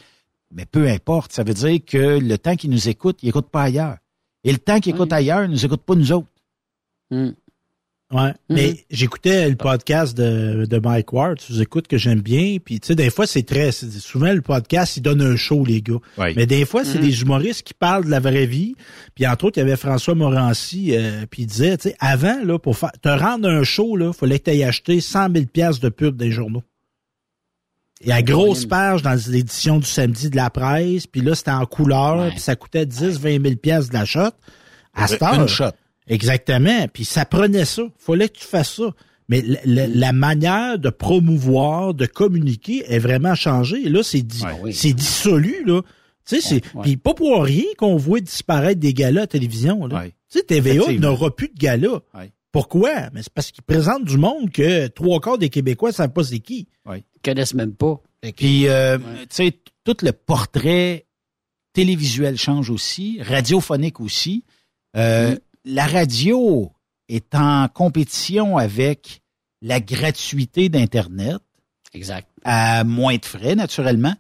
Mais peu importe, ça veut dire que le temps qu'ils nous écoutent, ils n'écoutent pas ailleurs. Et le temps qu'ils écoutent ailleurs, ils ne nous écoutent pas nous autres. Hmm. Ouais. Mais j'écoutais le podcast de, de Mike Ward, vous écoutes que j'aime bien. Puis tu sais, des fois, c'est très. c'est- Souvent, le podcast, il donne un show, les gars. Mais des fois, c'est des humoristes qui parlent de la vraie vie. Puis entre autres, il y avait François Morancy, euh, puis il disait, tu sais, avant, là, pour faire te rendre un show, là, fallait que tu aies acheté 100 000 piastres de pub des journaux. Il y a grosse page dans l'édition du samedi de la presse, puis là, c'était en couleur, puis ça coûtait 10, 20 000 piastres de la shot. À cette Une heure, shot. Exactement. Puis ça prenait ça. Fallait que tu fasses ça. Mais la, la- la manière de promouvoir, de communiquer est vraiment changée. Et là, c'est di- c'est dissolu, là. Tu sais, c'est. Puis pas pour rien qu'on voit disparaître des galas à la télévision. Là. Ouais. Tu sais, TVA n'aura plus de galas. Ouais. Pourquoi? Mais c'est parce qu'ils présentent du monde que trois quarts des Québécois savent pas c'est qui. Oui. Ils connaissent même pas. Puis, euh, tu sais, tout le portrait télévisuel change aussi, radiophonique aussi. Euh, La radio est en compétition avec la gratuité d'Internet. Exact. À moins de frais, naturellement.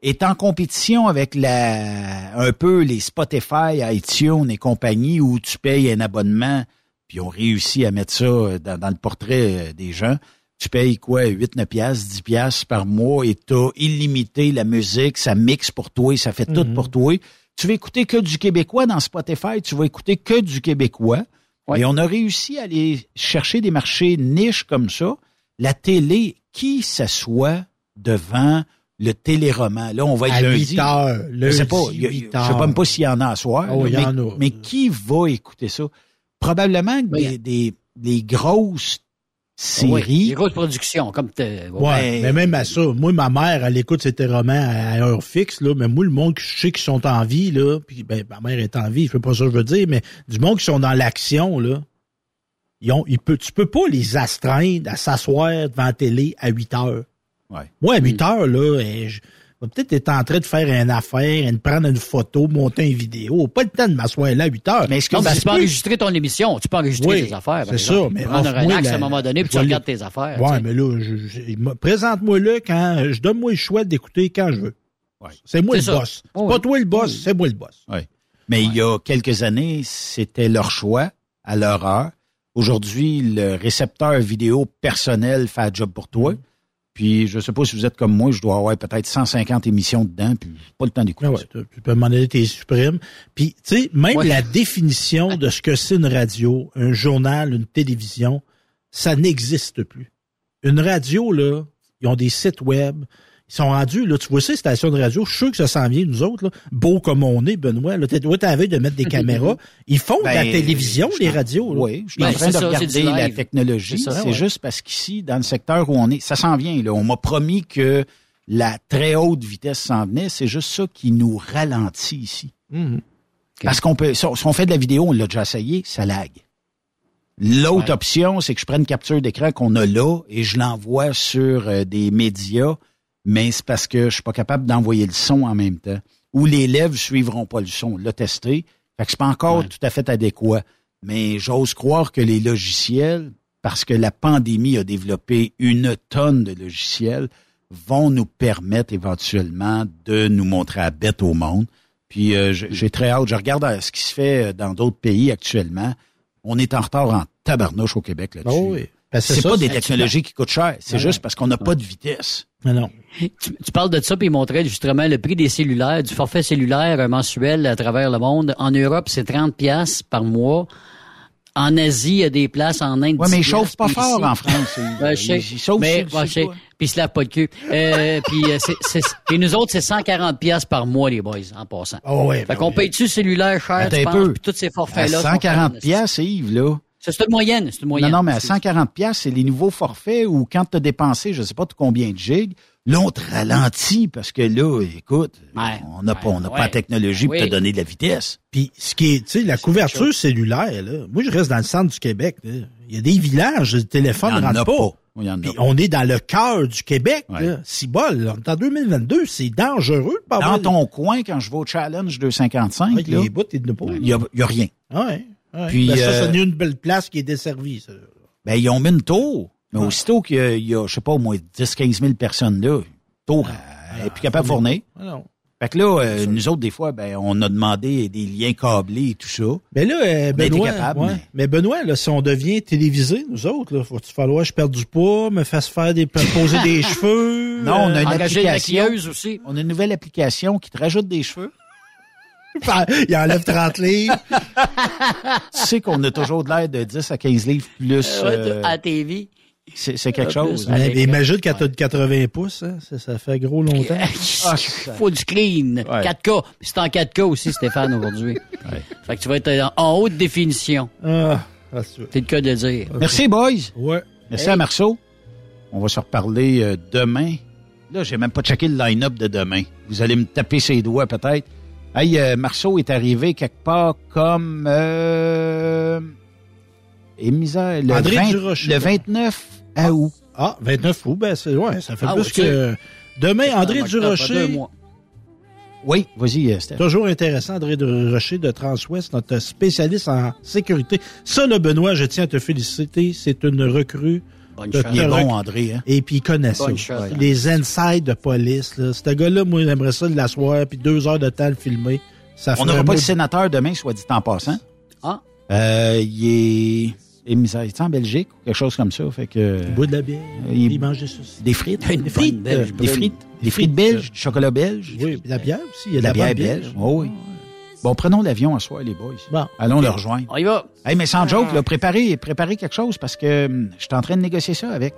Est en compétition avec la, un peu les Spotify, iTunes et compagnie où tu payes un abonnement, puis on réussit à mettre ça dans, dans le portrait euh, des gens. Tu payes quoi, 8, 9 piastres, 10 piastres par mois et t'as illimité la musique, ça mixe pour toi, ça fait tout Mhm. pour toi. Tu vas écouter que du québécois dans Spotify, tu vas écouter que du québécois. Et on a réussi à aller chercher des marchés niches comme ça. La télé, qui s'assoit devant le téléroman? Là, on va être À lundi. 8 heures, je sais pas, lundi, il y a- 8 je sais même pas s'il y en a à soir. Oh, là, il y mais, en a. mais qui va écouter ça? Probablement que des, des, des grosses séries. Oui, des grosses productions, comme t'es- Ouais, mais même à ça, moi, ma mère, elle écoute ses romans à, à heure fixe, là, mais moi, le monde que je sais qui sont en vie, là, puis ben, ma mère est en vie, je sais pas ça que je veux dire, mais du monde qui sont dans l'action, là, ils ont, ils peut, tu peux pas les astreindre à s'asseoir devant la télé à 8 heures. Ouais. Moi, à 8 heures, là, eh, je vais peut-être être en train de faire une affaire, de prendre une photo, monter une vidéo. Pas le temps de m'asseoir là à 8 heures. Mais est-ce que Non, ben, tu peux enregistrer ton émission? Tu peux enregistrer Oui, tes affaires. c'est ça, mais Prendre un relax la- à un moment donné, puis tu regardes tes affaires. Ouais, mais là, je, je- présente-moi là quand je donne-moi le choix d'écouter quand je veux. C'est moi C'est le ça. boss. C'est pas toi le boss, c'est moi le boss. Mais il y a quelques années, c'était leur choix, à leur heure. Aujourd'hui, le récepteur vidéo personnel fait le job pour toi. Puis, je sais pas si vous êtes comme moi, je dois avoir peut-être 150 émissions dedans, puis j'ai pas le temps d'écouter Ouais, ça. tu peux demander tes supprimes. Puis, tu sais, même Ouais. la définition de ce que c'est une radio, un journal, une télévision, ça n'existe plus. Une radio, là, ils ont des sites web. Ils sont rendus, là, tu vois ces stations de radio, je suis sûr que ça s'en vient, nous autres, là, beaux comme on est, Benoît, là, t'es à veille de mettre des <laughs> caméras. Ils font de la Ben, télévision, les radios, là. Oui, je suis Ben, en train de ça, regarder la technologie. C'est ouais. juste parce qu'ici, dans le secteur où on est, ça s'en vient. Là. On m'a promis que la très haute vitesse s'en venait. C'est juste ça qui nous ralentit ici. Mhm. Parce qu'on peut, si on si on fait de la vidéo, on l'a déjà essayé, ça lag. L'autre option, c'est que je prenne une capture d'écran qu'on a là et je l'envoie sur euh, des médias, mais c'est parce que je suis pas capable d'envoyer le son en même temps. Ou les lèvres suivront pas le son. On l'a testé. Fait que c'est pas encore tout à fait adéquat. Mais j'ose croire que les logiciels, parce que la pandémie a développé une tonne de logiciels, vont nous permettre éventuellement de nous montrer à bête au monde. Puis euh, j'ai très hâte. Je regarde euh, ce qui se fait euh, dans d'autres pays actuellement. On est en retard en tabarnouche au Québec là-dessus. Oh oui. Ben, c'est pas des technologies qui coûtent cher. C'est juste parce qu'on n'a pas de vitesse. Mais non. Tu, tu parles de ça, puis il montrait justement le prix des cellulaires, du forfait cellulaire mensuel à travers le monde. En Europe, c'est 30 pièces par mois. En Asie, il y a des places en Inde. Ouais, mais ils 10 chauffent pas puis fort ici- en France. Ils- Ouais, je sais. ils- ils sautent mais, sur- ouais? Puis ils se lavent pas le cul. Euh, <laughs> puis euh, c'est, c'est- et nous autres, c'est 140 pièces par mois, les boys, en passant. Oh, ouais, fait ben qu'on oui. paye-tu cellulaire cher, tu un penses, peu. puis tous ces forfaits-là. 140 pièces, Yves, là. C'est une moyenne, c'est une moyenne. Non, non, mais à 140 pièces, c'est les nouveaux forfaits où quand tu as dépensé, je sais pas combien de gigs, là, on te ralentit parce que là, écoute, on n'a pas, on n'a pas la technologie pour Oui. te donner de la vitesse. Puis ce qui est, tu sais, la couverture cellulaire, là, moi je reste dans le centre du Québec. là. Il y a des villages, le téléphone ne en rentre a pas. Puis on est dans le cœur du Québec. Si bol, là. on est en 2022, c'est dangereux. de pas Dans avoir- ton coin, quand je vais au Challenge 255, Ouais, là, les bouts, il n'y a rien. Ouais. Ouais. Puis, Ben, ça, euh, c'est une belle place qui est desservie. Ça. Ben, ils ont mis une tour. Mais aussitôt qu'il y a, il y a, je sais pas, au moins 10-15 000 personnes là, tour, elle est plus capable de fournir. Ah non. Fait que là, euh, nous autres, des fois, ben, on a demandé des liens câblés et tout ça. Mais là, euh, Benoît, capable, ouais. mais- mais... Benoît, là, si on devient télévisé, nous autres, là, faut-il falloir que je perde du poids, me fasse faire des, poser des <laughs> cheveux? Non, on a une euh, application. aussi. On a une nouvelle application qui te rajoute des cheveux. Il enlève 30 livres. tu sais qu'on a toujours de l'air de 10 à 15 livres plus. euh, à TV. c'est c'est quelque chose. Mais, mais imagine quand t'as de 80 pouces, hein, ça, ça fait gros longtemps. <laughs> Ah, faut du clean. 4K. Puis c'est en 4K aussi, Stéphane, aujourd'hui. <laughs> Fait que tu vas être en, en haute définition. Ah, c'est le cas de le dire. Merci, boys. Ouais. Merci Hey. à Marceau. On va se reparler euh, demain. Là, j'ai même pas checké le line-up de demain. Vous allez me taper ses doigts, peut-être. Hey, euh, Marceau est arrivé quelque part comme... Euh, et misère, le, André 20 Durocher. le 29 août. Ah, 29 août, ben c'est ouais, ça fait Ah, plus que demain André Ah, à Durocher. Oui, vas-y, euh, Steph. Toujours intéressant, André Durocher de Transwest, notre spécialiste en sécurité. Ça, là, Benoît, je tiens à te féliciter. C'est une recrue. Bonne. Il est bon, André. Hein? Et puis, il connaît ça. Bonne chance. Ouais. Les insides de police, là. Ce gars-là, moi, j'aimerais ça de l'asseoir, puis deux heures de temps le filmer. Ça On n'aura pas de sénateur demain, soit dit en passant. Ah. Euh, il est... Il est en Belgique ou quelque chose comme ça. Fait que, Il boit de la bière. il- Il mange des saucisses. Des frites. Une Des frites. belge euh. Des frites. Des frites belges, du chocolat belge. Oui, la bière aussi. Il y a de la bière bonne belge. Oh, oui. Bon, prenons l'avion à soir, les boys. Bon. Allons le rejoindre. On y va. Hey, mais sans joke, là, préparez, préparez quelque chose parce que hum, je suis en train de négocier ça avec.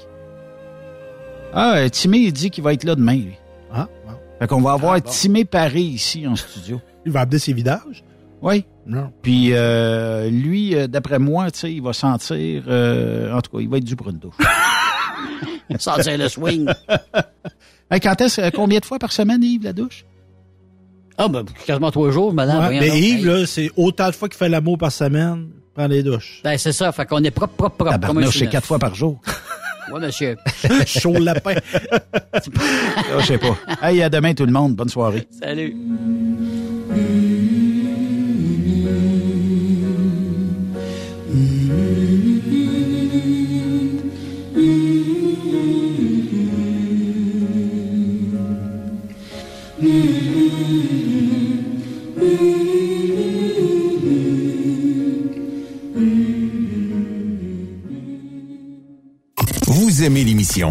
Ah, euh, Timé, il dit qu'il va être là demain, lui. Ah, bon. Fait qu'on va avoir Ah, bon. Timé Paris ici en studio. Il va amener ses vidages? Oui. Non. Puis euh, lui, euh, d'après moi, tu sais, il va sentir... euh, en tout cas, il va être du brune douche. <laughs> Sentir le swing. <laughs> Hey, quand est-ce, combien de fois par semaine, Yves, la douche? Ah, ben, quasiment trois jours, madame. Ouais, mais. Yves, Hey. là, c'est autant de fois qu'il fait l'amour par semaine, prend des douches. Ben, c'est ça. Fait qu'on est propre, propre, propre. comme un Tabarnouche, c'est quatre fois par jour. <laughs> Ouais, monsieur. <laughs> Chaud le lapin. Ah, <laughs> je sais pas. Hey, à demain, tout le monde. Bonne soirée. Salut. Mm-hmm. aimez l'émission,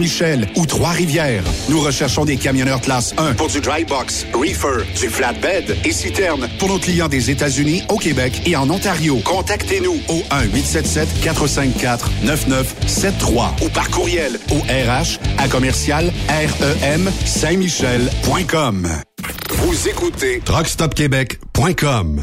Saint-Michel ou Trois-Rivières. Nous recherchons des camionneurs classe 1 pour du dry box, reefer, du flatbed et citerne pour nos clients des États-Unis, au Québec et en Ontario. Contactez-nous au 1-877-454-9973 ou par courriel au RH à commercial REM Saint-Michel.com. Vous écoutez truckstopquebec.com.